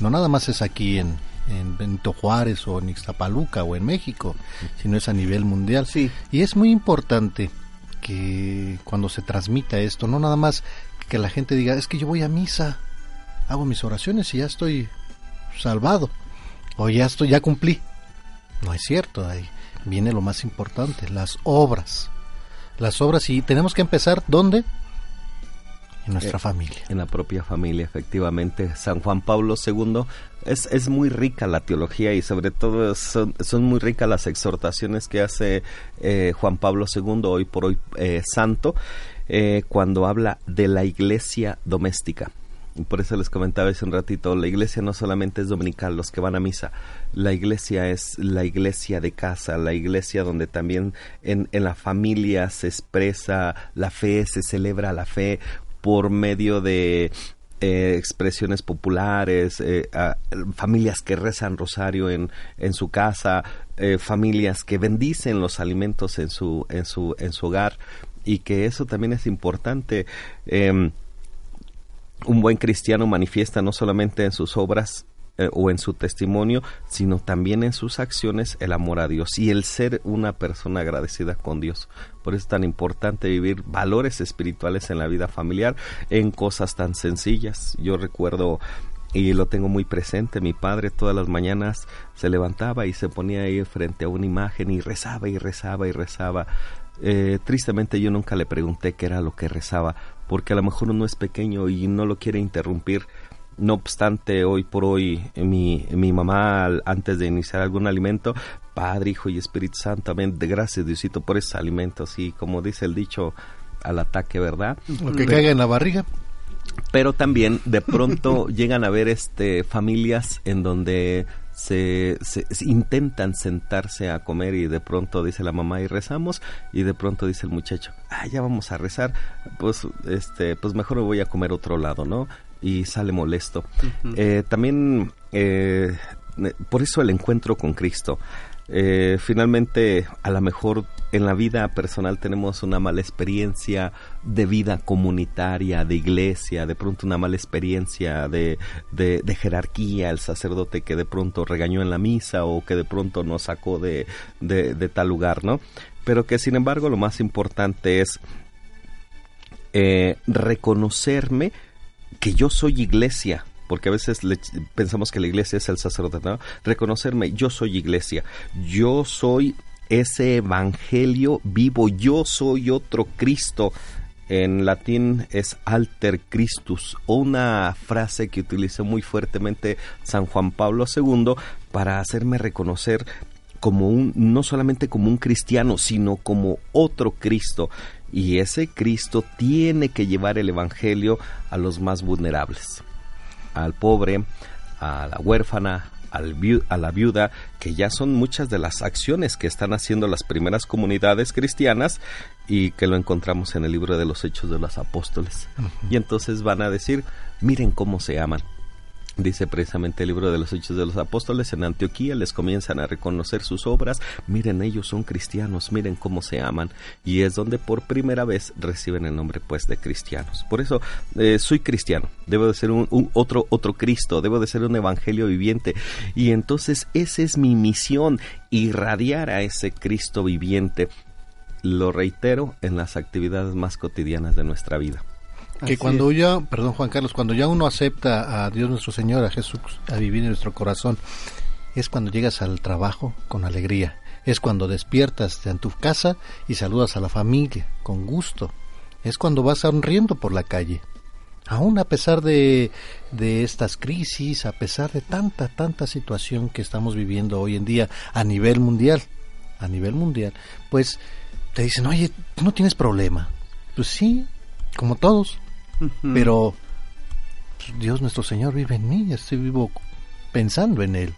No nada más es aquí en, en Benito Juárez o en Ixtapaluca o en México, sino es a nivel mundial. Y es muy importante que cuando se transmita esto, no nada más que la gente diga, es que yo voy a misa, hago mis oraciones y ya estoy salvado, o ya estoy, ya cumplí. No es cierto, ahí viene lo más importante, las obras. Las obras y tenemos que empezar ¿dónde? En nuestra Eh, familia. En la propia familia, efectivamente. San Juan Pablo II es, es muy rica la teología y sobre todo son, son muy ricas las exhortaciones que hace eh, Juan Pablo II, hoy por hoy eh, santo, cuando habla de la iglesia doméstica. Por eso les comentaba hace un ratito, la iglesia no solamente es dominical, los que van a misa, la iglesia es la iglesia de casa, la iglesia donde también en, en la familia se expresa la fe, se celebra la fe por medio de eh, expresiones populares, eh, familias que rezan rosario en, en su casa, eh, familias que bendicen los alimentos en su, en su, en su hogar y que eso también es importante. Em, un buen cristiano manifiesta no solamente en sus obras eh, o en su testimonio, sino también en sus acciones el amor a Dios y el ser una persona agradecida con Dios. Por eso es tan importante vivir valores espirituales en la vida familiar, en cosas tan sencillas. Yo recuerdo y lo tengo muy presente. Mi padre todas las mañanas se levantaba y se ponía ahí frente a una imagen y rezaba y rezaba y rezaba. Eh, tristemente yo nunca le pregunté qué era lo que rezaba, porque a lo mejor uno es pequeño y no lo quiere interrumpir. No obstante, hoy por hoy mi, mi mamá, antes de iniciar algún alimento, Padre, Hijo y Espíritu Santo, amén, de gracias Diosito por esos alimentos y como dice el dicho, al ataque, ¿verdad? Lo que caiga en la barriga. pero también de pronto *laughs* llegan a ver este familias en donde se, se- se intentan sentarse a comer y de pronto dice la mamá y rezamos y de pronto dice el muchacho ah ya vamos a rezar pues este pues mejor me voy a comer otro lado no y sale molesto. Eh, también eh, eh, por eso el encuentro con Cristo eh, finalmente a lo mejor en la vida personal tenemos una mala experiencia de vida comunitaria, de iglesia, de pronto una mala experiencia de, de, de jerarquía, el sacerdote que de pronto regañó en la misa o que de pronto nos sacó de, de, de tal lugar, ¿no? Pero que sin embargo lo más importante es eh, reconocerme que yo soy iglesia, porque a veces le- pensamos que la iglesia es el sacerdote, ¿no? Reconocerme, yo soy iglesia, yo soy ese evangelio vivo, yo soy otro Cristo. En latín es alter Christus, una frase que utilizó muy fuertemente San Juan Pablo II para hacerme reconocer como un, no solamente como un cristiano, sino como otro Cristo. Y ese Cristo tiene que llevar el Evangelio a los más vulnerables, al pobre, a la huérfana, a la viuda, que ya son muchas de las acciones que están haciendo las primeras comunidades cristianas y que lo encontramos en el libro de los Hechos de los Apóstoles. Y entonces van a decir, miren cómo se aman. Dice precisamente el libro de los Hechos de los Apóstoles, en Antioquía les comienzan a reconocer sus obras, miren ellos son cristianos, miren cómo se aman, y es donde por primera vez reciben el nombre pues de cristianos. Por eso eh, soy cristiano, debo de ser un, un otro, otro Cristo, debo de ser un evangelio viviente, y entonces esa es mi misión, irradiar a ese Cristo viviente, lo reitero, en las actividades más cotidianas de nuestra vida. Que cuando ya, perdón Juan Carlos, cuando ya uno acepta a Dios nuestro Señor, a Jesús, a vivir en nuestro corazón, es cuando llegas al trabajo con alegría, es cuando despiertas en tu casa y saludas a la familia con gusto, es cuando vas sonriendo por la calle. Aún a pesar de, de estas crisis, a pesar de tanta, tanta situación que estamos viviendo hoy en día a nivel mundial, a nivel mundial, pues te dicen, oye, ¿tú no tienes problema? Pues sí, como todos, pero pues, Dios nuestro Señor vive en mí, estoy vivo pensando en Él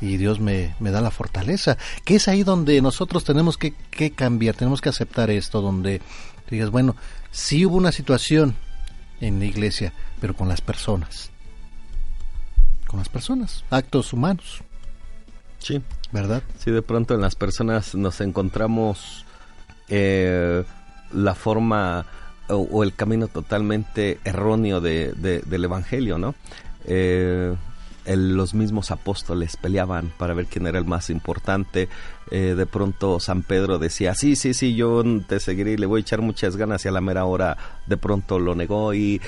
y Dios me, me da la fortaleza, que es ahí donde nosotros tenemos que, que cambiar, tenemos que aceptar esto, donde digas, bueno, sí hubo una situación en la iglesia, pero con las personas, con las personas, actos humanos. Sí. ¿Verdad? Sí, de pronto en las personas nos encontramos eh, la forma o, el camino totalmente erróneo de, de- del Evangelio, ¿no? Eh, los mismos apóstoles peleaban para ver quién era el más importante. Eh, de pronto San Pedro decía, sí, sí, sí, yo te seguiré y le voy a echar muchas ganas y a la mera hora de pronto lo negó. y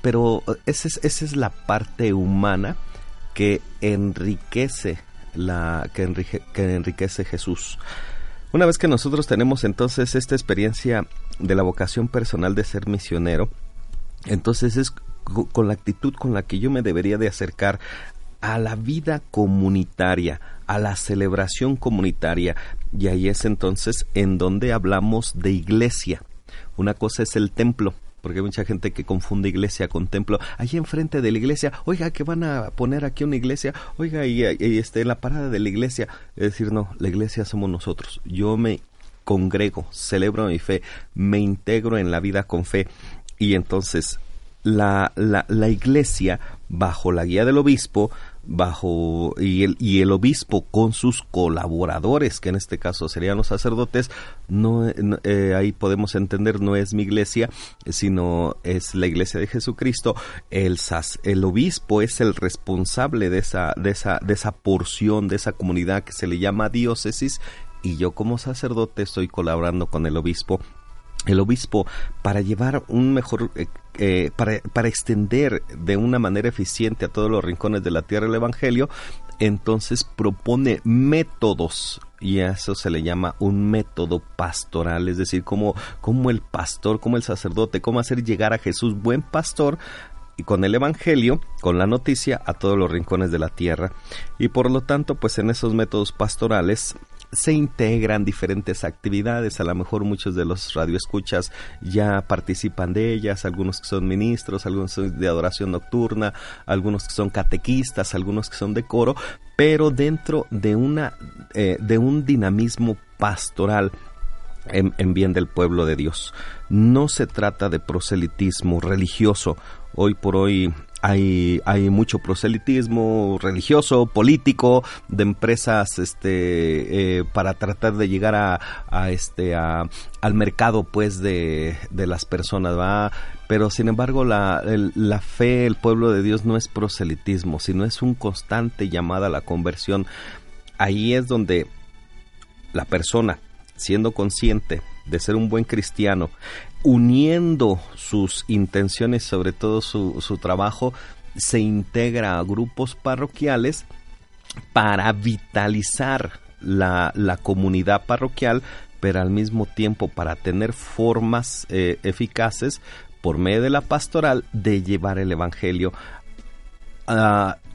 Pero esa es, esa es la parte humana que enriquece la que, enrique- que enriquece Jesús. Una vez que nosotros tenemos entonces esta experiencia de la vocación personal de ser misionero, entonces es co- con la actitud con la que yo me debería de acercar a la vida comunitaria, a la celebración comunitaria, y ahí es entonces en donde hablamos de iglesia. Una cosa es el templo, porque hay mucha gente que confunde iglesia con templo. Allí enfrente de la iglesia, oiga, que van a poner aquí una iglesia, oiga, y, y este, la parada de la iglesia. Es decir, no, la iglesia somos nosotros. Yo me congrego, celebro mi fe, me integro en la vida con fe. Y entonces la, la, la iglesia, bajo la guía del obispo, bajo y el, y el obispo con sus colaboradores, que en este caso serían los sacerdotes, no, eh, ahí podemos entender no es mi iglesia, sino es la iglesia de Jesucristo. El, el obispo es el responsable de esa, de esa, de esa porción, de esa comunidad que se le llama diócesis, y yo como sacerdote estoy colaborando con el obispo el obispo para llevar un mejor eh, eh, para, para, extender de una manera eficiente a todos los rincones de la tierra el Evangelio, entonces propone métodos y a eso se le llama un método pastoral, es decir, como, como el pastor, como el sacerdote, cómo hacer llegar a Jesús buen pastor y con el Evangelio, con la noticia, a todos los rincones de la tierra. Y por lo tanto, pues en esos métodos pastorales se integran diferentes actividades, a lo mejor muchos de los radioescuchas ya participan de ellas, algunos que son ministros, algunos son de adoración nocturna, algunos que son catequistas, algunos que son de coro, pero dentro de una eh, de un dinamismo pastoral en, en, bien del pueblo de Dios. No se trata de proselitismo religioso. Hoy por hoy hay, hay mucho proselitismo religioso, político, de empresas este, eh, para tratar de llegar a, a este, a, al mercado pues de, las personas, ¿va? Pero sin embargo la fe, el pueblo de Dios no es proselitismo, sino es un constante llamada a la conversión. Ahí es donde la persona, siendo consciente de ser un buen cristiano, uniendo sus intenciones, sobre todo su, su trabajo, se integra a grupos parroquiales para vitalizar la, la, comunidad parroquial, pero al mismo tiempo para tener formas eh, eficaces por medio de la pastoral de llevar el Evangelio.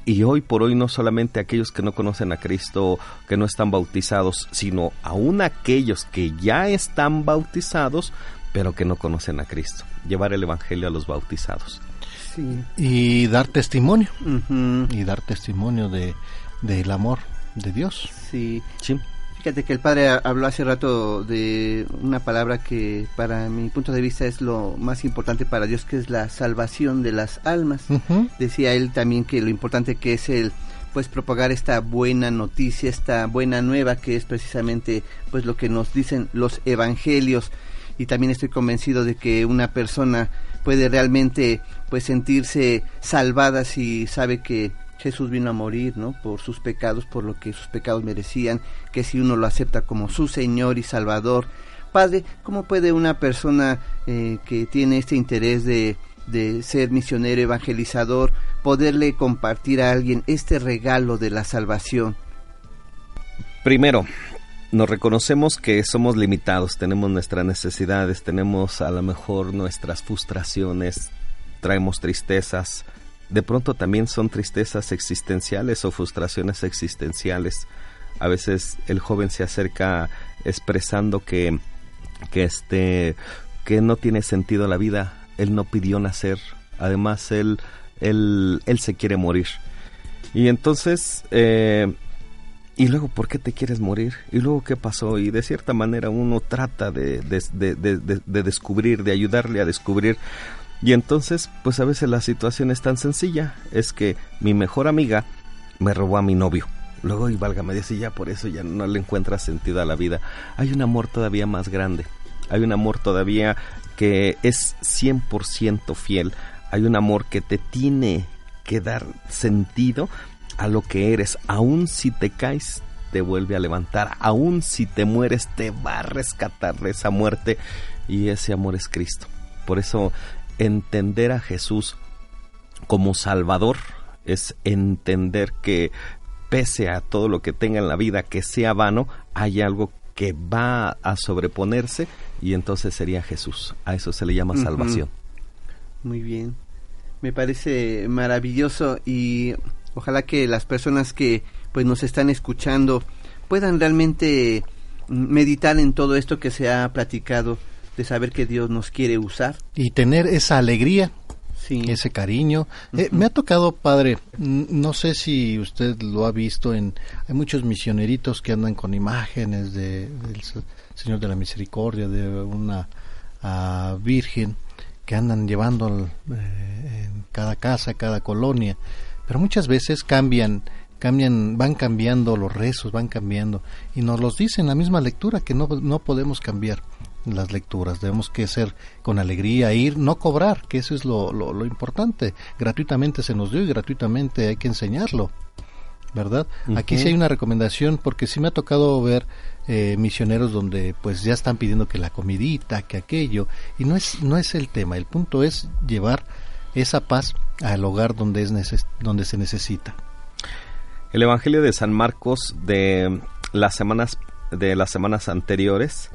Y hoy por hoy no solamente aquellos que no conocen a Cristo, que no están bautizados, sino aún aquellos que ya están bautizados, pero que no conocen a Cristo. Llevar el Evangelio a los bautizados. Sí. Y dar testimonio. Uh -huh. Y dar testimonio de del amor de Dios. Sí. Sí. Fíjate que el padre habló hace rato de una palabra que para mi punto de vista es lo más importante para Dios, que es la salvación de las almas. Uh -huh. Decía él también que lo importante que es el pues propagar esta buena noticia, esta buena nueva que es precisamente pues lo que nos dicen los evangelios y también estoy convencido de que una persona puede realmente pues sentirse salvada si sabe que Jesús vino a morir, ¿no? Por sus pecados, por lo que sus pecados merecían, que si uno lo acepta como su Señor y Salvador. Padre, ¿cómo puede una persona eh, que tiene este interés de, de ser misionero evangelizador poderle compartir a alguien este regalo de la salvación? Primero, nos reconocemos que somos limitados, tenemos nuestras necesidades, tenemos a lo mejor nuestras frustraciones, traemos tristezas, de pronto también son tristezas existenciales o frustraciones existenciales. A veces el joven se acerca expresando que, que este que no tiene sentido la vida, él no pidió nacer, además él, él, él se quiere morir. Y entonces eh, y luego, ¿por qué te quieres morir? Y luego, ¿qué pasó? Y de cierta manera uno trata de, de, de, de, descubrir, de ayudarle a descubrir. Y entonces, pues a veces la situación es tan sencilla. Es que mi mejor amiga me robó a mi novio. Luego, y válgame, dice, ya por eso ya no le encuentra sentido a la vida. Hay un amor todavía más grande. Hay un amor todavía que es 100% fiel. Hay un amor que te tiene que dar sentido a lo que eres, aun si te caes, te vuelve a levantar, aun si te mueres, te va a rescatar de esa muerte y ese amor es Cristo. Por eso entender a Jesús como Salvador es entender que pese a todo lo que tenga en la vida que sea vano, hay algo que va a sobreponerse y entonces sería Jesús. A eso se le llama salvación. Uh -huh. Muy bien. Me parece maravilloso y Ojalá que las personas que pues nos están escuchando puedan realmente meditar en todo esto que se ha platicado de saber que Dios nos quiere usar. Y tener esa alegría, Sí. ese cariño. Eh, me ha tocado, padre, no sé si usted lo ha visto en... Hay muchos misioneritos que andan con imágenes de, del Señor de la Misericordia, de una ah, Virgen, que andan llevando eh, en cada casa, cada colonia. Pero muchas veces cambian cambian van cambiando los rezos van cambiando y nos los dice en la misma lectura que no, no podemos cambiar las lecturas. Debemos que ser con alegría ir no cobrar que eso es lo, lo, lo importante. Gratuitamente se nos dio y gratuitamente hay que enseñarlo verdad aquí sí hay una recomendación porque sí me ha tocado ver eh, misioneros donde pues ya están pidiendo que la comidita que aquello y no es no es el tema. El punto es llevar esa paz al hogar donde es neces- donde se necesita El Evangelio de San Marcos de las semanas de las semanas anteriores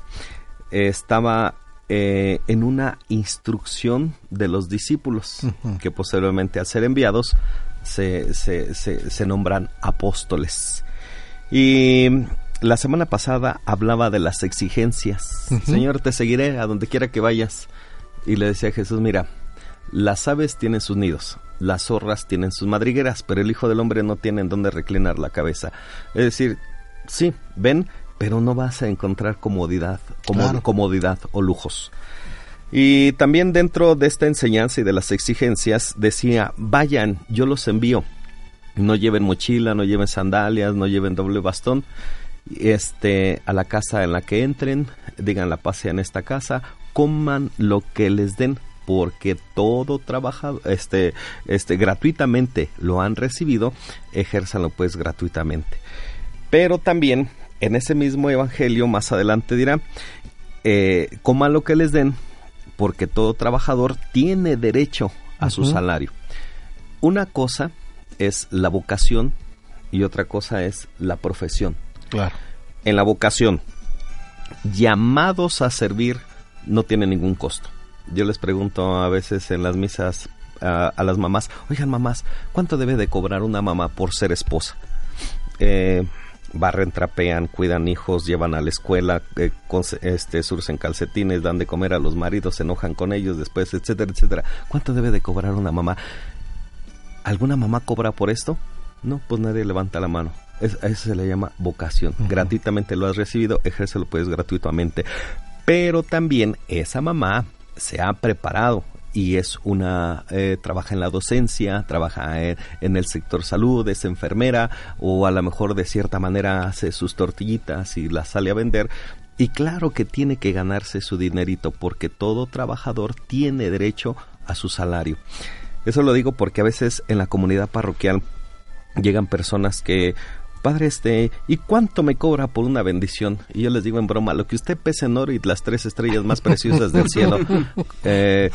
eh, estaba eh, en una instrucción de los discípulos que posteriormente al ser enviados se, se, se- se nombran apóstoles. Y la semana pasada hablaba de las exigencias. Señor, te seguiré a donde quiera que vayas. Y le decía a Jesús, mira, las aves tienen sus nidos, las zorras tienen sus madrigueras, pero el Hijo del Hombre no tiene en dónde reclinar la cabeza. Es decir, sí, ven, pero no vas a encontrar comodidad, Claro. comodidad o lujos. Y también dentro de esta enseñanza y de las exigencias decía, vayan, yo los envío. No lleven mochila, no lleven sandalias, no lleven doble bastón. Este, a la casa en la que entren, digan la paz en esta casa, coman lo que les den, porque todo trabajado, este, este, gratuitamente lo han recibido, ejérzanlo pues gratuitamente. Pero también en ese mismo evangelio más adelante dirá, eh, coman lo que les den, porque todo trabajador tiene derecho a su salario. Una cosa es la vocación y otra cosa es la profesión. claro En la vocación, llamados a servir no tiene ningún costo. Yo les pregunto a veces en las misas a, a las mamás, oigan mamás, ¿cuánto debe de cobrar una mamá por ser esposa? Eh, barren, trapean, cuidan hijos, llevan a la escuela, eh, con- este, surcen calcetines, dan de comer a los maridos, se enojan con ellos después, etcétera, etcétera. ¿Cuánto debe de cobrar una mamá? ¿Alguna mamá cobra por esto? No, pues nadie levanta la mano. Es- a eso se le llama vocación. Gratuitamente lo has recibido, ejércelo pues gratuitamente. Pero también esa mamá se ha preparado y es una eh, trabaja en la docencia, trabaja en, en el sector salud, es enfermera o a lo mejor de cierta manera hace sus tortillitas y las sale a vender. Y claro que tiene que ganarse su dinerito porque todo trabajador tiene derecho a su salario. Eso lo digo porque a veces en la comunidad parroquial llegan personas que Padre, este, ¿y cuánto me cobra por una bendición? Y yo les digo en broma, lo que usted pesa en oro y las tres estrellas más preciosas del cielo. *laughs* Eh,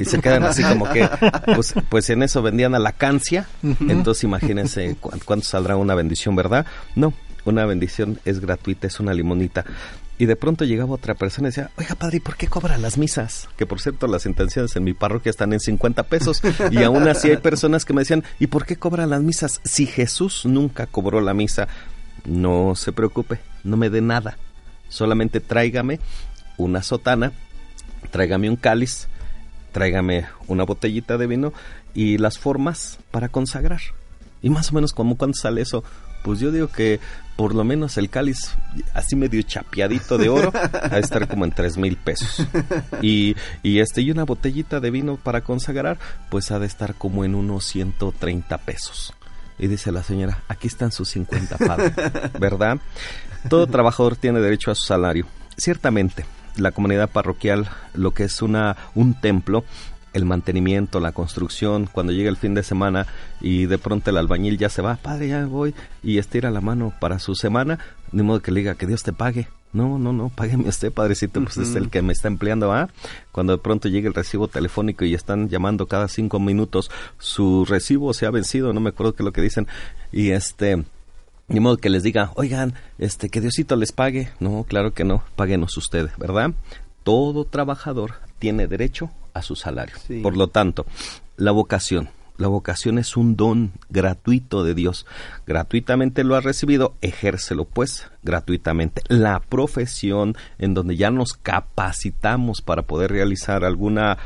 y se quedan así como que, pues, pues en eso vendían a la cancia. Entonces imagínense cu- cuánto saldrá una bendición, ¿verdad? No, una bendición es gratuita, es una limonita. Y de pronto llegaba otra persona y decía, oiga padre, ¿y por qué cobra las misas? Que por cierto, las intenciones en mi parroquia están en 50 pesos. Y aún así hay personas que me decían, ¿y por qué cobran las misas? Si Jesús nunca cobró la misa, no se preocupe, no me dé nada. Solamente tráigame una sotana, tráigame un cáliz, tráigame una botellita de vino y las formas para consagrar. Y más o menos como cuánto sale eso, pues yo digo que por lo menos el cáliz así medio chapeadito de oro de estar como en tres mil pesos. Y, y este y una botellita de vino para consagrar, pues ha de estar como en unos 130 pesos. Y dice la señora, aquí están sus 50, padre, ¿verdad? Todo trabajador tiene derecho a su salario. Ciertamente, la comunidad parroquial, lo que es una un templo, el mantenimiento, la construcción, cuando llega el fin de semana y de pronto el albañil ya se va, padre, ya voy, y estira la mano para su semana, de modo que le diga que Dios te pague. No, no, no, págueme usted, padrecito, pues es el que me está empleando, ¿ah? Cuando de pronto llega el recibo telefónico y están llamando cada cinco minutos, su recibo se ha vencido, no me acuerdo qué es lo que dicen, y este, ni modo que les diga, oigan, este, que Diosito les pague. No, claro que no, páguenos ustedes, ¿verdad? Todo trabajador tiene derecho a su salario. Sí. Por lo tanto, la vocación, La vocación es un don gratuito de Dios. Gratuitamente lo has recibido, ejércelo pues gratuitamente. La profesión en donde ya nos capacitamos para poder realizar alguna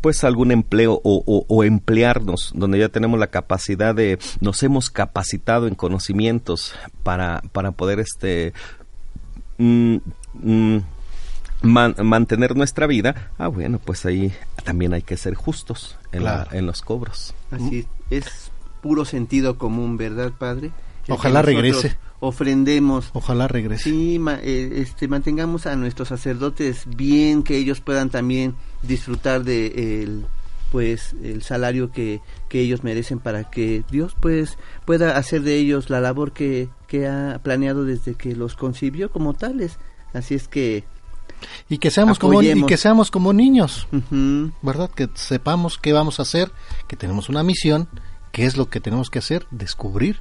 pues algún empleo o, o- o emplearnos, donde ya tenemos la capacidad de, nos hemos capacitado en conocimientos para, para poder este mm, mm, man- mantener nuestra vida, ah bueno, pues ahí también hay que ser justos en, la- en los cobros. Así es, es puro sentido común, ¿verdad, padre? El Ojalá regrese. Ofrendemos. Ojalá regrese. Sí, ma- eh, este, mantengamos a nuestros sacerdotes bien, que ellos puedan también disfrutar de el, pues el salario que, que ellos merecen para que Dios pues pueda hacer de ellos la labor que, que ha planeado desde que los concibió como tales. Así es que Y que seamos como y que seamos como niños. ¿verdad? Que sepamos qué vamos a hacer, que tenemos una misión, qué es lo que tenemos que hacer, descubrir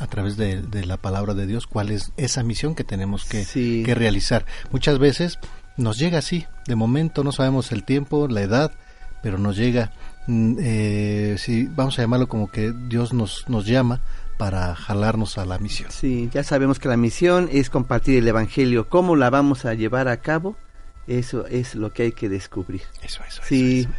a través de, de la palabra de Dios cuál es esa misión que tenemos que, Sí. que realizar. Muchas veces nos llega así, de momento no sabemos el tiempo, la edad, pero nos llega, mm, eh, sí, vamos a llamarlo como que Dios nos, nos llama para jalarnos a la misión. Sí, ya sabemos que la misión es compartir el Evangelio. ¿Cómo la vamos a llevar a cabo? Eso es lo que hay que descubrir. Eso, eso. Sí. *laughs*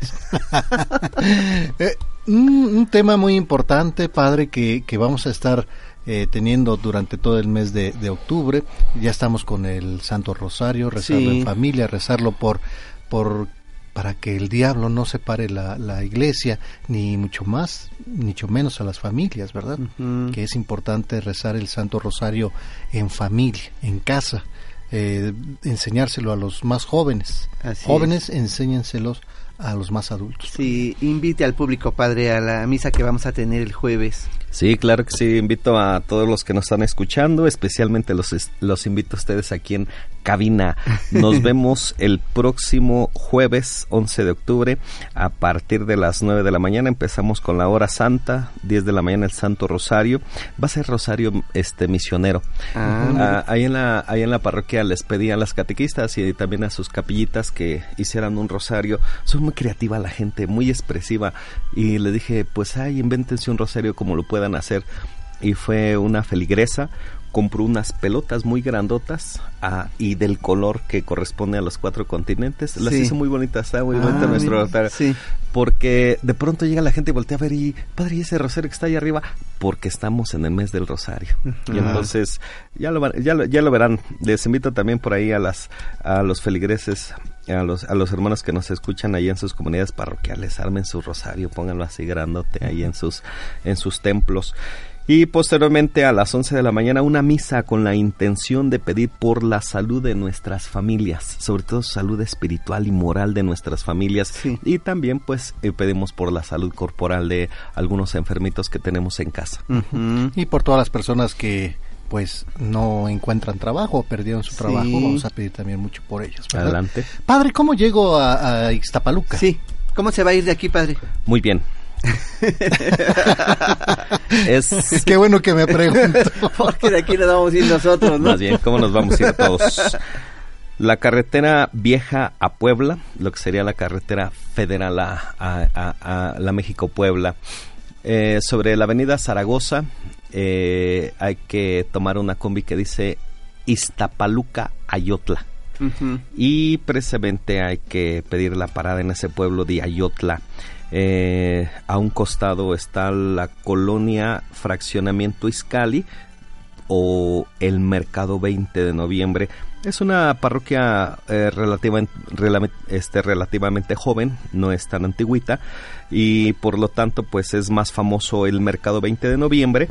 Eh, un, un tema muy importante, padre, que, que vamos a estar eh, teniendo durante todo el mes de, de octubre. Ya estamos con el Santo Rosario, rezarlo Sí. en familia, rezarlo por, por para que el diablo no separe la, la iglesia, ni mucho más, ni mucho menos a las familias, ¿verdad? Que es importante rezar el Santo Rosario en familia, en casa, eh, enseñárselo a los más jóvenes. Así jóvenes, enséñenselos a los más adultos. Sí, invite al público, padre, a la misa que vamos a tener el jueves. Sí, claro que sí. Invito a todos los que nos están escuchando, especialmente los, los invito a ustedes aquí en cabina. Nos *laughs* vemos el próximo jueves 11 de octubre a partir de las 9 de la mañana. Empezamos con la hora santa, 10 de la mañana el Santo Rosario. Va a ser Rosario este misionero. Ah. Ah, ahí, en la, ahí en la parroquia les pedí a las catequistas y también a sus capillitas que hicieran un rosario. Son muy creativa la gente, muy expresiva. Y le dije, pues ay, invéntense un rosario como lo puedan hacer. Y fue una feligresa, compró unas pelotas muy grandotas ah, y del color que corresponde a los cuatro continentes. Las Sí. hizo muy bonitas, está muy Ah, nuestro sí. Porque de pronto llega la gente y voltea a ver y, padre, ¿y ese rosario que está ahí arriba? Porque estamos en el mes del rosario. Y entonces, ya lo, ya lo, ya lo verán. Les invito también por ahí a las a los feligreses, a los, a los hermanos que nos escuchan ahí en sus comunidades parroquiales, armen su rosario, pónganlo así grandote ahí en sus, en sus templos. Y posteriormente a las 11 de la mañana una misa con la intención de pedir por la salud de nuestras familias, sobre todo salud espiritual y moral de nuestras familias. Y también pues eh, pedimos por la salud corporal de algunos enfermitos que tenemos en casa. Y por todas las personas que pues no encuentran trabajo o perdieron su Sí. trabajo, vamos a pedir también mucho por ellos. ¿verdad? Adelante. Padre, ¿cómo llego a, a Ixtapaluca? Sí. ¿Cómo se va a ir de aquí, padre? Muy bien. *laughs* es Qué bueno que me pregunto. *laughs* Porque de aquí nos vamos a ir nosotros, ¿no? Más bien, ¿cómo nos vamos a ir todos? La carretera vieja a Puebla, lo que sería la carretera federal a, a- a- a la México-Puebla. Eh, sobre la avenida Zaragoza eh, hay que tomar una combi que dice Iztapaluca Ayotla. Y precisamente hay que pedir la parada en ese pueblo de Ayotla. Eh, a un costado está la colonia Fraccionamiento Iscali o el Mercado 20 de Noviembre. Es una parroquia eh, relativa, rela- este, relativamente joven, no es tan antigüita y por lo tanto pues es más famoso el Mercado 20 de Noviembre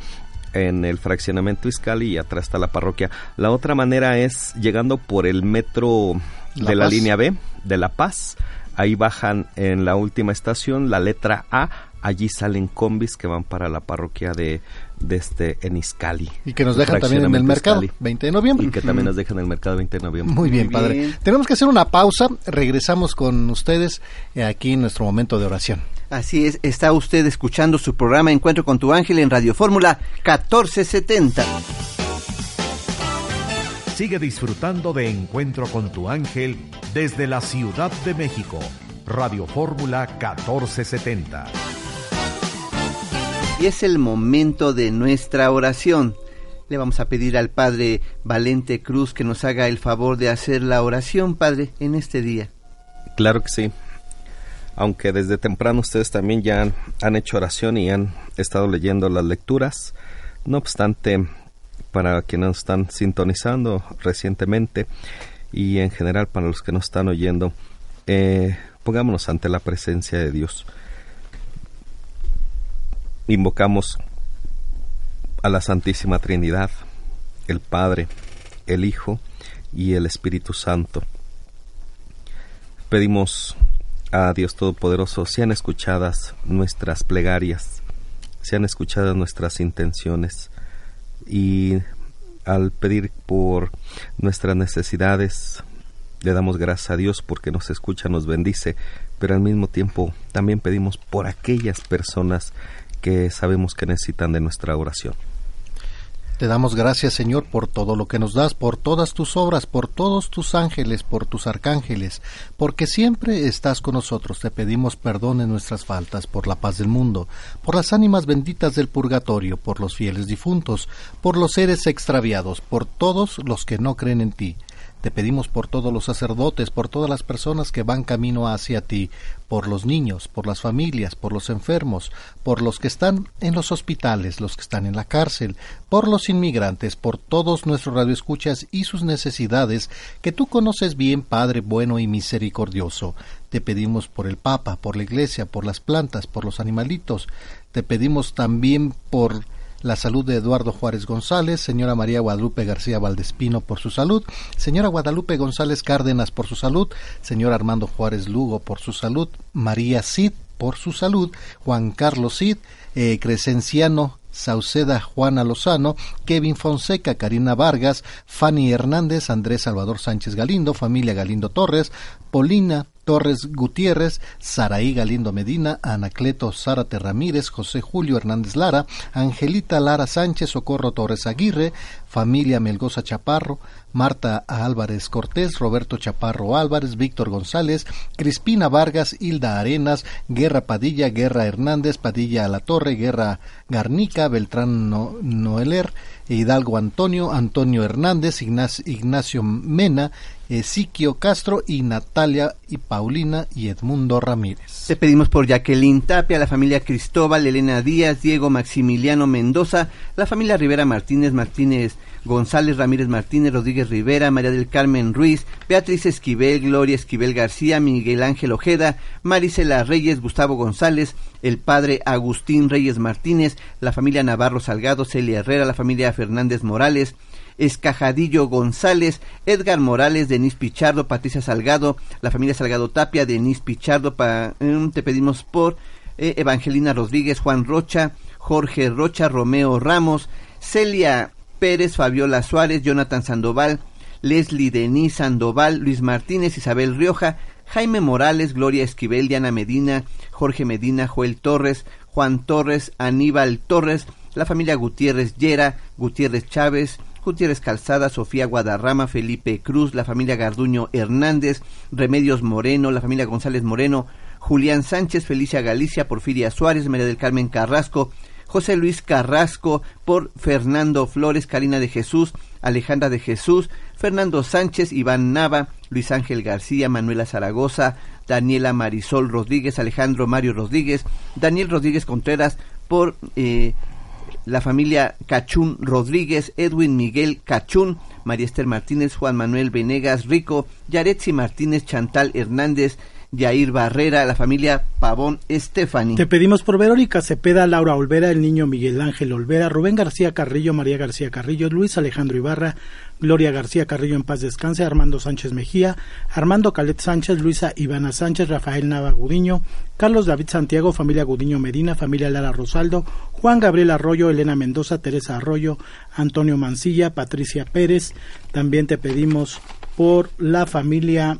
en el fraccionamiento Iscali y atrás está la parroquia. La otra manera es llegando por el metro La de la línea B de La Paz. Ahí bajan en la última estación la letra A. Allí salen combis que van para la parroquia de, de este en Iscali. Y que nos dejan también en el mercado, Iscali. 20 de noviembre. Y que también nos dejan en el mercado 20 de noviembre. Muy bien, padre. Tenemos que hacer una pausa. Regresamos con ustedes eh, aquí en nuestro momento de oración. Así es, está usted escuchando su programa Encuentro con tu ángel en Radio Fórmula 1470. Sigue disfrutando de Encuentro con tu ángel desde la Ciudad de México. Radio Fórmula 1470. Y es el momento de nuestra oración. Le vamos a pedir al Padre Valente Cruz que nos haga el favor de hacer la oración, Padre, en este día. Claro que sí. Aunque desde temprano ustedes también ya han, hecho oración y han estado leyendo las lecturas, no obstante, para quienes nos están sintonizando recientemente y en general para los que nos están oyendo, eh, pongámonos ante la presencia de Dios. Invocamos a la Santísima Trinidad, el Padre, el Hijo y el Espíritu Santo. Pedimos a Dios Todopoderoso, sean escuchadas nuestras plegarias, sean escuchadas nuestras intenciones y al pedir por nuestras necesidades, le damos gracias a Dios porque nos escucha, nos bendice, pero al mismo tiempo también pedimos por aquellas personas que sabemos que necesitan de nuestra oración. Te damos gracias, Señor, por todo lo que nos das, por todas tus obras, por todos tus ángeles, por tus arcángeles, porque siempre estás con nosotros. Te pedimos perdón en nuestras faltas, por la paz del mundo, por las ánimas benditas del purgatorio, por los fieles difuntos, por los seres extraviados, por todos los que no creen en ti. Te pedimos por todos los sacerdotes, por todas las personas que van camino hacia ti, por los niños, por las familias, por los enfermos, por los que están en los hospitales, los que están en la cárcel, por los inmigrantes, por todos nuestros radioescuchas y sus necesidades, que tú conoces bien, Padre bueno y misericordioso. Te pedimos por el Papa, por la Iglesia, por las plantas, por los animalitos. Te pedimos también por la salud de Eduardo Juárez González, señora María Guadalupe García Valdespino por su salud, señora Guadalupe González Cárdenas por su salud, señor Armando Juárez Lugo por su salud, María Cid por su salud, Juan Carlos Cid, eh, Crescenciano Sauceda Juana Lozano, Kevin Fonseca, Karina Vargas, Fanny Hernández, Andrés Salvador Sánchez Galindo, familia Galindo Torres, Polina Torres Gutiérrez, Saraí Galindo Medina, Anacleto Zárate Ramírez, José Julio Hernández Lara, Angelita Lara Sánchez, Socorro Torres Aguirre, familia Melgoza Chaparro, Marta Álvarez Cortés, Roberto Chaparro Álvarez, Víctor González, Crispina Vargas, Hilda Arenas, Guerra Padilla, Guerra Hernández, Padilla a la Torre, Guerra Garnica, Beltrán Noeler, Hidalgo Antonio, Antonio Hernández, Ignacio, Mena, Ezequiel Castro y Natalia y Paulina y Edmundo Ramírez. Te pedimos por Jacqueline Tapia, la familia Cristóbal, Elena Díaz, Diego Maximiliano Mendoza, la familia Rivera Martínez, Martínez González Ramírez Martínez, Rodríguez Rivera, María del Carmen Ruiz, Beatriz Esquivel, Gloria Esquivel García, Miguel Ángel Ojeda, Marisela Reyes, Gustavo González, el padre Agustín Reyes Martínez, la familia Navarro Salgado, Celia Herrera, la familia Fernández Morales, Escajadillo González, Edgar Morales, Denis Pichardo, Patricia Salgado, la familia Salgado Tapia, Denis Pichardo, mm, te pedimos por eh, Evangelina Rodríguez, Juan Rocha, Jorge Rocha, Romeo Ramos, Celia Pérez, Fabiola Suárez, Jonathan Sandoval, Leslie Denis Sandoval, Luis Martínez, Isabel Rioja, Jaime Morales, Gloria Esquivel, Diana Medina, Jorge Medina, Joel Torres, Juan Torres, Aníbal Torres, la familia Gutiérrez Llera, Gutiérrez Chávez, Gutiérrez Calzada, Sofía Guadarrama, Felipe Cruz, la familia Garduño Hernández, Remedios Moreno, la familia González Moreno, Julián Sánchez, Felicia Galicia, Porfiria Suárez, María del Carmen Carrasco, José Luis Carrasco, por Fernando Flores, Karina de Jesús, Alejandra de Jesús, Fernando Sánchez, Iván Nava, Luis Ángel García, Manuela Zaragoza, Daniela Marisol Rodríguez, Alejandro Mario Rodríguez, Daniel Rodríguez Contreras, por eh, la familia Cachún Rodríguez, Edwin Miguel Cachún, María Esther Martínez, Juan Manuel Venegas Rico, Yaretsi Martínez, Chantal Hernández, Yair Barrera, la familia Pavón Estefani. Te pedimos por Verónica Cepeda, Laura Olvera, el niño Miguel Ángel Olvera, Rubén García Carrillo, María García Carrillo, Luis Alejandro Ibarra, Gloria García Carrillo en paz descanse, Armando Sánchez Mejía, Armando Calet Sánchez, Luisa Ivana Sánchez, Rafael Nava Gudiño, Carlos David Santiago, familia Gudiño Medina, familia Lara Rosaldo, Juan Gabriel Arroyo, Elena Mendoza, Teresa Arroyo, Antonio Mancilla, Patricia Pérez. También te pedimos por la familia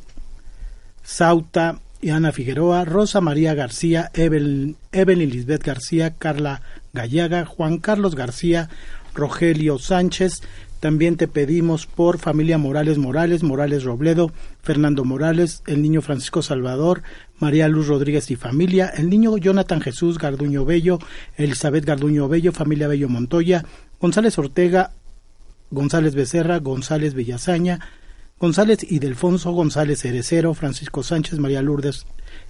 Sauta y Ana Figueroa, Rosa María García, Evelyn, Lisbeth García, Carla Gallaga, Juan Carlos García, Rogelio Sánchez. También te pedimos por familia Morales Morales, Morales Robledo, Fernando Morales, el niño Francisco Salvador, María Luz Rodríguez y familia, el niño Jonathan Jesús Garduño Bello, Elizabeth Garduño Bello, familia Bello Montoya, González Ortega, González Becerra, González Bellazaña, González y Delfonso González Cerecero, Francisco Sánchez, María Lourdes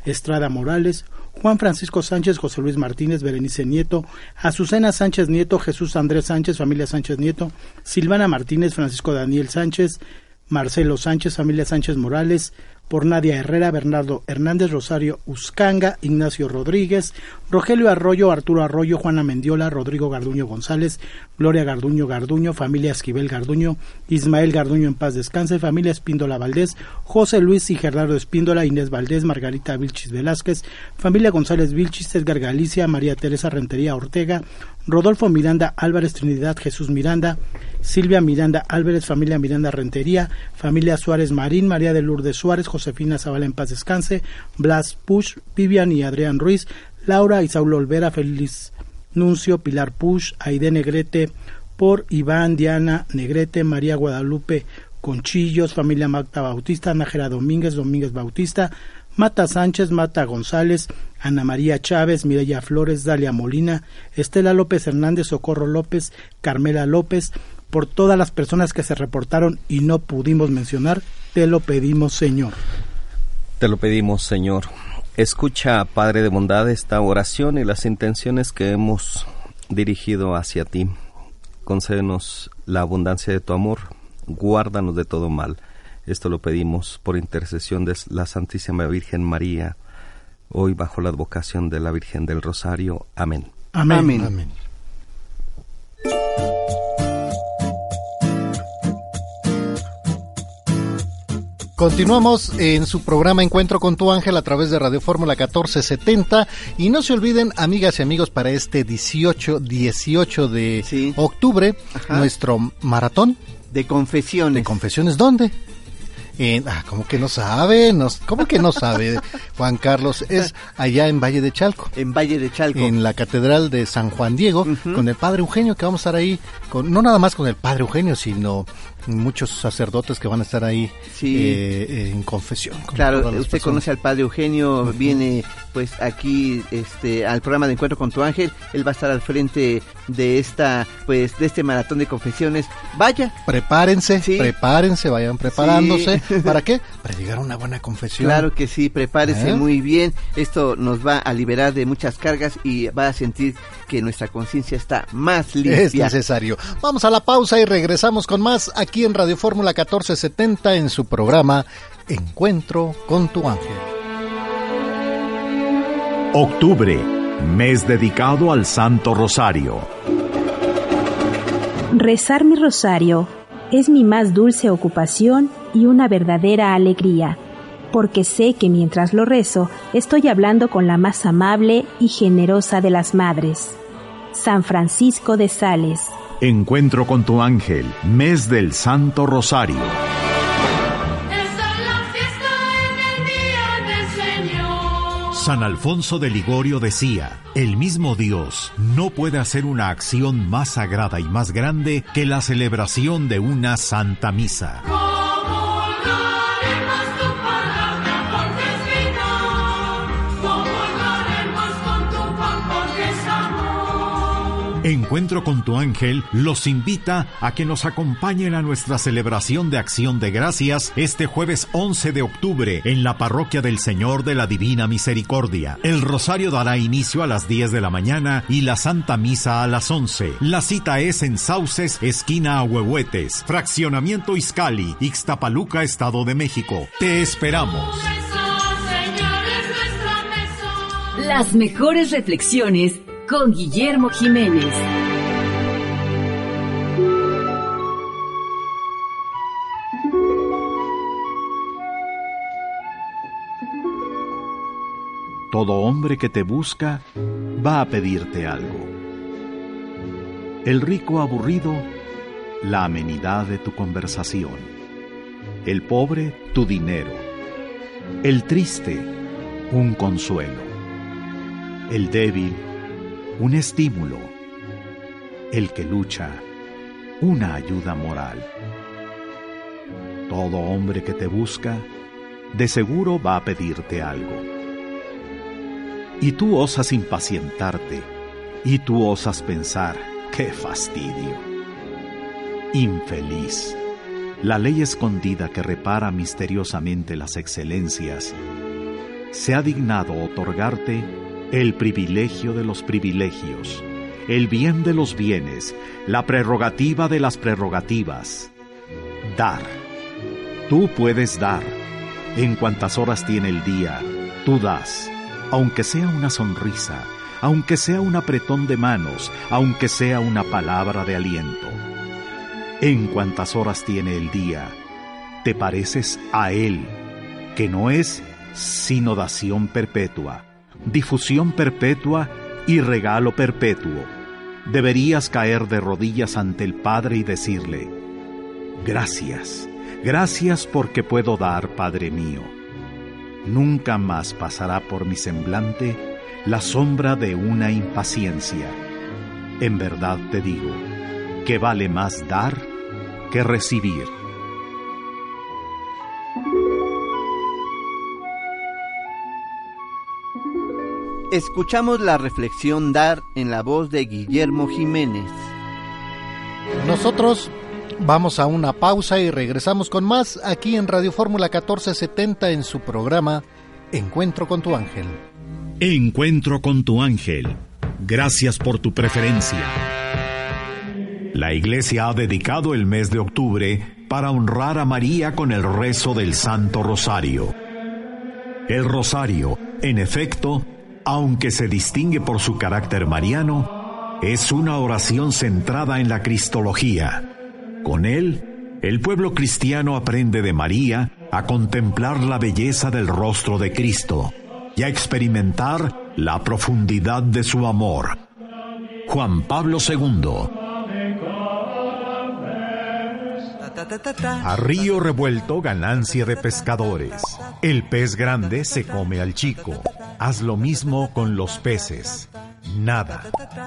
Estrada Morales, Juan Francisco Sánchez, José Luis Martínez, Berenice Nieto, Azucena Sánchez Nieto, Jesús Andrés Sánchez, familia Sánchez Nieto, Silvana Martínez, Francisco Daniel Sánchez, Marcelo Sánchez, familia Sánchez Morales, por Nadia Herrera, Bernardo Hernández, Rosario Uscanga, Ignacio Rodríguez, Rogelio Arroyo, Arturo Arroyo, Juana Mendiola, Rodrigo Garduño González, Gloria Garduño Garduño, familia Esquivel Garduño, Ismael Garduño en paz descanse, familia Espíndola Valdés, José Luis y Gerardo Espíndola, Inés Valdés, Margarita Vilchis Velázquez, familia González Vilchis, Edgar Galicia, María Teresa Rentería Ortega, Rodolfo Miranda Álvarez Trinidad Jesús Miranda, Silvia Miranda Álvarez, familia Miranda Rentería, familia Suárez Marín, María de Lourdes Suárez, Josefina Zavala en paz descanse, Blas Push, Vivian y Adrián Ruiz, Laura y Saulo Olvera, Feliz Nuncio, Pilar Push, Aide Negrete, por Iván, Diana Negrete, María Guadalupe Conchillos, familia Magda Bautista, Nájera Domínguez, Domínguez Bautista, Mata Sánchez, Mata González, Ana María Chávez, Mireya Flores, Dalia Molina, Estela López Hernández, Socorro López, Carmela López, por todas las personas que se reportaron y no pudimos mencionar, te lo pedimos, Señor. Te lo pedimos, Señor. Escucha, Padre de bondad, esta oración y las intenciones que hemos dirigido hacia ti. Concédenos la abundancia de tu amor, guárdanos de todo mal. Esto lo pedimos por intercesión de la Santísima Virgen María, hoy bajo la advocación de la Virgen del Rosario. Amén. Amén. Amén. Amén. Continuamos en su programa Encuentro con tu ángel a través de Radio Fórmula 1470 y no se olviden amigas y amigos para este 18 18 de octubre Ajá. nuestro maratón De confesiones. de confesiones ¿dónde? En, ah, ¿cómo que no sabe? No, ¿Cómo que no sabe, *laughs* Juan Carlos? Es allá en Valle de Chalco. En Valle de Chalco. En la Catedral de San Juan Diego, con el Padre Eugenio, que vamos a estar ahí, con, no nada más con el Padre Eugenio, sino muchos sacerdotes que van a estar ahí Sí. eh, en confesión. con Claro, usted personas. conoce al Padre Eugenio, viene pues aquí este al programa de Encuentro con tu ángel, él va a estar al frente de esta pues de este maratón de confesiones. Vaya, Prepárense, prepárense, vayan preparándose. Sí. *laughs* ¿Para qué? Para llegar a una buena confesión. Claro que sí, prepárese ¿Eh? muy bien. Esto nos va a liberar de muchas cargas y va a sentir que nuestra conciencia está más limpia. Es necesario. Vamos a la pausa y regresamos con más aquí en Radio Fórmula 1470 en su programa Encuentro con tu ángel. Octubre, mes dedicado al Santo Rosario. Rezar mi rosario es mi más dulce ocupación y una verdadera alegría, porque sé que mientras lo rezo estoy hablando con la más amable y generosa de las madres, San Francisco de Sales. Encuentro con tu ángel, mes del Santo Rosario. San Alfonso de Ligorio decía, el mismo Dios no puede hacer una acción más sagrada y más grande que la celebración de una Santa Misa. Encuentro con tu ángel los invita a que nos acompañen a nuestra celebración de acción de gracias este jueves 11 de octubre en la parroquia del Señor de la Divina Misericordia. El rosario dará inicio a las 10 de la mañana y la Santa Misa a las 11. La cita es en Sauces, esquina Ahuehuetes, fraccionamiento Izcali, Ixtapaluca, Estado de México. Te esperamos. Las mejores reflexiones con Guillermo Jiménez. Todo hombre que te busca va a pedirte algo. El rico aburrido, la amenidad de tu conversación. El pobre, tu dinero. El triste, un consuelo. El débil, un estímulo. El que lucha, una ayuda moral. Todo hombre que te busca, de seguro va a pedirte algo. Y tú osas impacientarte, y tú osas pensar, qué fastidio. Infeliz. La ley escondida que repara misteriosamente las excelencias, se ha dignado otorgarte el privilegio de los privilegios, el bien de los bienes, la prerrogativa de las prerrogativas. Dar. Tú puedes dar. En cuantas horas tiene el día, tú das. Aunque sea una sonrisa, aunque sea un apretón de manos, aunque sea una palabra de aliento. En cuantas horas tiene el día, te pareces a Él, que no es sino dación perpetua, difusión perpetua y regalo perpetuo. Deberías caer de rodillas ante el Padre y decirle, gracias, gracias porque puedo dar, Padre mío. Nunca más pasará por mi semblante la sombra de una impaciencia. En verdad te digo, que vale más dar que recibir. Escuchamos la reflexión Dar en la voz de Guillermo Jiménez. Nosotros vamos a una pausa y regresamos con más aquí en Radio Fórmula 1470 en su programa Encuentro con tu ángel. Encuentro con tu ángel. Gracias por tu preferencia. La Iglesia ha dedicado el mes de octubre para honrar a María con el rezo del Santo Rosario. El Rosario, en efecto, aunque se distingue por su carácter mariano, es una oración centrada en la Cristología. Con él, el pueblo cristiano aprende de María a contemplar la belleza del rostro de Cristo y a experimentar la profundidad de su amor. Juan Pablo II. A río revuelto ganancia de pescadores. El pez grande se come al chico. Haz lo mismo con los peces. Nada.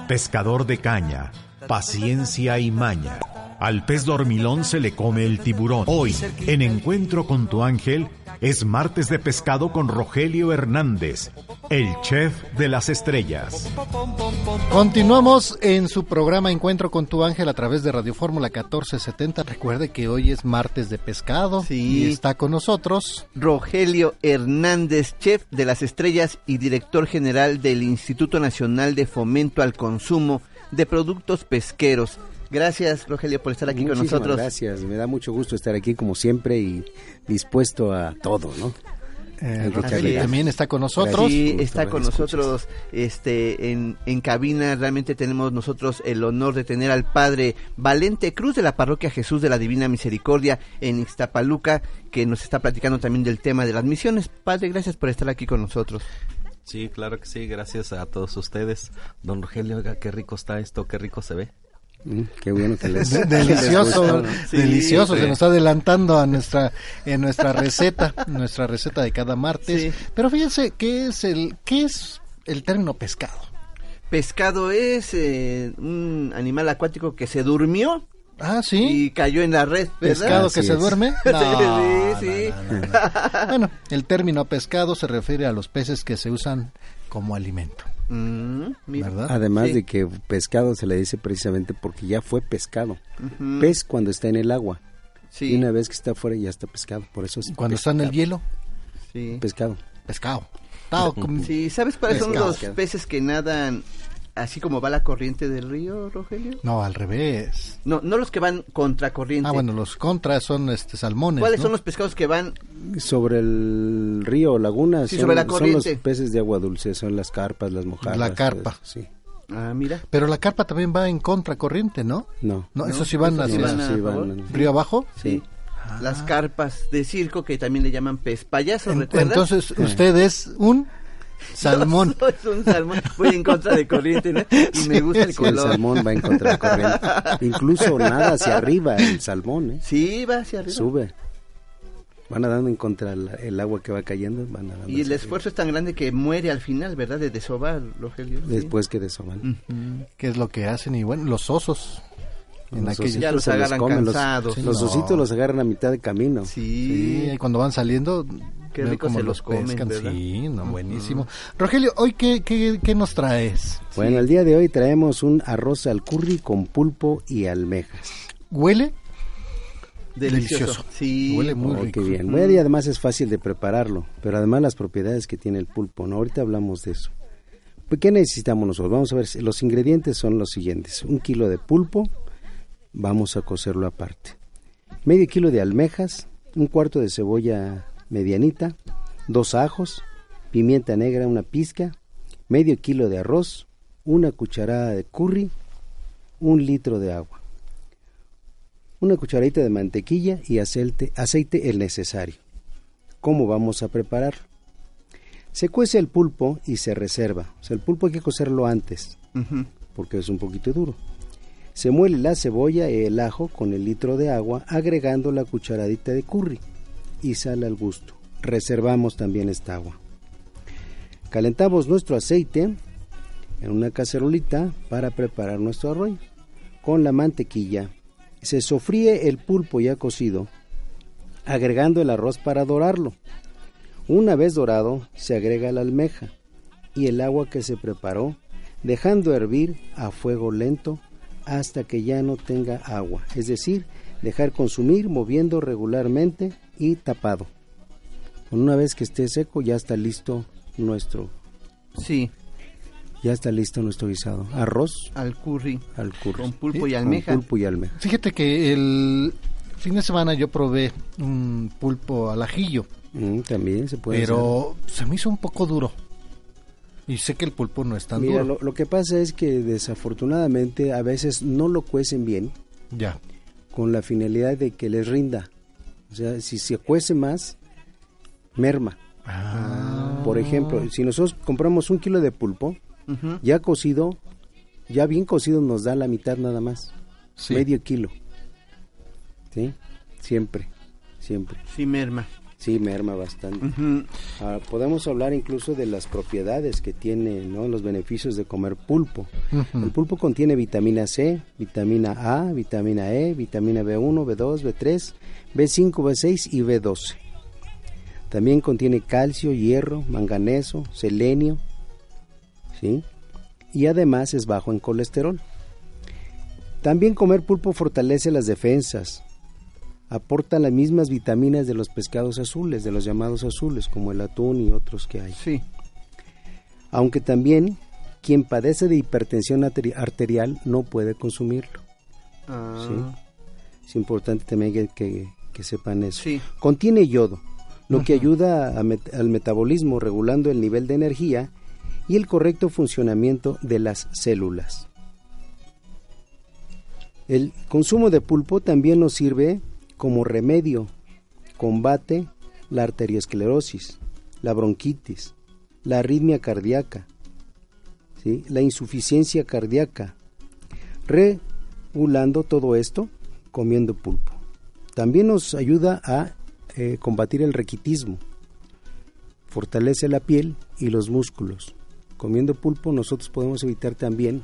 Pescador de caña. Paciencia y maña. Al pez dormilón se le come el tiburón. Hoy, en Encuentro con tu ángel, es martes de pescado con Rogelio Hernández, el chef de las estrellas. Continuamos en su programa Encuentro con tu ángel a través de Radio Fórmula 1470. Recuerde que hoy es martes de pescado y está con nosotros Rogelio Hernández, chef de las estrellas y director general del Instituto Nacional de Fomento al Consumo de Productos Pesqueros. Gracias, Rogelio, por estar aquí con nosotros. Gracias, me da mucho gusto estar aquí como siempre y dispuesto a todo, ¿no? Eh, Rogelio también está con nosotros. Sí, está con nosotros este, en, en cabina. Realmente tenemos nosotros el honor de tener al padre Valente Cruz de la parroquia Jesús de la Divina Misericordia en Ixtapaluca, que nos está platicando también del tema de las misiones. Padre, gracias por estar aquí con nosotros. Sí, claro que sí, gracias a todos ustedes. Don Rogelio, oiga, qué rico está esto, qué rico se ve. Mm, qué bueno que les delicioso, les gusta, ¿no? delicioso, sí. se nos está adelantando a nuestra en nuestra receta, nuestra receta de cada martes. Pero fíjense qué es el qué es el término pescado. Pescado es eh, un animal acuático que se durmió. Ah, sí. Y cayó en la red, ¿verdad? ¿Pescado que se duerme? *laughs* No, sí, sí. Bueno, el término pescado se refiere a los peces que se usan como alimento. Mm, mira. ¿Verdad? Además Sí. de que pescado se le dice precisamente porque ya fue pescado. Ujú. Pez cuando está en el agua. Sí. Y una vez que está afuera ya está pescado. Por eso es Cuando está en el hielo, Sí. pescado. pescado. Tao, Sí, ¿sabes cuáles son los peces que nadan así como va la corriente del río, Rogelio? No, al revés. No, no los que van contracorriente. Ah, bueno, los contras son este salmones. ¿Cuáles ¿no? son los pescados que van? Sobre el río o laguna Sí, son, sobre la son corriente. los peces de agua dulce, son las carpas, las mojarras. La carpa. Sí. Ah, mira. Pero la carpa también va en contracorriente, ¿no? No. No, eso sí van esos hacia sí van a sí favor. van- río abajo. Sí. Las carpas de circo que también le llaman pez payaso, ¿recuerdas? entonces usted es un salmón. *laughs* Yo soy un salmón. Voy en contra de corriente, ¿no? Y me gusta el Sí, el color. salmón va en contra de corriente. *laughs* Incluso nada hacia arriba el salmón, ¿eh? Sí, va hacia arriba. Sube. Va nadando en contra el, el agua que va cayendo, va nadando Y el esfuerzo es tan grande que muere al final, ¿verdad? De desovar, Rogelio. arriba, después que desovan. ¿Qué es lo que hacen? Y bueno, los osos. En Los aquellos- ositos Ya los agarran comen, los- cansados. Los, No. ositos los agarran a mitad de camino. Sí, y cuando van saliendo, Qué veo rico cómo se los los comen, pescan. ¿verdad? Sí, no, buenísimo. Rogelio, ¿hoy qué, qué, qué nos traes? Bueno, el día de hoy traemos un arroz al curry con pulpo y almejas. ¿Huele? Delicioso. Sí. Huele muy Oh, rico. qué bien. Y además es fácil de prepararlo, pero además las propiedades que tiene el pulpo, ¿no? Ahorita hablamos de eso. Pues, ¿Qué necesitamos nosotros? Vamos a ver, los ingredientes son los siguientes. Un kilo de pulpo, vamos a cocerlo aparte. Medio kilo de almejas, un cuarto de cebolla medianita, dos ajos, pimienta negra, una pizca, medio kilo de arroz, una cucharada de curry, un litro de agua una cucharadita de mantequilla y aceite, aceite el necesario. ¿Cómo vamos a preparar? Se cuece el pulpo y se reserva. O sea, el pulpo hay que cocerlo antes, porque es un poquito duro. Se muele la cebolla y el ajo con el litro de agua, agregando la cucharadita de curry y sal al gusto. Reservamos también esta agua. Calentamos nuestro aceite en una cacerolita para preparar nuestro arroz. Con la mantequilla se sofríe el pulpo ya cocido, agregando el arroz para dorarlo. Una vez dorado, se agrega la almeja y el agua que se preparó, dejando hervir a fuego lento hasta que ya no tenga agua, es decir, dejar consumir moviendo regularmente y tapado. Una vez que esté seco, ya está listo nuestro. Sí. Ya está listo nuestro guisado. Arroz Al curry. al curry. Con pulpo y Con almeja. pulpo y almeja. Fíjate que el fin de semana yo probé un pulpo al ajillo, Mm, también se puede pero se me hizo un poco duro. Y sé que el pulpo no es tan Mira, duro. lo, lo que pasa es que desafortunadamente a veces no lo cuecen bien Ya. con la finalidad de que les rinda. O sea, si se cuece más, merma. Ah. Por ejemplo, si nosotros compramos un kilo de pulpo, ya cocido, ya bien cocido nos da la mitad nada más. Sí. Medio kilo. ¿Sí? Siempre, siempre. Sí, merma. Sí, merma bastante. Ah, podemos hablar incluso de las propiedades que tiene, ¿no? los beneficios de comer pulpo. El pulpo contiene vitamina C, vitamina A, vitamina E, vitamina B1, B2, B3, B5, B6 y B12. También contiene calcio, hierro, manganeso, selenio, ¿sí? Y además es bajo en colesterol. También comer pulpo fortalece las defensas, aporta las mismas vitaminas de los pescados azules, de los llamados azules, como el atún y otros que hay. Sí. Aunque también quien padece de hipertensión arteri- arterial no puede consumirlo. Ah. ¿sí? Es importante también que, que- que sepan eso. Sí. Contiene yodo, lo que ayuda met- al metabolismo regulando el nivel de energía y el correcto funcionamiento de las células. El consumo de pulpo también nos sirve como remedio, combate la arteriosclerosis, la bronquitis, la arritmia cardíaca, ¿sí? la insuficiencia cardíaca, regulando todo esto comiendo pulpo. También nos ayuda a eh, combatir el raquitismo, fortalece la piel y los músculos. Comiendo pulpo nosotros podemos evitar también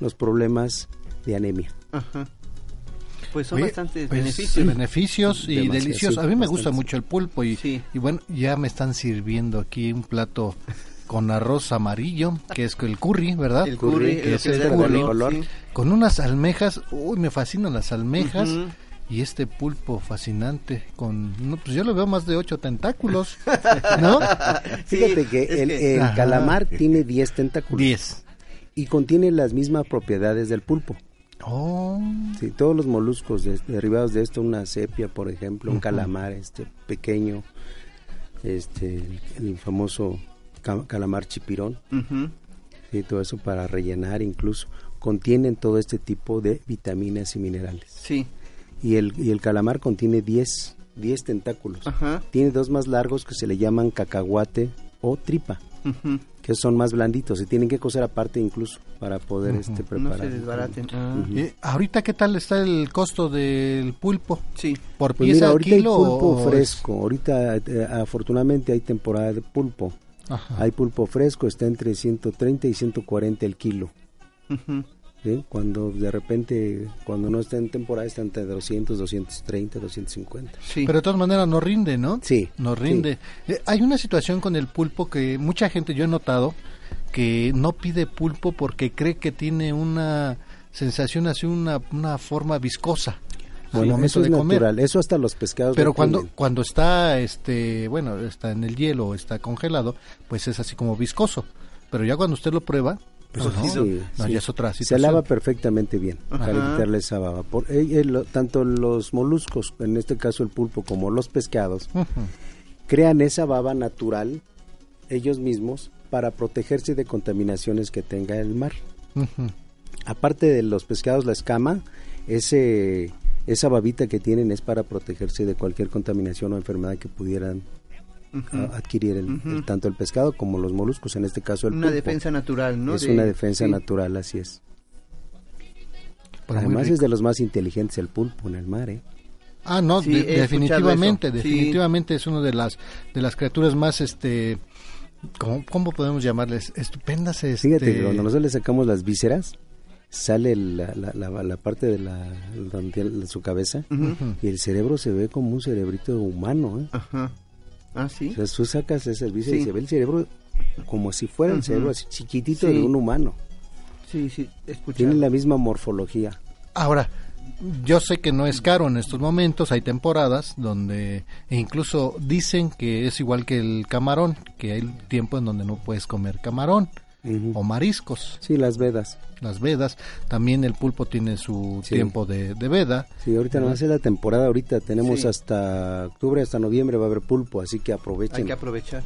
los problemas de anemia. Ajá. Pues son Oye, bastantes pues, beneficios. beneficios y Demasiado, deliciosos. sí, a mí me bastante. gusta mucho el pulpo y, y bueno, ya me están sirviendo aquí un plato con arroz amarillo, que es el curry, ¿verdad? El curry, que es el da el curry, color, sí. con unas almejas, uy, me fascinan las almejas. Y este pulpo fascinante con, no, pues yo lo veo más de ocho tentáculos, *laughs* ¿no? Fíjate que el, que- el Ajá. calamar tiene 10 tentáculos. 10. Y contiene las mismas propiedades del pulpo. Oh. Sí, todos los moluscos de- derivados de esto, una sepia, por ejemplo, un calamar este pequeño, este el, el famoso ca- calamar chipirón, y todo eso para rellenar incluso, contienen todo este tipo de vitaminas y minerales. Sí. Y el, y el calamar contiene 10, 10 tentáculos. Ajá. Tiene dos más largos que se le llaman cacahuate o tripa, que son más blanditos, se tienen que cocer aparte incluso para poder Ujú. este No preparar. se desbaraten. Ah. Eh, ahorita qué tal está el costo del pulpo? Sí. Por Pues pieza mira, ahorita hay kilo pulpo o es- fresco. Ahorita, eh, afortunadamente, hay temporada de pulpo. Ajá. Hay pulpo fresco, está entre 130 y 140 el kilo. ¿Sí? Cuando de repente, cuando no está en temporada, está entre 200, 230, 250. Pero de todas maneras no rinde, ¿no? Sí. No rinde. Eh, hay una situación con el pulpo que mucha gente, yo he notado, que no pide pulpo porque cree que tiene una sensación así, una, una forma viscosa. al Bueno, momento eso es de comer. natural, eso hasta los pescados. Pero lo cuando cuando está este bueno está en el hielo o está congelado pues es así como viscoso pero ya cuando usted lo prueba no, Sí, no, sí. ya es otra Se lava perfectamente bien Ajá. para quitarle esa baba. Por, eh, eh, lo- tanto los moluscos, en este caso el pulpo, como los pescados, crean esa baba natural ellos mismos para protegerse de contaminaciones que tenga el mar. Aparte de los pescados, la escama, ese, esa babita que tienen es para protegerse de cualquier contaminación o enfermedad que pudieran Ujú. a- adquirir el- Ujú. el- tanto el pescado como los moluscos, en este caso el Una pulpo. defensa natural, ¿no? Es De- una defensa sí. natural, así es. Pues muy Además es de los más inteligentes el pulpo en el mar, ¿eh? Ah, no, Sí, de- definitivamente, eso, sí. definitivamente es una de las de las criaturas más este ¿cómo, cómo podemos llamarles? Estupendas este Fíjate cuando nosotros le sacamos las vísceras, sale la, la, la- la parte de la, donde su cabeza Ujú. y el cerebro se ve como un cerebrito humano, ¿eh? Ajá. Ah, sí. O sea, tú sacas esas vísceras Sí. y se ve el cerebro como si fuera el Ujú. cerebro así chiquitito Sí. de un humano. Sí, sí, escuchado. Tiene la misma morfología. Ahora, yo sé que no es caro en estos momentos, hay temporadas donde e incluso dicen que es igual que el camarón, que hay tiempo en donde no puedes comer camarón o mariscos. Sí, las vedas. Las vedas, también el pulpo tiene su Sí. tiempo de, de veda. Sí, ahorita no es la temporada, ahorita tenemos Sí. hasta octubre, hasta noviembre va a haber pulpo, así que aprovechen. Hay que aprovechar.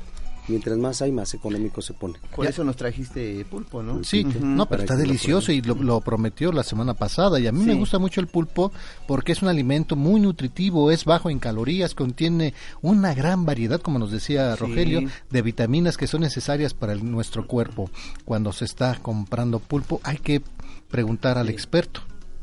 Mientras más hay, más económico se pone. Por eso nos trajiste pulpo, ¿no? Sí, no, pero está lo delicioso y lo, lo prometió la semana pasada y a mí me gusta mucho el pulpo porque es un alimento muy nutritivo, es bajo en calorías, contiene una gran variedad, como nos decía Sí. Rogelio, de vitaminas que son necesarias para el- nuestro cuerpo. Cuando se está comprando pulpo hay que preguntar al experto.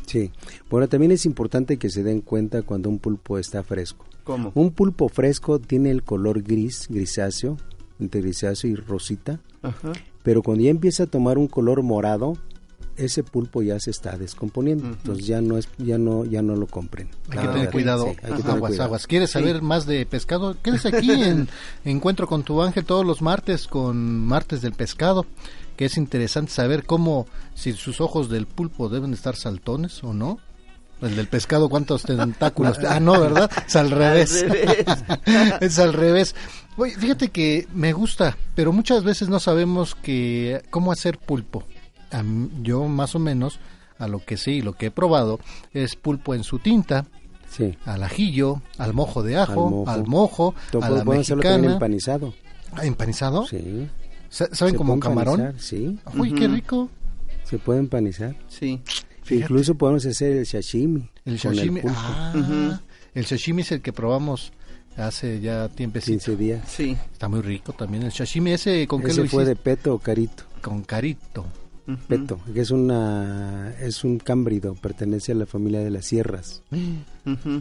Sí. Bueno, también es importante que se den cuenta cuando un pulpo está fresco. ¿Cómo? Un pulpo fresco tiene el color gris, grisáceo, entre grisáceo y rosita, Ajá. pero cuando ya empieza a tomar un color morado, ese pulpo ya se está descomponiendo, entonces ya no es, ya no, ya no lo compren. Hay que tener cuidado. Sí, hay que Ajá, tener aguas, cuidado. aguas. ¿Quieres saber más de pescado? Quédese aquí *laughs* en Encuentro con tu ángel todos los martes con Martes del Pescado, que es interesante saber cómo, si sus ojos del pulpo deben estar saltones o no. El del pescado, ¿cuántos tentáculos? *laughs* Ah, no, ¿verdad? Es al revés. revés. *laughs* es al revés. Oye, fíjate que me gusta, pero muchas veces no sabemos que cómo hacer pulpo. Yo más o menos, a lo que sí, lo que he probado, es pulpo en su tinta, Sí. al ajillo, al mojo de ajo, Al mojo. al mojo, Todo a la pueden hacerlo también mexicana. empanizado. Ah, ¿Empanizado? Sí. Sa- ¿Saben Se como puede camarón? empanizar, Sí. Uy, qué rico. Se puede empanizar. Sí. Incluso podemos hacer el sashimi. El con sashimi. pulpo. ah. El sashimi es el que probamos hace ya tiempecito. 15 días. Sí. Está muy rico también el sashimi. ¿Ese con qué Ese lo fue de peto o carito. Con carito. Peto, que es una es un cámbrido, pertenece a la familia de las sierras.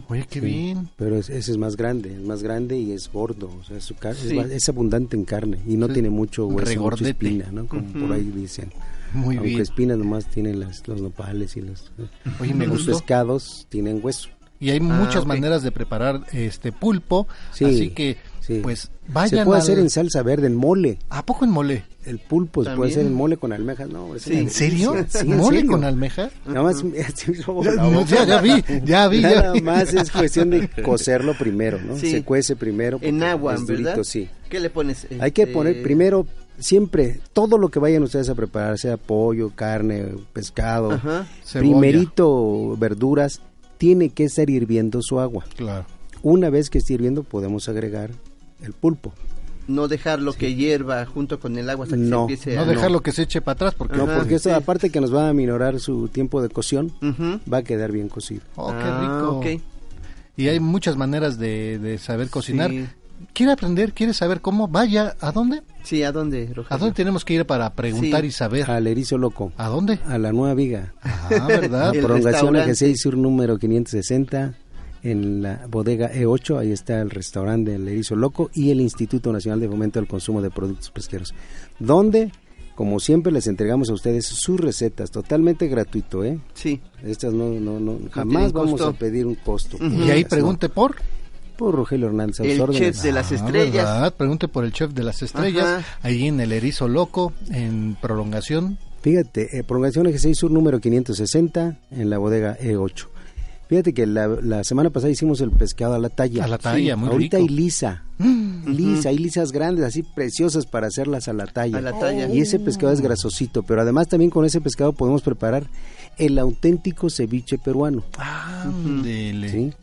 Oye, qué Sí, bien. Pero es- ese es más grande, es más grande y es gordo, o sea, su es Sí. ba- es, abundante en carne y no Sí. tiene mucho hueso, mucha espina, ¿no? Como por ahí dicen. Muy Aunque bien. espinas nomás tienen las, los nopales y los, Oye, me los gustó. pescados tienen hueso. Y hay muchas ok. maneras de preparar este pulpo, Sí, así que sí. pues vayan Se puede al- hacer en salsa verde, en mole. ¿A poco en mole? El pulpo se puede hacer en mole con almejas, no. es Sí. una ¿En serio? Sí, en ¿Mole serio. con almeja? Nada más, Ya, la no, boca. ya, ya vi, ya vi, ya Nada vi. más es cuestión de *laughs* cocerlo primero, ¿no? Sí. Se cuece primero. En agua, ¿verdad? sí. ¿Qué le pones? Hay que Este, poner primero, siempre, todo lo que vayan ustedes a preparar, sea pollo, carne, pescado, Ajá. Primerito verduras, tiene que estar hirviendo su agua. Claro. Una vez que esté hirviendo podemos agregar el pulpo. No dejarlo que hierva junto con el agua hasta que No, se empiece No a... dejarlo que se eche para atrás porque No, Ajá, porque esto sí. aparte que nos va a minorar su tiempo de cocción, va a quedar bien cocido. Oh, qué Ah, rico. ok. Y hay muchas maneras de, de saber cocinar. Sí. ¿Quiere aprender? ¿Quiere saber cómo? Vaya, ¿a dónde? Sí, ¿a dónde, Rogelio? ¿A dónde tenemos que ir para preguntar Sí. y saber? Al erizo loco, ¿A dónde? a la nueva viga. Ah, ¿verdad? *laughs* Prolongación. Eje 6 Sur número 560 en la bodega E8, ahí está el restaurante del Erizo Loco y el Instituto Nacional de Fomento del Consumo de Productos Pesqueros, donde Como siempre les entregamos a ustedes sus recetas totalmente gratuito, ¿eh? Sí. Estas no, no, no, jamás vamos costo. a pedir un costo. Y ahí pregunte por... Por Rogelio Hernández. El órdenes. chef de las Ah, estrellas. ¿verdad? Pregunte por el chef de las estrellas, Ajá. ahí en el Erizo Loco, en prolongación. Fíjate, eh, prolongación Eje Sur número 560 en la bodega E8. Fíjate que la, la semana pasada hicimos el pescado a la talla. A la talla, muy Ahorita rico. hay lisa. Lisa, hay lisas grandes, así preciosas para hacerlas a la talla. A la talla. Y ese pescado es grasosito, pero además también con ese pescado podemos preparar el auténtico ceviche peruano. Ándele. ¿sí?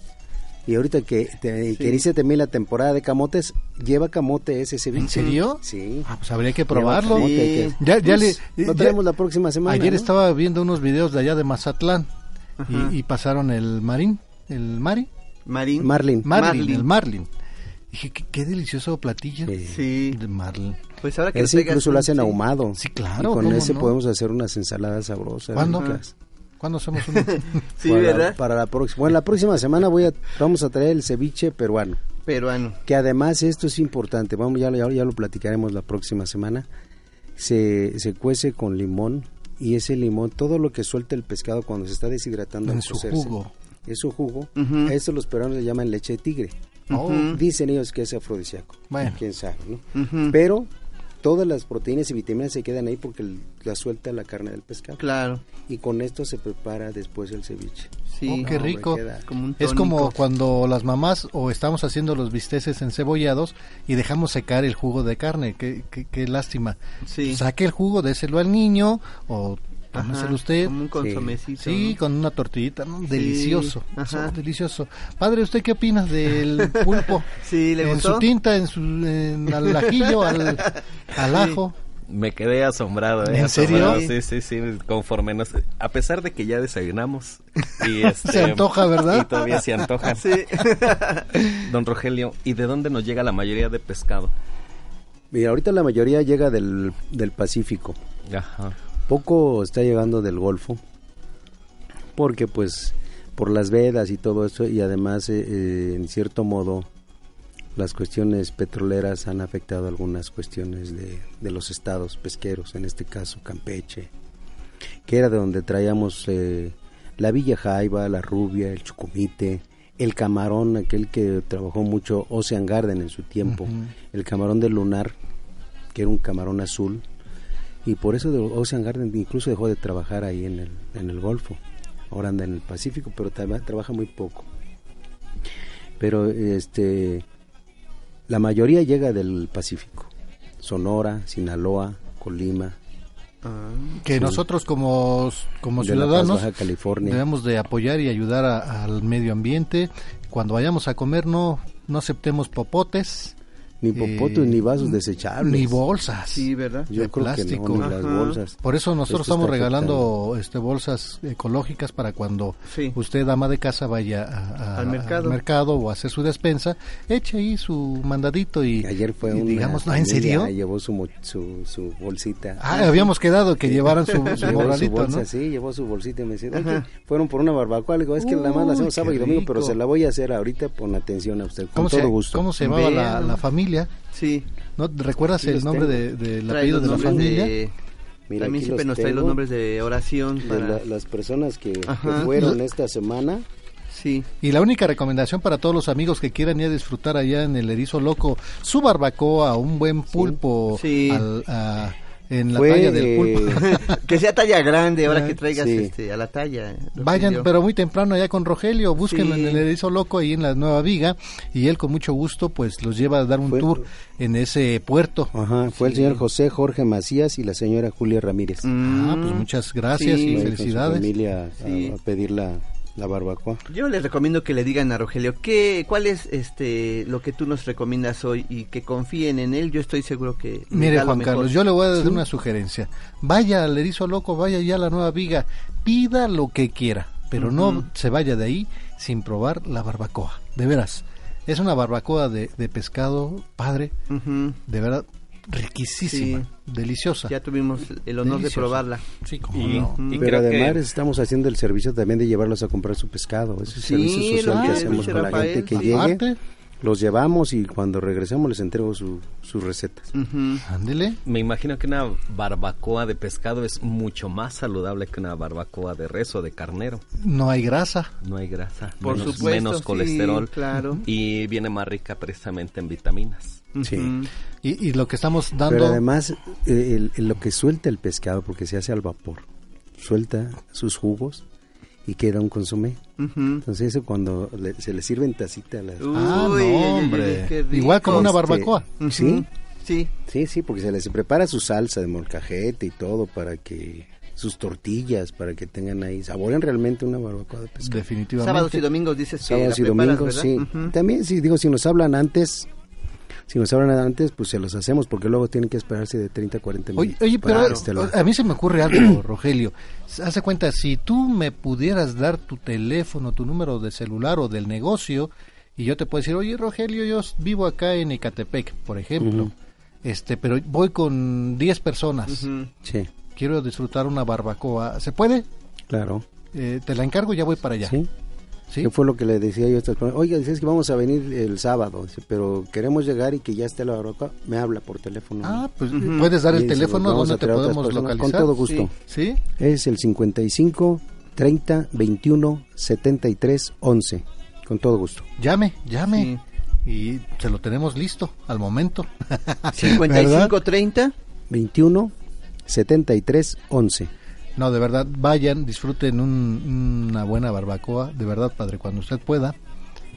Y ahorita que, te, que inicia también la temporada de camotes, lleva camote ese ceviche. ¿En serio? Sí. Ah, pues habría que probarlo. camote, que- Ya, ya Pues, le, lo ya- la próxima semana. Ayer ¿no? estaba viendo unos videos de allá de Mazatlán y, y pasaron el marín, el mari, Marín. Marlin. marlin, Marlin. el marlin. Dije, qué, qué delicioso platillo Sí. de marlin. Pues ahora que Ese incluso lo hacen sí. ahumado. Sí, claro, Y con ¿cómo ese no? podemos hacer unas ensaladas sabrosas. ¿Cuándo? ricas. ¿Cuándo hacemos *laughs* uno? Sí, para, ¿verdad? Para la próxima. Bueno, la próxima semana voy a, vamos a traer el ceviche peruano. Peruano. Que además esto es importante. Vamos, ya, ya, ya lo platicaremos la próxima semana. Se, se cuece con limón y ese limón, todo lo que suelta el pescado cuando se está deshidratando En al su jugo. Es su jugo. Ujú. A eso los peruanos le llaman leche de tigre. Dicen ellos que es afrodisíaco. Bueno. Quién sabe, ¿no? Pero todas las proteínas y vitaminas se quedan ahí porque el- la suelta la carne del pescado. Claro. Y con esto se prepara después el ceviche. Sí. Oh, qué rico. queda- Como un Es como cuando las mamás o estamos haciendo los bisteces encebollados y dejamos secar el jugo de carne. Qué, qué, qué lástima. Sí. Saque el jugo, déselo al niño o tómeselo usted. Como un consomecito. Sí, ¿no? con una tortillita, ¿no? Delicioso, eso, delicioso. Padre, ¿usted qué opina del pulpo? *laughs* Sí, ¿le en gustó? su tinta, en su en al ajillo, al, *laughs* al ajo. Me quedé asombrado, ¿eh? ¿En Asombrado, serio? Sí, sí, sí, conforme nos... A pesar de que ya desayunamos. Y *laughs* este, Se antoja, ¿verdad? Y todavía se antoja. Sí. Don Rogelio, ¿y de dónde nos llega la mayoría de pescado? Mira, ahorita la mayoría llega del, del Pacífico. Ajá. Poco está llegando del Golfo. Porque pues por las vedas y todo eso y además eh, eh, en cierto modo las cuestiones petroleras han afectado algunas cuestiones de, de los estados pesqueros, en este caso Campeche, que era de donde traíamos eh, la Villa Jaiba, la Rubia, el Chucumite, el camarón, aquel que trabajó mucho Ocean Garden en su tiempo, el camarón del lunar, que era un camarón azul, y por eso de Ocean Garden incluso dejó de trabajar ahí en el, en el Golfo. Ahora anda en el Pacífico, pero traba- trabaja muy poco. Pero este la mayoría llega del Pacífico. Sonora, Sinaloa, Colima, Ah, Que Sí. nosotros como, como ciudadanos Baja California. debemos de apoyar y ayudar a- al medio ambiente. Cuando vayamos a comer no, no aceptemos popotes. Ni popotes, ni vasos desechables. Ni bolsas. Sí, ¿verdad? Yo de creo plástico. que no, ni las bolsas. Por eso nosotros Esto estamos regalando este, bolsas ecológicas para cuando Sí. usted, ama de casa, vaya a- a- Al mercado. o a hacer su despensa, eche ahí su mandadito y, Ayer fue y digamos, ¿no? ¿En serio? Llevó su, su, su bolsita. Ah, habíamos quedado que llevaran su, *laughs* su su bolsa, ¿no? sí, llevó su bolsita y me decía, Ajá. "Oye, fueron por una barbacoa. Le digo, es que nada más la hacemos sábado y domingo, pero se la voy a hacer ahorita con atención a usted, con ¿Cómo todo se, gusto. ¿Cómo se llamaba la, la familia? Sí. ¿No recuerdas Aquí el nombre tengo. de, del Trae apellido los de la familia? de- Mira, También siempre nos trae los nombres de oración De para... la- las personas que, fueron esta semana. Sí. Y la única recomendación para todos los amigos que quieran ir a disfrutar allá en el Erizo Loco, su barbacoa, un buen pulpo Sí. al- a- en la Fue, talla del eh, pulpo. *laughs* que sea talla grande, ahora que traigas Sí. este, a la talla. Vayan, pero muy temprano allá con Rogelio, búsquenlo Sí. en el Erizo Loco ahí en la Nueva Viga y él con mucho gusto pues los lleva a dar un Fue- tour en ese puerto. Ajá, fue el señor José Jorge Macías y la señora Julia Ramírez. Ah, pues muchas gracias y Fue con su felicidades. familia a- a, pedir la, la barbacoa. Yo les recomiendo que le digan a Rogelio ¿qué, cuál es este lo que tú nos recomiendas hoy y que confíen en él. Yo estoy seguro que Mire Juan mejor. Carlos, yo le voy a dar Sí. una sugerencia. Vaya al Erizo Loco, vaya ya a la Nueva Viga, pida lo que quiera, pero no se vaya de ahí sin probar la barbacoa. De veras, es una barbacoa de, de pescado, padre, de verdad, riquísima, deliciosa. Ya tuvimos el honor de probarla. Sí, como Y- no. y Pero creo que- además estamos haciendo el servicio también de llevarlos a comprar su pescado. Es el Sí, servicio social que hacemos con la gente que llegue. Los llevamos y cuando regresamos les entrego su- sus recetas. Ándele. Me imagino que una barbacoa de pescado es mucho más saludable que una barbacoa de res o de carnero. No hay grasa. No hay grasa, Por menos, supuesto, menos sí, colesterol claro. y viene más rica precisamente en vitaminas. Sí. Y, y lo que estamos dando... Pero además, el- el- lo que suelta el pescado, porque se hace al vapor, suelta sus jugos y queda un consomé. Entonces eso cuando le- se le sirve en tacita a las... Ah, Uy, no, ay, ay, hombre. Igual como una barbacoa. Este, Sí. Sí. Sí, sí, porque se les prepara su salsa de molcajete y todo para que sus tortillas para que tengan ahí saboren realmente una barbacoa de pescado. Definitivamente. Sábados y domingos dices que Sábados la y preparas, domingos, ¿verdad? sí. También, sí, digo, si nos hablan antes, si nos hablan antes, pues se los hacemos, porque luego tienen que esperarse de 30 a 40 Oye, minutos. oye, para pero este a mí se me ocurre algo, *clears throat* Rogelio. Hace cuenta, si tú me pudieras dar tu teléfono, tu número de celular o del negocio, y yo te puedo decir, oye, Rogelio, yo vivo acá en Ecatepec, por ejemplo, este, pero voy con 10 personas. Sí, Quiero disfrutar una barbacoa. ¿Se puede? claro. Eh, te la encargo, ya voy para allá. Sí. ¿Sí? ¿Qué fue lo que le decía yo a estas personas? Oiga, dices que vamos a venir el sábado, dice, pero queremos llegar y que ya esté la barbacoa. Me habla por teléfono. Ah, pues puedes dar el dice, teléfono vamos donde a te podemos personas. localizar. Con todo gusto. Sí. Es el 55 30 21 73 11. Con todo gusto. Llame, llame. Y se lo tenemos listo al momento. 55 30 21 73 11. No, de verdad, vayan, disfruten un- una buena barbacoa, de verdad, padre, cuando usted pueda,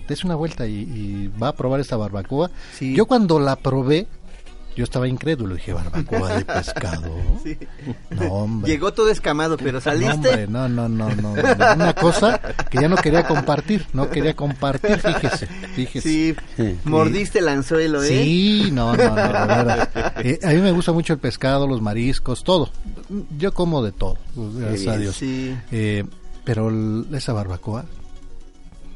des una vuelta y, y va a probar esta barbacoa. Yo cuando la probé, yo estaba incrédulo, dije, barbacoa de pescado. *laughs* Sí. No, hombre. Llegó todo escamado, pero No, saliste. hombre, no, no, no, no, no, Una cosa que ya no quería compartir, no quería compartir, fíjese, fíjese. Sí, mordiste el anzuelo, ¿eh? Sí, no, no, no, verdad. Eh, a mí me gusta mucho el pescado, los mariscos, todo. Yo como de todo, pues, gracias a. Dios. Sí. Eh, pero el- esa barbacoa,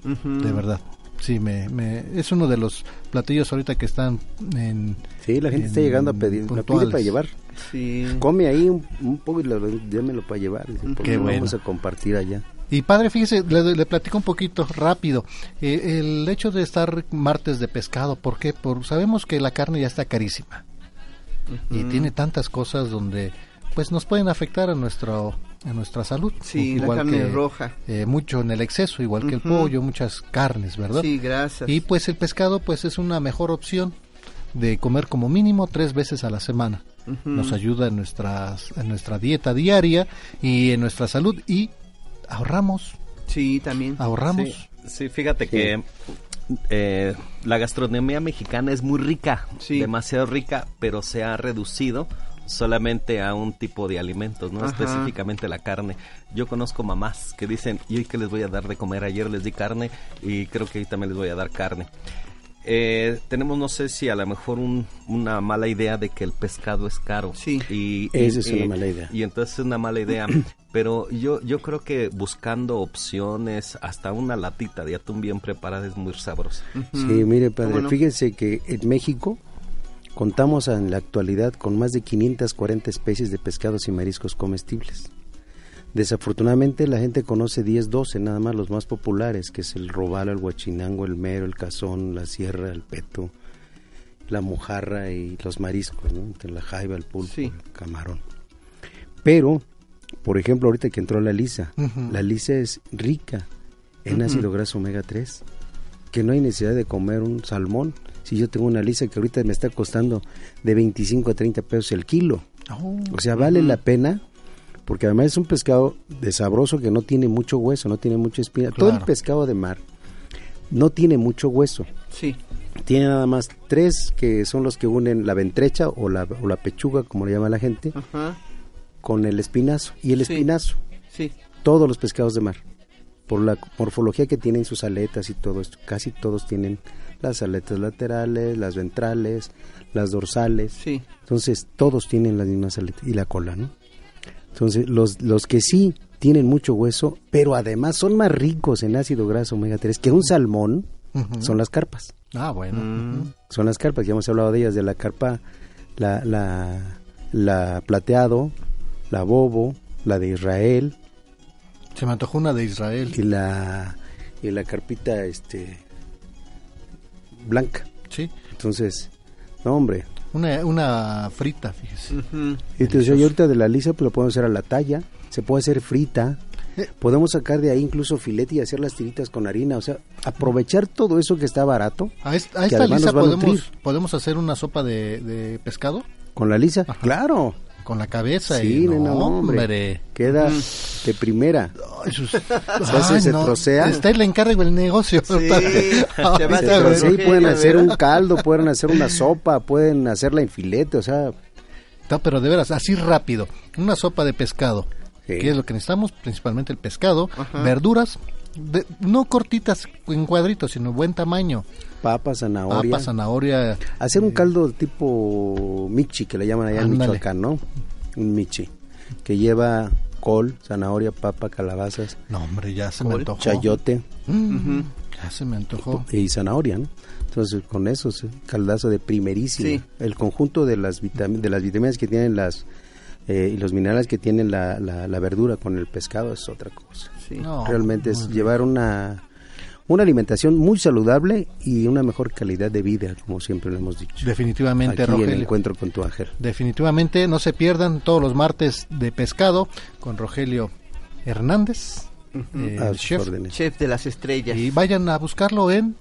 de verdad, sí, me, me, es uno de los platillos ahorita que están en... Sí, la gente está llegando a pedir, la pide para llevar. Sí. Come ahí un, un poco y lo, démelo para llevar. Qué bueno. vamos a compartir allá. Y padre, fíjese, le, le platico un poquito rápido. Eh, el hecho de estar martes de pescado, ¿por qué? Por, sabemos que la carne ya está carísima. Y tiene tantas cosas donde pues nos pueden afectar a nuestro a nuestra salud. Sí, la carne roja. eh, mucho en el exceso, igual que el pollo, muchas carnes, ¿verdad? Sí, gracias. Y pues el pescado pues es una mejor opción de comer como mínimo tres veces a la semana. Nos ayuda en, nuestras, en nuestra dieta diaria y en nuestra salud y ahorramos. Sí, también. Ahorramos. Sí, sí, fíjate que eh, la gastronomía mexicana es muy rica, demasiado rica, pero se ha reducido solamente a un tipo de alimentos, no Ajá. específicamente la carne. Yo conozco mamás que dicen, ¿y hoy qué les voy a dar de comer? Ayer les di carne y creo que hoy también les voy a dar carne. Eh, tenemos, no sé si a lo mejor un- una mala idea de que el pescado es caro. Sí. Y, Esa y- es una y- mala idea. Y entonces es una mala idea. *clears throat* Pero yo, yo creo que buscando opciones, hasta una latita de atún bien preparada es muy sabrosa. Sí, mire, padre, fíjese que en México contamos en la actualidad con más de 540 especies de pescados y mariscos comestibles. Desafortunadamente la gente conoce 10, 12 nada más los más populares, que es el robalo, el guachinango, el mero, el cazón, la sierra, el peto, la mojarra y los mariscos, ¿no? La jaiba, el pulpo, el camarón. Pero, por ejemplo, ahorita que entró la lisa, la lisa es rica en ácido graso omega 3, que no hay necesidad de comer un salmón. Si yo tengo una lisa que ahorita me está costando de 25 a 30 pesos el kilo. Oh. O sea, vale la pena porque además es un pescado de sabroso que no tiene mucho hueso, no tiene mucha espina. Todo el pescado de mar no tiene mucho hueso. Sí. Tiene nada más tres que son los que unen la ventrecha o la, o la pechuga, como le llama la gente, Ajá. con el espinazo. Y el Sí. espinazo, Sí. todos los pescados de mar, por la morfología que tienen sus aletas y todo esto, casi todos tienen las aletas laterales, las ventrales, las dorsales. Sí. Entonces, todos tienen las mismas aletas y la cola, ¿no? Entonces, los, los que sí tienen mucho hueso, pero además son más ricos en ácido graso omega 3 que un salmón, son las carpas. Ah, bueno. Ujú. Son las carpas, ya hemos hablado de ellas, de la carpa, la, la, la plateado, la bobo, la de Israel. Se me antojó una de Israel. Y la, y la carpita, este, blanca. Sí. Entonces, no, hombre. Una, una frita, fíjese. Y entonces, yo ahorita de la lisa, pues lo podemos hacer a la talla, se puede hacer frita. Podemos sacar de ahí incluso filete y hacer las tiritas con harina, o sea, aprovechar todo eso que está barato. A, esta además lisa a podemos, podemos hacer una sopa de, de pescado Con la lisa, claro. Con la cabeza Sí, y no, no, hombre. hombre. Queda de primera. Ay, sus- *laughs* Ay, se no, trocea. Está el encargo el negocio. Sí, *laughs* Ay, se trocea y pueden hacer un caldo, *laughs* pueden hacer una sopa, pueden hacerla en filete, o sea, No, pero de veras, así rápido. Una sopa de pescado. Sí. Que es lo que necesitamos, principalmente el pescado, Ajá. verduras, de- no cortitas en cuadritos, sino buen tamaño. papa, zanahoria. Papa, zanahoria. Hacer un caldo tipo michi, que le llaman allá en Ándale. Michoacán, ¿no? Un michi, que lleva col, zanahoria, papa, calabazas, No, hombre, ya se me antojó. chayote Mm, Ya se me antojó. y zanahoria, ¿no? Entonces, con eso, sí, caldazo de primerísimo. Sí. El conjunto de las, vitam- de las vitaminas que tienen las eh, y los minerales que tienen la, la, la verdura con el pescado es otra cosa. Sí. No, Realmente es llevar una, una alimentación muy saludable y una mejor calidad de vida, como siempre lo hemos dicho. Definitivamente, Aquí en Rogelio. Encuentro con tu ángel. Definitivamente, no se pierdan todos los martes de pescado con Rogelio Hernández, el chef. Chef de las estrellas. Y vayan a buscarlo en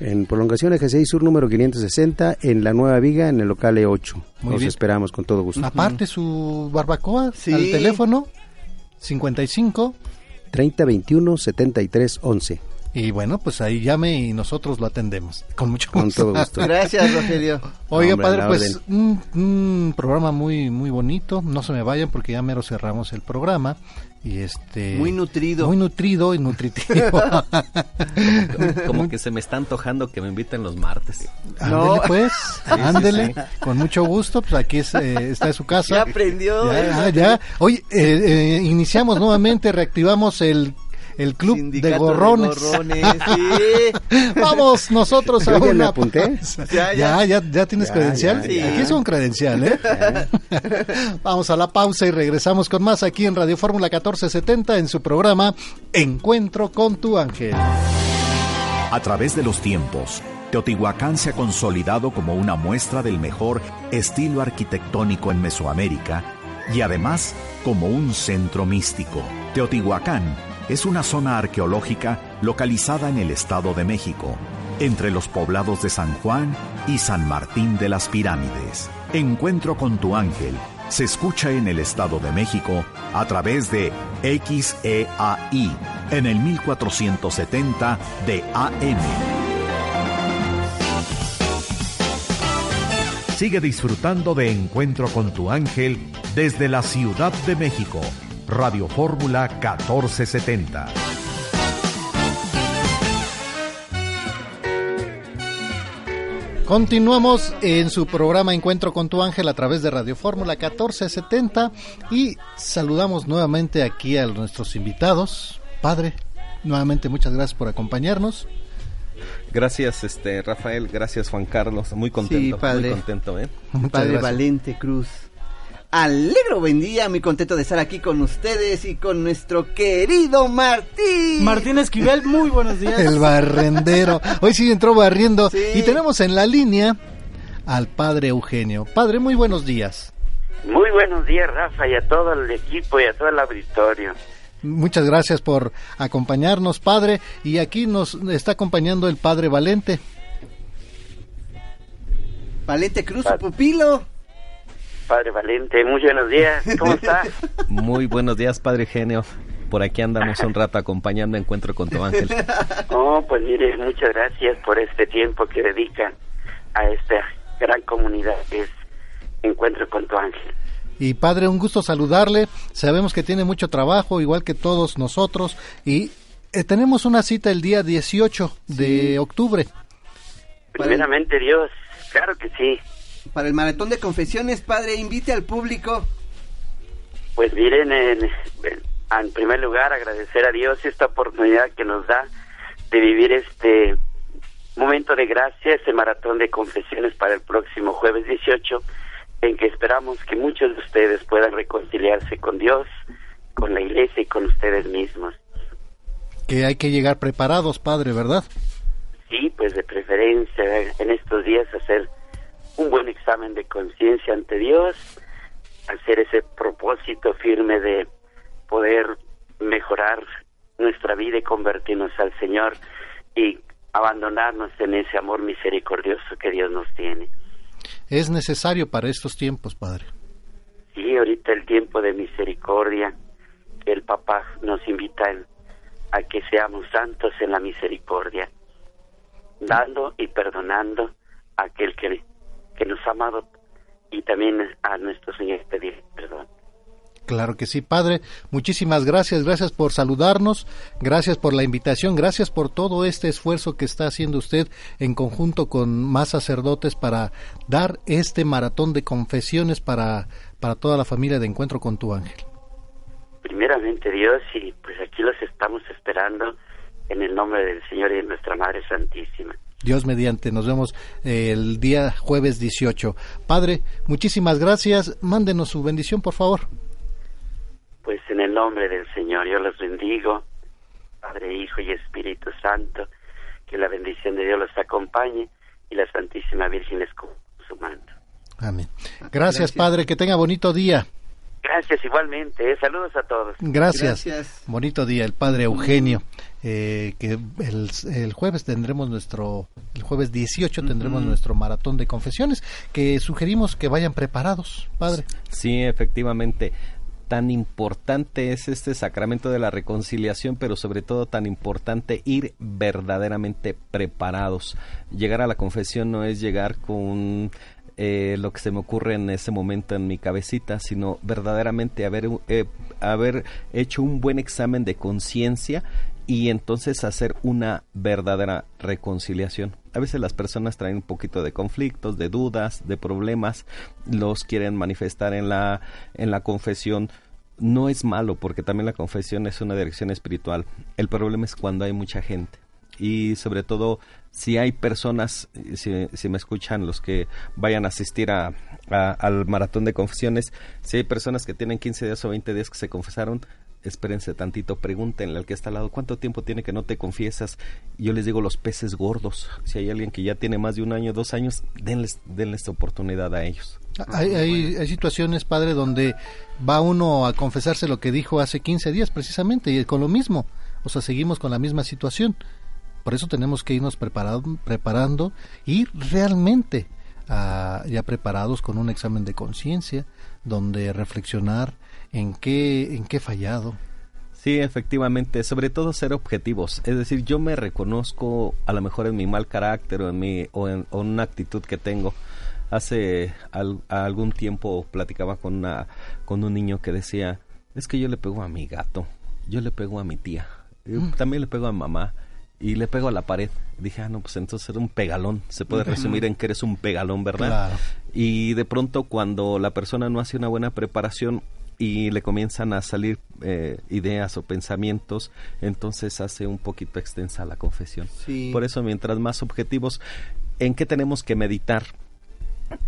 En prolongación Eje 6 Sur número 560, en la Nueva Viga, en el local E8. Muy Los bien. esperamos con todo gusto. Aparte su barbacoa Sí. al teléfono 55 30 21 73 11. y bueno, pues ahí llame y nosotros lo atendemos con mucho Con gusto. todo gusto. Gracias, Rogelio. Oiga, Hombre, padre, pues un, un programa muy muy bonito, no se me vayan porque ya mero cerramos el programa y este Muy nutrido. muy nutrido y nutritivo. *laughs* Como que se me está antojando que me inviten los martes. Ándele No. pues, ándele, con mucho gusto, pues aquí es, eh, está en su casa. Ya aprendió. Ya, ya, ya. Oye, eh, eh, iniciamos nuevamente, reactivamos el, el club Sindicato de gorrones. gorrones, sí. *laughs* Vamos nosotros a una apunté. Ya, Ya, ya. ya, ya tienes Ya, credencial. ya, ya. Aquí es un credencial, ¿eh? Vamos a la pausa y regresamos con más aquí en Radio Fórmula 1470 en su programa Encuentro con tu ángel. A través de los tiempos, Teotihuacán se ha consolidado como una muestra del mejor estilo arquitectónico en Mesoamérica y además como un centro místico. Teotihuacán es una zona arqueológica localizada en el Estado de México, entre los poblados de San Juan y San Martín de las Pirámides. Encuentro con tu ángel se escucha en el Estado de México a través de XEAI en el 1470 de AM. Sigue disfrutando de Encuentro con tu ángel desde la Ciudad de México. Radio Fórmula 1470. Continuamos en su programa Encuentro con tu ángel a través de Radio Fórmula 1470 y saludamos nuevamente aquí a nuestros invitados. Padre, nuevamente muchas gracias por acompañarnos. Gracias, este Rafael, gracias Juan Carlos, muy contento, padre. muy contento, ¿eh? Muchas Padre gracias. Valente Cruz. Alegro buen día, muy contento de estar aquí con ustedes y con nuestro querido Martín. Martín Esquivel, muy buenos días. El barrendero. Hoy sí entró barriendo. Sí. Y tenemos en la línea al padre Eugenio. Padre, muy buenos días. Muy buenos días, Rafa, y a todo el equipo y a todo el auditorio. Muchas gracias por acompañarnos, padre. Y aquí nos está acompañando el padre Valente. Valente Cruz, su pupilo. Padre Valente, muy buenos días. ¿Cómo está? *laughs* Muy buenos días, Padre Genio. Por aquí andamos un rato acompañando Encuentro con tu ángel. Oh, pues mire, muchas gracias por este tiempo que dedican a esta gran comunidad que es Encuentro con tu ángel. Y padre, un gusto saludarle. Sabemos que tiene mucho trabajo, igual que todos nosotros. Y eh, tenemos una cita el día 18 de octubre. Primeramente Dios, claro que sí. Para el maratón de confesiones, padre, invite al público. Pues miren, en, en primer lugar agradecer a Dios esta oportunidad que nos da de vivir este momento de gracia, este maratón de confesiones para el próximo jueves 18, en que esperamos que muchos de ustedes puedan reconciliarse con Dios, con la iglesia y con ustedes mismos. Que hay que llegar preparados, padre, ¿verdad? Sí, pues de preferencia en estos días hacer un buen examen de conciencia ante Dios, hacer ese propósito firme de poder mejorar nuestra vida y convertirnos al Señor y abandonarnos en ese amor misericordioso que Dios nos tiene. Es necesario para estos tiempos, Padre. Sí, ahorita el tiempo de misericordia, el Papa nos invita a que seamos santos en la misericordia, dando y perdonando a aquel que, que nos ha amado y también a nuestro Señor pedir perdón. Claro que sí, Padre. Muchísimas gracias, gracias por saludarnos, gracias por la invitación, gracias por todo este esfuerzo que está haciendo usted en conjunto con más sacerdotes para dar este maratón de confesiones para, para toda la familia de Encuentro con tu Ángel. Primeramente Dios y pues aquí los estamos esperando en el nombre del Señor y de nuestra Madre Santísima. Dios mediante, nos vemos eh, el día jueves 18. Padre, muchísimas gracias, mándenos su bendición, por favor. Pues en el nombre del Señor yo los bendigo, Padre, Hijo y Espíritu Santo, que la bendición de Dios los acompañe y la Santísima Virgen les con su manto. Amén. Gracias, Padre, que tenga bonito día. Gracias igualmente, eh. saludos a todos. Gracias. Bonito día, el Padre Eugenio. Eh, que el, el jueves tendremos nuestro, el jueves 18 tendremos nuestro maratón de confesiones, que sugerimos que vayan preparados, Padre. Sí, efectivamente. Tan importante es este sacramento de la reconciliación, pero sobre todo tan importante ir verdaderamente preparados. Llegar a la confesión no es llegar con eh, lo que se me ocurre en ese momento en mi cabecita, sino verdaderamente haber, eh, haber hecho un buen examen de conciencia y entonces hacer una verdadera reconciliación. A veces las personas traen un poquito de conflictos, de dudas, de problemas, los quieren manifestar en la en la confesión. No es malo porque también la confesión es una dirección espiritual. El problema es cuando hay mucha gente y sobre todo si hay personas, si, si me escuchan los que vayan a asistir a, a- al maratón de confesiones, si hay personas que tienen 15 días o 20 días que se confesaron, espérense tantito, pregúntenle al que está al lado, ¿cuánto tiempo tiene que no te confiesas? Yo les digo los peces gordos, si hay alguien que ya tiene más de un año, dos años, denles, denles oportunidad a ellos. Hay, hay, hay situaciones, Padre, donde va uno a confesarse lo que dijo hace 15 días precisamente y con lo mismo. O sea, seguimos con la misma situación. Por eso tenemos que irnos preparado, preparando y realmente ah, ya preparados con un examen de conciencia, donde reflexionar en qué, en qué he fallado. Sí, efectivamente, sobre todo ser objetivos. Es decir, yo me reconozco a lo mejor en mi mal carácter o en, mi, o en, o una actitud que tengo. Hace al- algún tiempo platicaba con, una, con un niño que decía, es que yo le pego a mi gato, yo le pego a mi tía, y también le pego a mamá y le pego a la pared. Dije, ah, no, pues entonces era un pegalón. Se puede resumir en que eres un pegalón, ¿verdad? Claro. Y de pronto cuando la persona no hace una buena preparación y le comienzan a salir eh, ideas o pensamientos, entonces hace un poquito extensa la confesión. Sí. Por eso mientras más objetivos, ¿en qué tenemos que meditar?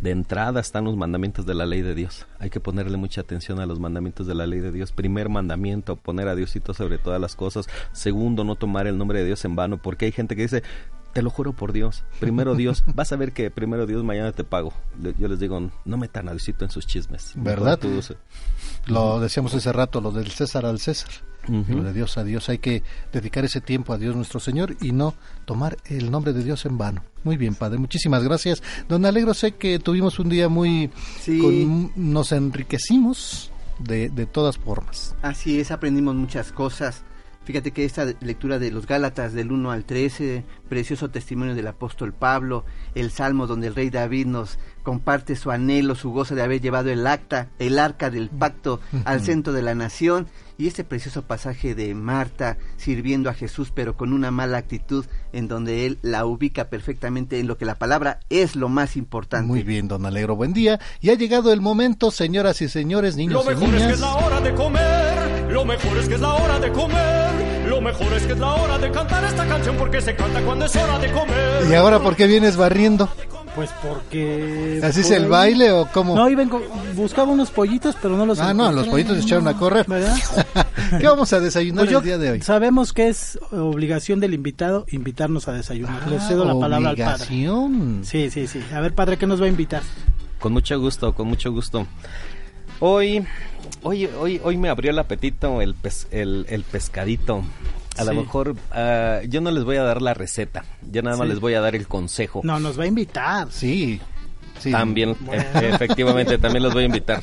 De entrada están los mandamientos de la ley de Dios. Hay que ponerle mucha atención a los mandamientos de la ley de Dios. Primer mandamiento, poner a Diosito sobre todas las cosas. Segundo, no tomar el nombre de Dios en vano, porque hay gente que dice, te lo juro por Dios. Primero Dios, *laughs* vas a ver que primero Dios, mañana te pago. Le- Yo les digo, no metan a Diosito en sus chismes. ¿Verdad? Tú- Lo decíamos hace rato, lo del César al César, lo de Dios a Dios. Hay que dedicar ese tiempo a Dios nuestro Señor y no tomar el nombre de Dios en vano. Muy bien, Padre, muchísimas gracias. Don Alegro, sé que tuvimos un día muy... Sí. con- nos enriquecimos de, de todas formas. Así es, aprendimos muchas cosas. Fíjate que esta lectura de los Gálatas del 1 al 13, precioso testimonio del apóstol Pablo, el salmo donde el rey David nos comparte su anhelo, su gozo de haber llevado el acta, el arca del pacto al centro de la nación, y este precioso pasaje de Marta sirviendo a Jesús pero con una mala actitud en donde él la ubica perfectamente en lo que la palabra es lo más importante. Muy bien, don Alegro, buen día. Y ha llegado el momento, señoras y señores, niños Lo y mejor es que es la hora de comer, lo mejor es que es la hora de comer, lo mejor es que es la hora de cantar esta canción porque se canta cuando es hora de comer. ¿Y ahora por qué vienes barriendo? Pues porque... ¿Así es por el ahí- baile o cómo? No, iba en- buscaba unos pollitos, pero no los Ah, no, los pollitos se echaron a correr. ¿Verdad? *laughs* ¿Qué vamos a desayunar Pues yo- el día de hoy? Sabemos que es obligación del invitado invitarnos a desayunar. Le Ah, cedo la palabra al padre. obligación. Sí, sí, sí. A ver, padre, ¿qué nos va a invitar? Con mucho gusto, con mucho gusto. Hoy, hoy, hoy, hoy me abrió el apetito el, pes- el, el pescadito. A lo mejor ah, yo no les voy a dar la receta, yo nada más Sí. les voy a dar el consejo. No, nos va a invitar. Sí. sí. También, Bueno. e- *laughs* efectivamente, también los voy a invitar.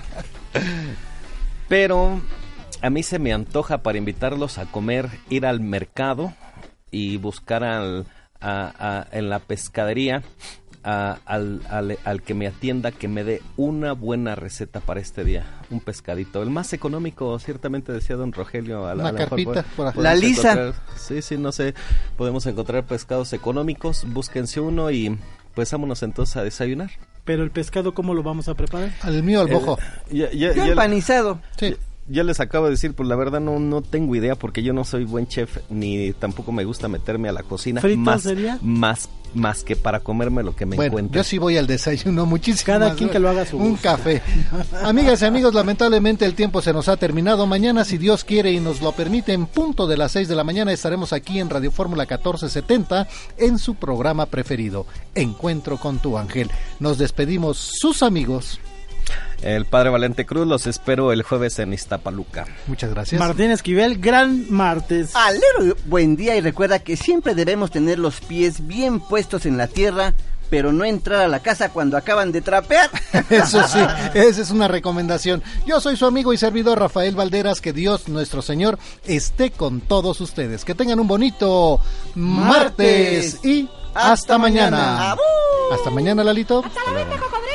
Pero a mí se me antoja para invitarlos a comer, ir al mercado y buscar al, a- a- en la pescadería a- al, al- al que me atienda que me dé una buena receta para este día. Un pescadito. El más económico, ciertamente decía don Rogelio. A Una a carpita po- por afuera. podemos La lisa. Sí, sí, no sé. Podemos encontrar pescados económicos. Búsquense uno y pues vámonos entonces a desayunar. Pero el pescado, ¿cómo lo vamos a preparar? Al mío, al bojo. ya- ya- ya- empanizado. Sí. Ya les acabo de decir, pues la verdad no, no tengo idea porque yo no soy buen chef ni tampoco me gusta meterme a la cocina. ¿Frito más, sería? Más, más que para comerme lo que me Bueno, encuentre. yo sí voy al desayuno, *laughs* muchísimas Cada quien que lo haga su Un gusto. café. *laughs* Amigas y amigos, lamentablemente el tiempo se nos ha terminado. Mañana, si Dios quiere y nos lo permite, en punto de las 6 de la mañana estaremos aquí en Radio Fórmula 1470 en su programa preferido, Encuentro con tu ángel. Nos despedimos sus amigos. El padre Valente Cruz los espero el jueves en Iztapaluca. Muchas gracias. Martín Esquivel, gran martes. Alero, buen día y recuerda que siempre debemos tener los pies bien puestos en la tierra, pero no entrar a la casa cuando acaban de trapear. *laughs* Eso sí, esa es una recomendación. Yo soy su amigo y servidor Rafael Valderas. Que Dios nuestro Señor esté con todos ustedes. Que tengan un bonito martes, Martes. y hasta, Hasta mañana. mañana. Hasta mañana, Lalito.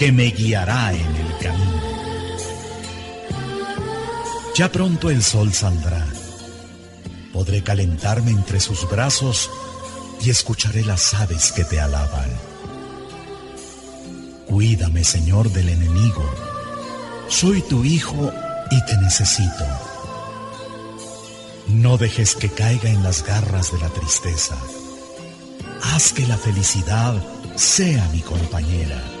que me guiará en el camino. Ya pronto el sol saldrá. Podré calentarme entre sus brazos y escucharé las aves que te alaban. Cuídame, Señor, del enemigo. Soy tu hijo y te necesito. No dejes que caiga en las garras de la tristeza. Haz que la felicidad sea mi compañera.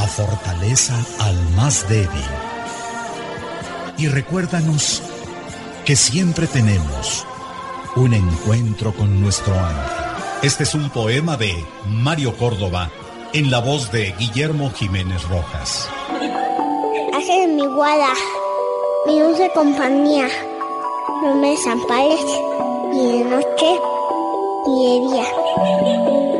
Da fortaleza al más débil. Y recuérdanos que siempre tenemos un encuentro con nuestro ángel. Este es un poema de Mario Córdoba en la voz de Guillermo Jiménez Rojas. Mi guarda, mi dulce compañía. No me desampares ni de noche ni de día.